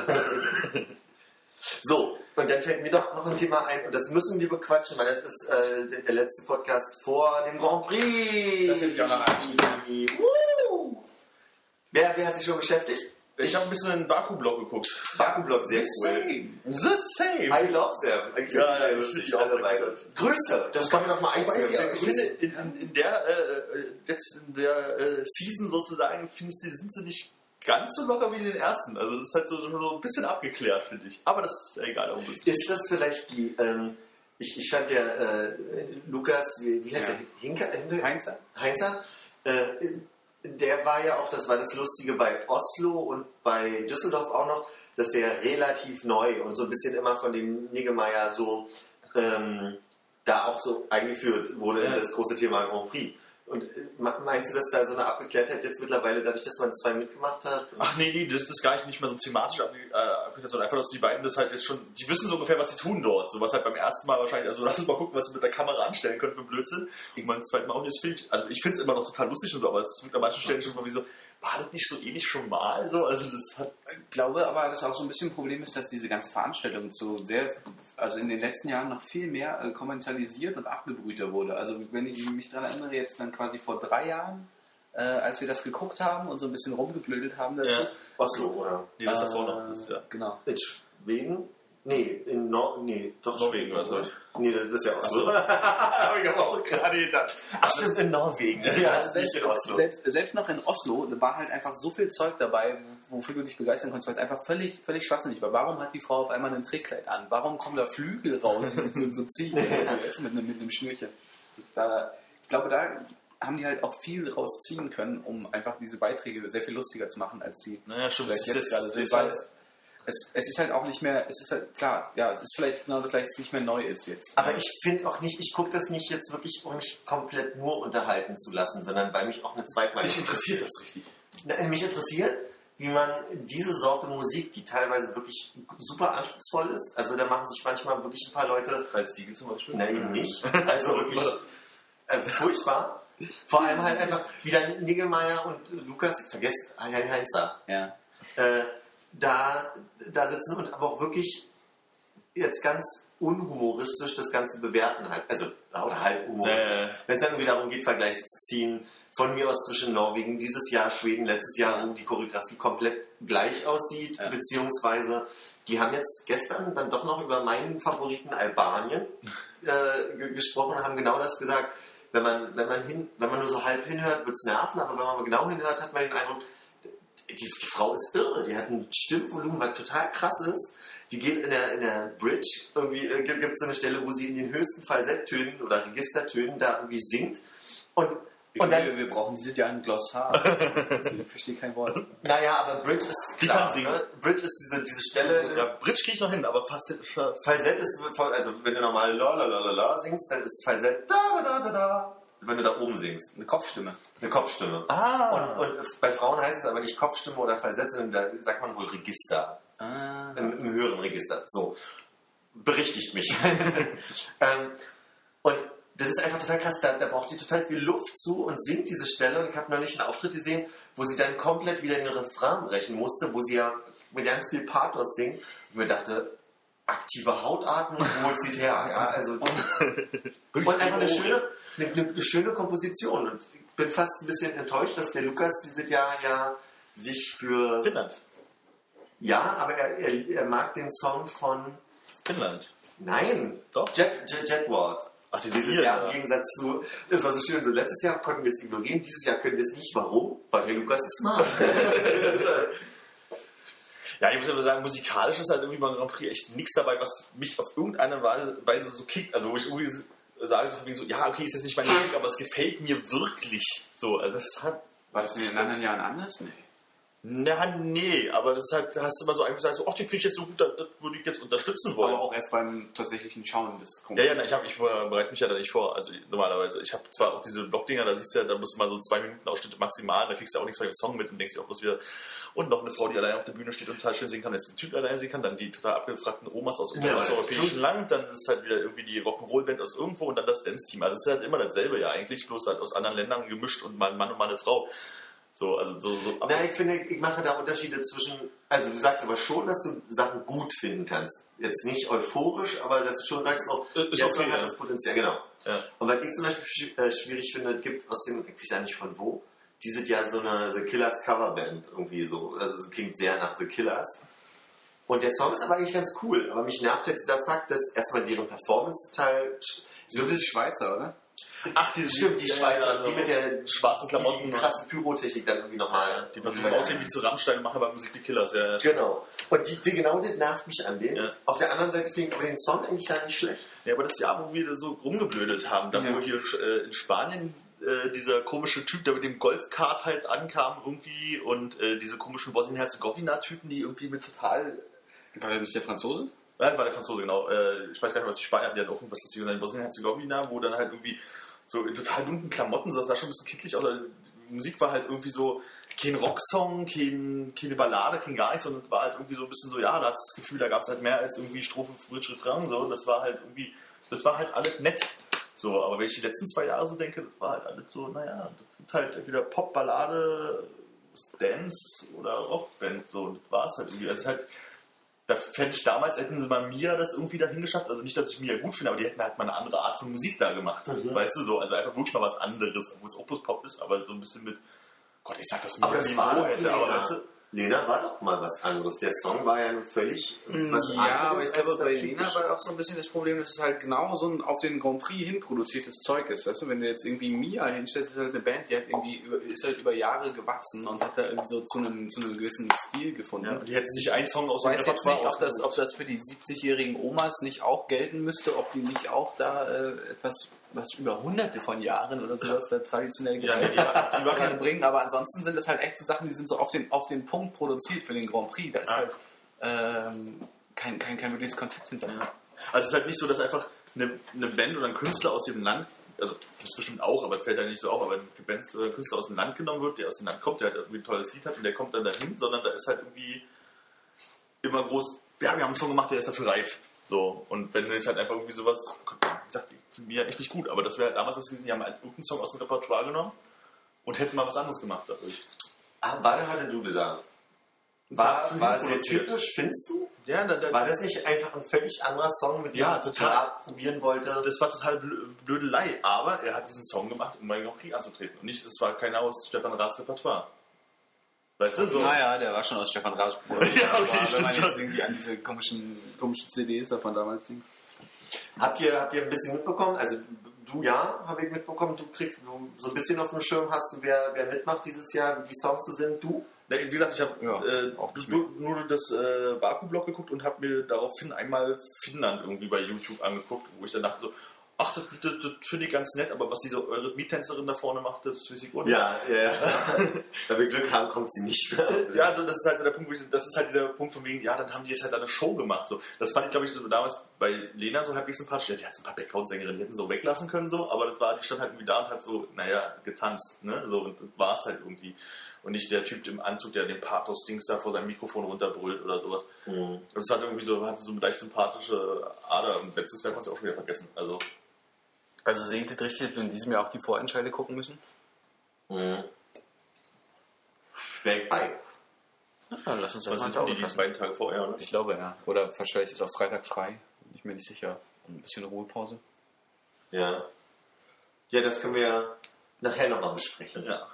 so, und dann fällt mir doch noch ein Thema ein, und das müssen wir bequatschen, weil das ist äh, der, der letzte Podcast vor dem Grand Prix. Das hätte ich auch noch. Woo! Wer, wer hat sich schon beschäftigt? Ich habe ein bisschen in den Baku-Blog geguckt. Baku-Blog, sehr cool. Same. The same. I love them. Ich Ja, ja, das ich finde ich auch sehr großartig. Grüße, das kann man doch mal einführen. aber ich finde, in, in, in der, äh, jetzt in der äh, Season sozusagen, finde ich, sind sie nicht ganz so locker wie in den ersten. Also das ist halt so, so ein bisschen abgeklärt, finde ich. Aber das ist egal. darum geht's. Ist das vielleicht die, ähm, ich, ich fand ja äh, Lukas, wie, wie heißt Ja. der? Hinker, Hinker? Heinzer? Heinzer? Äh, der war ja auch, das war das Lustige bei Oslo und bei Düsseldorf auch noch, dass der relativ neu und so ein bisschen immer von dem Niggemeier so ähm, da auch so eingeführt wurde in das große Thema Grand Prix. Und äh, me- meinst du, dass da so eine Abgeklärtheit jetzt mittlerweile, dadurch, dass man zwei mitgemacht hat? Ach nee, nee, das ist gar nicht, nicht mehr so thematisch äh, abgeklärt, sondern einfach, dass die beiden das halt jetzt schon, die wissen so ungefähr, was sie tun dort. So was halt beim ersten Mal wahrscheinlich, also lass uns mal gucken, was wir mit der Kamera anstellen können für Blödsinn. Irgendwann beim zweiten Mal auch nicht. Das find ich, also ich finde es immer noch total lustig und so, aber es wird an manchen Stellen schon mal wie so, war das nicht so ähnlich schon mal? So, also das hat Ich glaube aber, dass auch so ein bisschen ein Problem ist, dass diese ganze Veranstaltung so sehr, also in den letzten Jahren noch viel mehr äh, kommerzialisiert und abgebrühter wurde. Also wenn ich mich daran erinnere, jetzt dann quasi vor drei Jahren, äh, als wir das geguckt haben und so ein bisschen rumgeblödelt haben dazu. Ja. Oslo, oder? Nee, das äh, davor noch. Das, ja. Genau. In Schweden? Nee, in Nor nee, doch Norwegen Schweden, oder so. oder? Nee, das ist ja Oslo. so. (laughs) Habe ich aber auch gerade gedacht. Ach stimmt, in Norwegen. Ja, Also das selbst, ist nicht in Oslo. selbst, selbst noch in Oslo war halt einfach so viel Zeug dabei, wofür du dich begeistern konntest, weil es einfach völlig, völlig schwachsinnig war. Warum hat die Frau auf einmal ein Trickkleid an? Warum kommen da Flügel raus, die so, so ziehen (laughs) mit, einem, mit einem Schnürchen? Da, ich glaube, da haben die halt auch viel rausziehen können, um einfach diese Beiträge sehr viel lustiger zu machen, als sie Naja, stimmt. vielleicht jetzt ist gerade jetzt, sind. Weil halt, es, es ist halt auch nicht mehr, es ist halt, klar, ja, es ist vielleicht genau das gleiche, es nicht mehr neu ist jetzt. Aber ich finde auch nicht, ich gucke das nicht jetzt wirklich, um mich komplett nur unterhalten zu lassen, sondern weil mich auch eine Zweitmeinung dich interessiert das richtig. Na, Mich interessiert, wie man diese Sorte Musik, die teilweise wirklich super anspruchsvoll ist, also da machen sich manchmal wirklich ein paar Leute, Ralf Siegel zum Beispiel. na eben nicht, (laughs) also wirklich äh, furchtbar. Vor allem halt einfach, wie dann Niggemeier und Lukas, ich vergesse Herrn Heinzer, Ja. äh, da, da sitzen und aber auch wirklich jetzt ganz unhumoristisch das Ganze bewerten halt. Also, oder halb humoristisch. Äh. Wenn es dann irgendwie darum geht, Vergleiche zu ziehen, von mir aus zwischen Norwegen, dieses Jahr Schweden, letztes Jahr, wo die Choreografie komplett gleich aussieht, Ja. beziehungsweise die haben jetzt gestern dann doch noch über meinen Favoriten Albanien (laughs) äh, ge- gesprochen, haben genau das gesagt. Wenn man, wenn man hin, wenn man nur so halb hinhört, wird es nerven, aber wenn man genau hinhört, hat man den Eindruck, die, die Frau ist irre, die hat ein Stimmvolumen, was total krass ist. Die geht in der, in der Bridge, irgendwie äh, gibt es so eine Stelle, wo sie in den höchsten Falsetttönen oder Registertönen da irgendwie singt. Und, und wir, dann, wir brauchen dieses Jahr ein Glossar. also, (laughs) ich verstehe kein Wort. naja, aber Bridge ist Die klar, kann singen. ne? Bridge ist diese, diese Stelle, Ja, Bridge kriege ich noch hin, aber. Falsett ist, also wenn du normal la la la la la singst, dann ist Falsett da da da da da, wenn du da oben singst. Eine Kopfstimme. Eine Kopfstimme. Ah! Und, und bei Frauen heißt es aber nicht Kopfstimme oder Falsett, sondern da sagt man wohl Register. Ah. Im, im höheren Register. So. Berichtigt mich. (laughs) ähm, und das ist einfach total krass. Da, da braucht die total viel Luft zu und singt diese Stelle. Und ich habe neulich einen Auftritt gesehen, wo sie dann komplett wieder in den Refrain brechen musste, wo sie ja mit ganz viel Pathos singt. Und mir dachte, aktive Hautatmung, wo zieht her? Ja, also, (laughs) und einfach eine schöne, eine, eine schöne Komposition. Und ich bin fast ein bisschen enttäuscht, dass der Lukas dieses Jahr ja sich für. Finnland. Ja, aber er, er, er mag den Song von. Finnland. Nein, Doch. Jet, Jet, Jetward. Ach, dieses Dieses Jahr ja. im Gegensatz zu, das war so schön, so letztes Jahr konnten wir es ignorieren, dieses Jahr können wir es nicht. Warum? Weil der Lukas es mag. (laughs) Ja, ich muss aber sagen, musikalisch ist halt irgendwie beim Grand Prix echt nichts dabei, was mich auf irgendeine Weise, so kickt. Also wo ich irgendwie sage so, so, ja, okay, ist jetzt nicht meine Musik, aber es gefällt mir wirklich. So, also das hat War das in den anderen Jahren anders? Nee. Na, nee, aber das ist halt, da hast du immer so einfach gesagt, so, ach, den finde ich jetzt so gut, das, das würde ich jetzt unterstützen wollen. Aber auch erst beim tatsächlichen Schauen des ja, ja, na, ich, hab, ich bereite mich ja da nicht vor. Also normalerweise, ich habe zwar auch diese Blogdinger, da siehst du ja, da musst du mal so zwei Minuten Ausschnitte maximal, da kriegst du auch nichts von dem Song mit und denkst dir auch bloß wieder, und noch eine Frau, die allein auf der Bühne steht und total schön singen kann, jetzt ein Typ allein singen kann, dann die total abgefragten Omas aus Ja, aus europäischen Land, dann ist halt wieder irgendwie die Rock'n'Roll-Band aus irgendwo und dann das Dance-Team. Also es ist halt immer dasselbe ja eigentlich, bloß halt aus anderen Ländern gemischt und mal ein Mann und mal eine Frau. So, also so, so Na, ich finde, ich mache da Unterschiede zwischen, also du sagst aber schon, dass du Sachen gut finden kannst. Jetzt nicht euphorisch, aber dass du schon sagst, auch, Äh, ist der okay, Song hat ja. das Potenzial, genau. Ja. Und was ich zum Beispiel äh, schwierig finde, gibt aus dem, ich weiß ja nicht von wo, die sind ja so eine The Killers Coverband irgendwie so. Also es klingt sehr nach The Killers. Und der Song ist aber eigentlich ganz cool. Aber mich nervt jetzt dieser Fakt, dass erstmal deren Performance total. Das ist Schweizer, oder? Ach, dieses Stimmt, die Ja, Schweizer, ja, so die mit der schwarzen Klamotten. Die, die krasse Pyrotechnik dann irgendwie nochmal. Die versuchen aussehen wie zu Rammstein und machen aber Musik die Killers. Ja, ja. Genau. Und die, die, genau das nervt mich an denen. Ja. Auf der anderen Seite finde ich aber den Song eigentlich gar nicht schlecht. Ja, aber das Jahr, wo wir so rumgeblödet haben, da Ja. wo hier äh, in Spanien äh, dieser komische Typ, der mit dem Golfkart halt ankam irgendwie und äh, diese komischen Bosnien-Herzegowina-Typen, die irgendwie mit total... War der nicht der Franzose? Ja, das war der Franzose, genau. Äh, ich weiß gar nicht, was die Spanier hatten, die hatten auch irgendwas lustiges in Bosnien-Herzegowina, wo dann halt irgendwie so in total dunklen Klamotten, das sah schon ein bisschen kicklig aus, die Musik war halt irgendwie so kein Rocksong, kein, keine Ballade, kein gar nichts, sondern war halt irgendwie so ein bisschen so, ja, da hast das Gefühl, da gab es halt mehr als irgendwie Strophe, Bridge, Refrain, so, das war halt irgendwie, das war halt alles nett. So, aber wenn ich die letzten zwei Jahre so denke, das war halt alles so, naja, das sind halt entweder Pop, Ballade, Dance oder Rockband, so, das war es halt irgendwie. Also halt, da fände ich damals, hätten sie mal Mia das irgendwie dahin geschafft. Also nicht, dass ich Mia gut finde, aber die hätten halt mal eine andere Art von Musik da gemacht. Mhm. Weißt du so? Also einfach wirklich mal was anderes, obwohl es Opus Pop ist, aber so ein bisschen mit, Gott, ich sag das Mia Aber das war hätte, aber weißt du? Lena war doch mal was anderes. Der Song war ja völlig was Mm, ja, aber ich glaube, bei. Lena war auch so ein bisschen das Problem, dass es halt genau so ein auf den Grand Prix hin produziertes Zeug ist. Weißt du, wenn du jetzt irgendwie Mia hinstellst, ist halt eine Band, die hat irgendwie über, ist halt über Jahre gewachsen und hat da irgendwie so zu einem, zu einem gewissen Stil gefunden. Ja, und die hätten sich einen Song aus dem weiß jetzt nicht, ob das, ob das für die 70-jährigen Omas nicht auch gelten müsste, ob die nicht auch da äh, etwas, was über hunderte von Jahren oder sowas da traditionell Ja, die, die, die machen bringen, aber ansonsten sind das halt echte Sachen, die sind so auf den, auf den Punkt produziert für den Grand Prix. Da ist Ah. halt ähm, kein, kein, kein wirkliches Konzept hinter. Ja. Also es ist halt nicht so, dass einfach eine, eine Band oder ein Künstler aus dem Land, also das ist bestimmt auch, aber fällt da nicht so auf, aber ein Band oder ein Künstler aus dem Land genommen wird, der aus dem Land kommt, der halt irgendwie ein tolles Lied hat und der kommt dann dahin, sondern da ist halt irgendwie immer groß, ja, wir haben einen Song gemacht, der ist dafür reif. So, und wenn du jetzt halt einfach irgendwie sowas, wie ich finde mir echt nicht gut, aber das wäre halt damals das gewesen, die haben halt irgendeinen Song aus dem Repertoire genommen und hätten mal was anderes gemacht dadurch. Ah, war der hatte Dude da? War, war sehr typisch, findest du? Ja, da, da, War das nicht einfach ein völlig anderer Song, mit dem Ja, total. probieren wollte? das war total blö- Blödelei, aber er hat diesen Song gemacht, um bei Grand Prix anzutreten. Und nicht, es war keiner aus Stefan Raths Repertoire. Weißt du, so. Naja, der war schon aus Stefan Raths Bruder. (laughs) Ja, okay, Aber wenn man stimmt jetzt irgendwie an diese komischen, komischen CDs davon damals denkt. Habt ihr, habt ihr ein bisschen mitbekommen? Also du ja, habe ich mitbekommen. Du kriegst du, so ein bisschen auf dem Schirm hast du, wer, wer mitmacht dieses Jahr, wie die Songs so sind. Du? Ne, Wie gesagt, ich habe Ja, äh, nur, nur das äh, Baku-Blog geguckt und habe mir daraufhin einmal Finnland irgendwie bei YouTube angeguckt, wo ich dann dachte so, ach, das, das, das finde ich ganz nett, aber was diese Eurythmie-Tänzerin da vorne macht, das weiß ich auch nicht. Ja, ja. (laughs) Wenn wir Glück haben, kommt sie nicht mehr. Ja, also das ist halt so der Punkt, wo ich, das ist halt dieser Punkt von wegen, ja, dann haben die jetzt halt eine Show gemacht. So. Das fand ich, glaube ich, so damals bei Lena so halbwegs sympathisch. Ja, die hat so ein paar Background-Sängerinnen, die hätten so weglassen können, so, aber das war, die stand halt irgendwie da und hat so, naja, getanzt, ne? So, und war es halt irgendwie. Und nicht der Typ im Anzug, der den Pathos-Dings da vor seinem Mikrofon runterbrüllt oder sowas. Mhm. Das hat irgendwie so, hatte so eine leicht sympathische Ader. Und letztes Jahr kannst du auch schon wieder vergessen. Also, Also sehe ich das richtig, dass wir in diesem Jahr auch die Vorentscheide gucken müssen? Mhm. Bei. Ah, lass uns das Was mal ins Auge die, fassen. beiden Tage vorher, oder? Ich glaube, ja. Oder vielleicht ist auch Freitag frei. Bin ich mir nicht sicher. Und ein bisschen Ruhepause. Ja. Ja, das können wir ja nachher nochmal besprechen. Ja.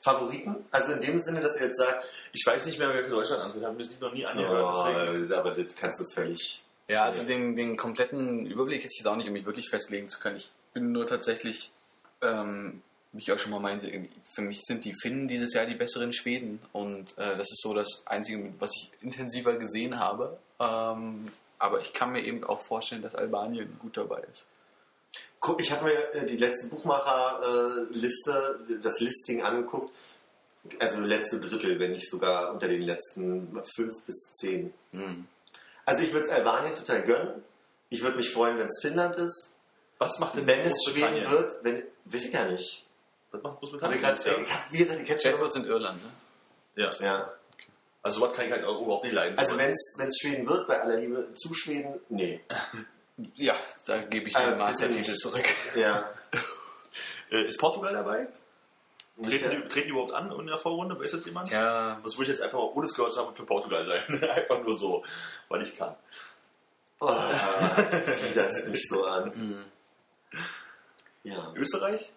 Favoriten? Also in dem Sinne, dass ihr jetzt sagt, Ich weiß nicht mehr, wer für Deutschland antritt. Haben wir es noch nie angehört. ja, aber das kannst du völlig. Ja, also den, den kompletten Überblick hätte ich jetzt auch nicht, um mich wirklich festlegen zu können. Ich bin nur tatsächlich, ähm, wie ich auch schon mal meinte, für mich sind die Finnen dieses Jahr die besseren Schweden. Und äh, das ist so das Einzige, was ich intensiver gesehen habe. Ähm, aber ich kann mir eben auch vorstellen, dass Albanien gut dabei ist. Guck, ich habe mir äh, die letzte Buchmacher-Liste, das Listing angeguckt. Also letzte Drittel, wenn nicht sogar unter den letzten fünf bis zehn. Hm. Also ich würde es Albanien total gönnen. Ich würde mich freuen, wenn es Finnland ist. Was macht denn Wenn es Schweden wird, wenn. Weiß ich gar nicht. Was macht Großbritannien? Jahr? ich hab- wie gesagt, ich hätte Chatbots in Irland, ne? Ja. Ja. Also sowas kann ich halt auch überhaupt nicht leiden. Also wenn es Schweden wird, bei aller Liebe zu Schweden, nee. (laughs) Ja, da gebe ich Äh, den bitte Mastertitel nicht. zurück. (laughs) Ja. (laughs) äh, ist Portugal dabei? Treten, der- die, treten die überhaupt an in der Vorrunde? Weiß das jemand? Ja, Das würde ich jetzt einfach mal ohne es gehört zu haben für Portugal sein. einfach nur so, weil ich kann. Oh, das nicht so an. Ja. Österreich?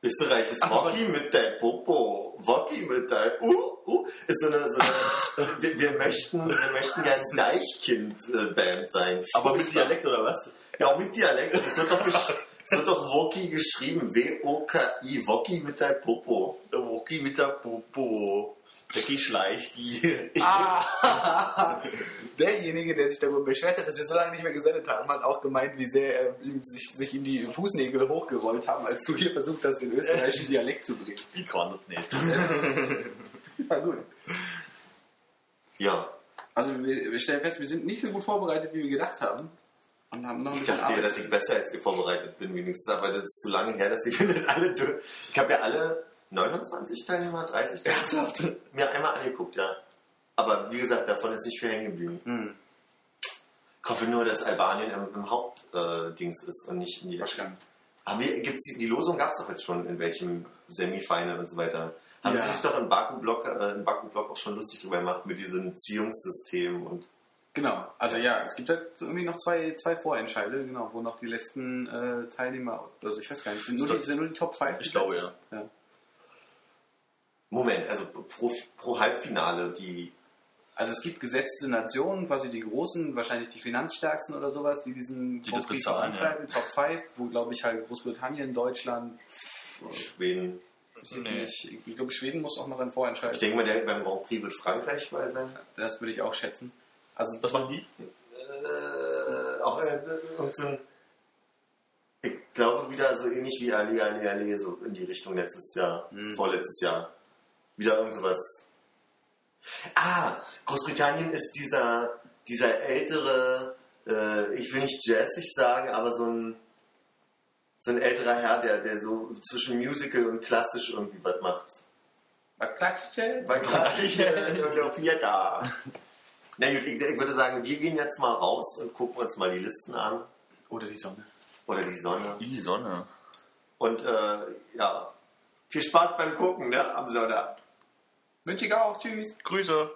Österreich ist das Wocki mit der Popo. Wocki mit der Uh, uh. Ist so eine, so eine (laughs) wir, wir möchten, wir möchten ja ein Deichkind-Band sein. Aber mit. Dialekt oder was? Ja, mit Dialekt. Es wird doch, (laughs) es wird doch Wocki geschrieben. W-O-K-I. Wocki mit der Popo. Woki mit der Popo. Der Geschleich, die. Ah, (laughs) derjenige, der sich darüber beschwert hat, dass wir so lange nicht mehr gesendet haben, hat auch gemeint, wie sehr äh, ihm sich, sich ihm die Fußnägel hochgerollt haben, als du hier versucht hast, den österreichischen Dialekt zu bringen. Wie kann das nicht? (laughs) Ja, gut. Ja. Also wir, wir stellen fest, wir sind nicht so gut vorbereitet, wie wir gedacht haben. Und haben noch ein Ich bisschen dachte ja, Arbeit. dass ich besser als vorbereitet bin, wenigstens. Aber das ist zu lange her, dass ich nicht alle durch. Ich habe ja alle 29 Teilnehmer, 30 Teilnehmer mir einmal angeguckt, ja. Aber wie gesagt, davon ist nicht viel hängen geblieben. Hm, Ich hoffe nur, dass Albanien im, im Hauptdings äh, ist und nicht in die wahrscheinlich. Aber wir, gibt's die, die Losung gab es doch jetzt schon, in welchem Semifinal und so weiter. Haben Ja. sie sich doch im Baku-Block äh, im Baku-Block auch schon lustig drüber gemacht mit diesem Ziehungssystem und Genau, also ja, es gibt halt so irgendwie noch zwei, zwei Vorentscheide, genau, wo noch die letzten äh, Teilnehmer, also ich weiß gar nicht, sind nur die, sind nur die Top 5? Ich glaube, ja. ja. Moment, also pro, pro Halbfinale, die Also es gibt gesetzte Nationen, quasi die großen, wahrscheinlich die finanzstärksten oder sowas, die diesen Die das Grand Prix bezahlen, vorantreiben, Top 5, wo glaube ich halt Großbritannien, Deutschland, Schweden. ich Nee. nicht, ich glaube Schweden muss auch noch ein Ich Vorentscheid. denke mal, der beim Grand Prix wird Frankreich bei sein. Das würde ich auch schätzen. Also Was machen die? Äh, auch äh, und so ein, ich glaube wieder so ähnlich wie Ali Ali Ali, so in die Richtung letztes Jahr, Hm. vorletztes Jahr. Wieder irgend sowas. Ah, Großbritannien ist dieser, dieser ältere, äh, ich will nicht jazzig sagen, aber so ein, so ein älterer Herr, der, der so zwischen Musical und klassisch irgendwie was macht. was klatscht jetzt? Weil klassisch und auf hier da. Na gut, ich, ich würde sagen, wir gehen jetzt mal raus und gucken uns mal die Listen an. Oder die Sonne. Oder die Sonne. Die Sonne. Und äh, ja, viel Spaß beim Gucken, ne? Am Sonntag. Wünsche ich auch, tschüss. Grüße.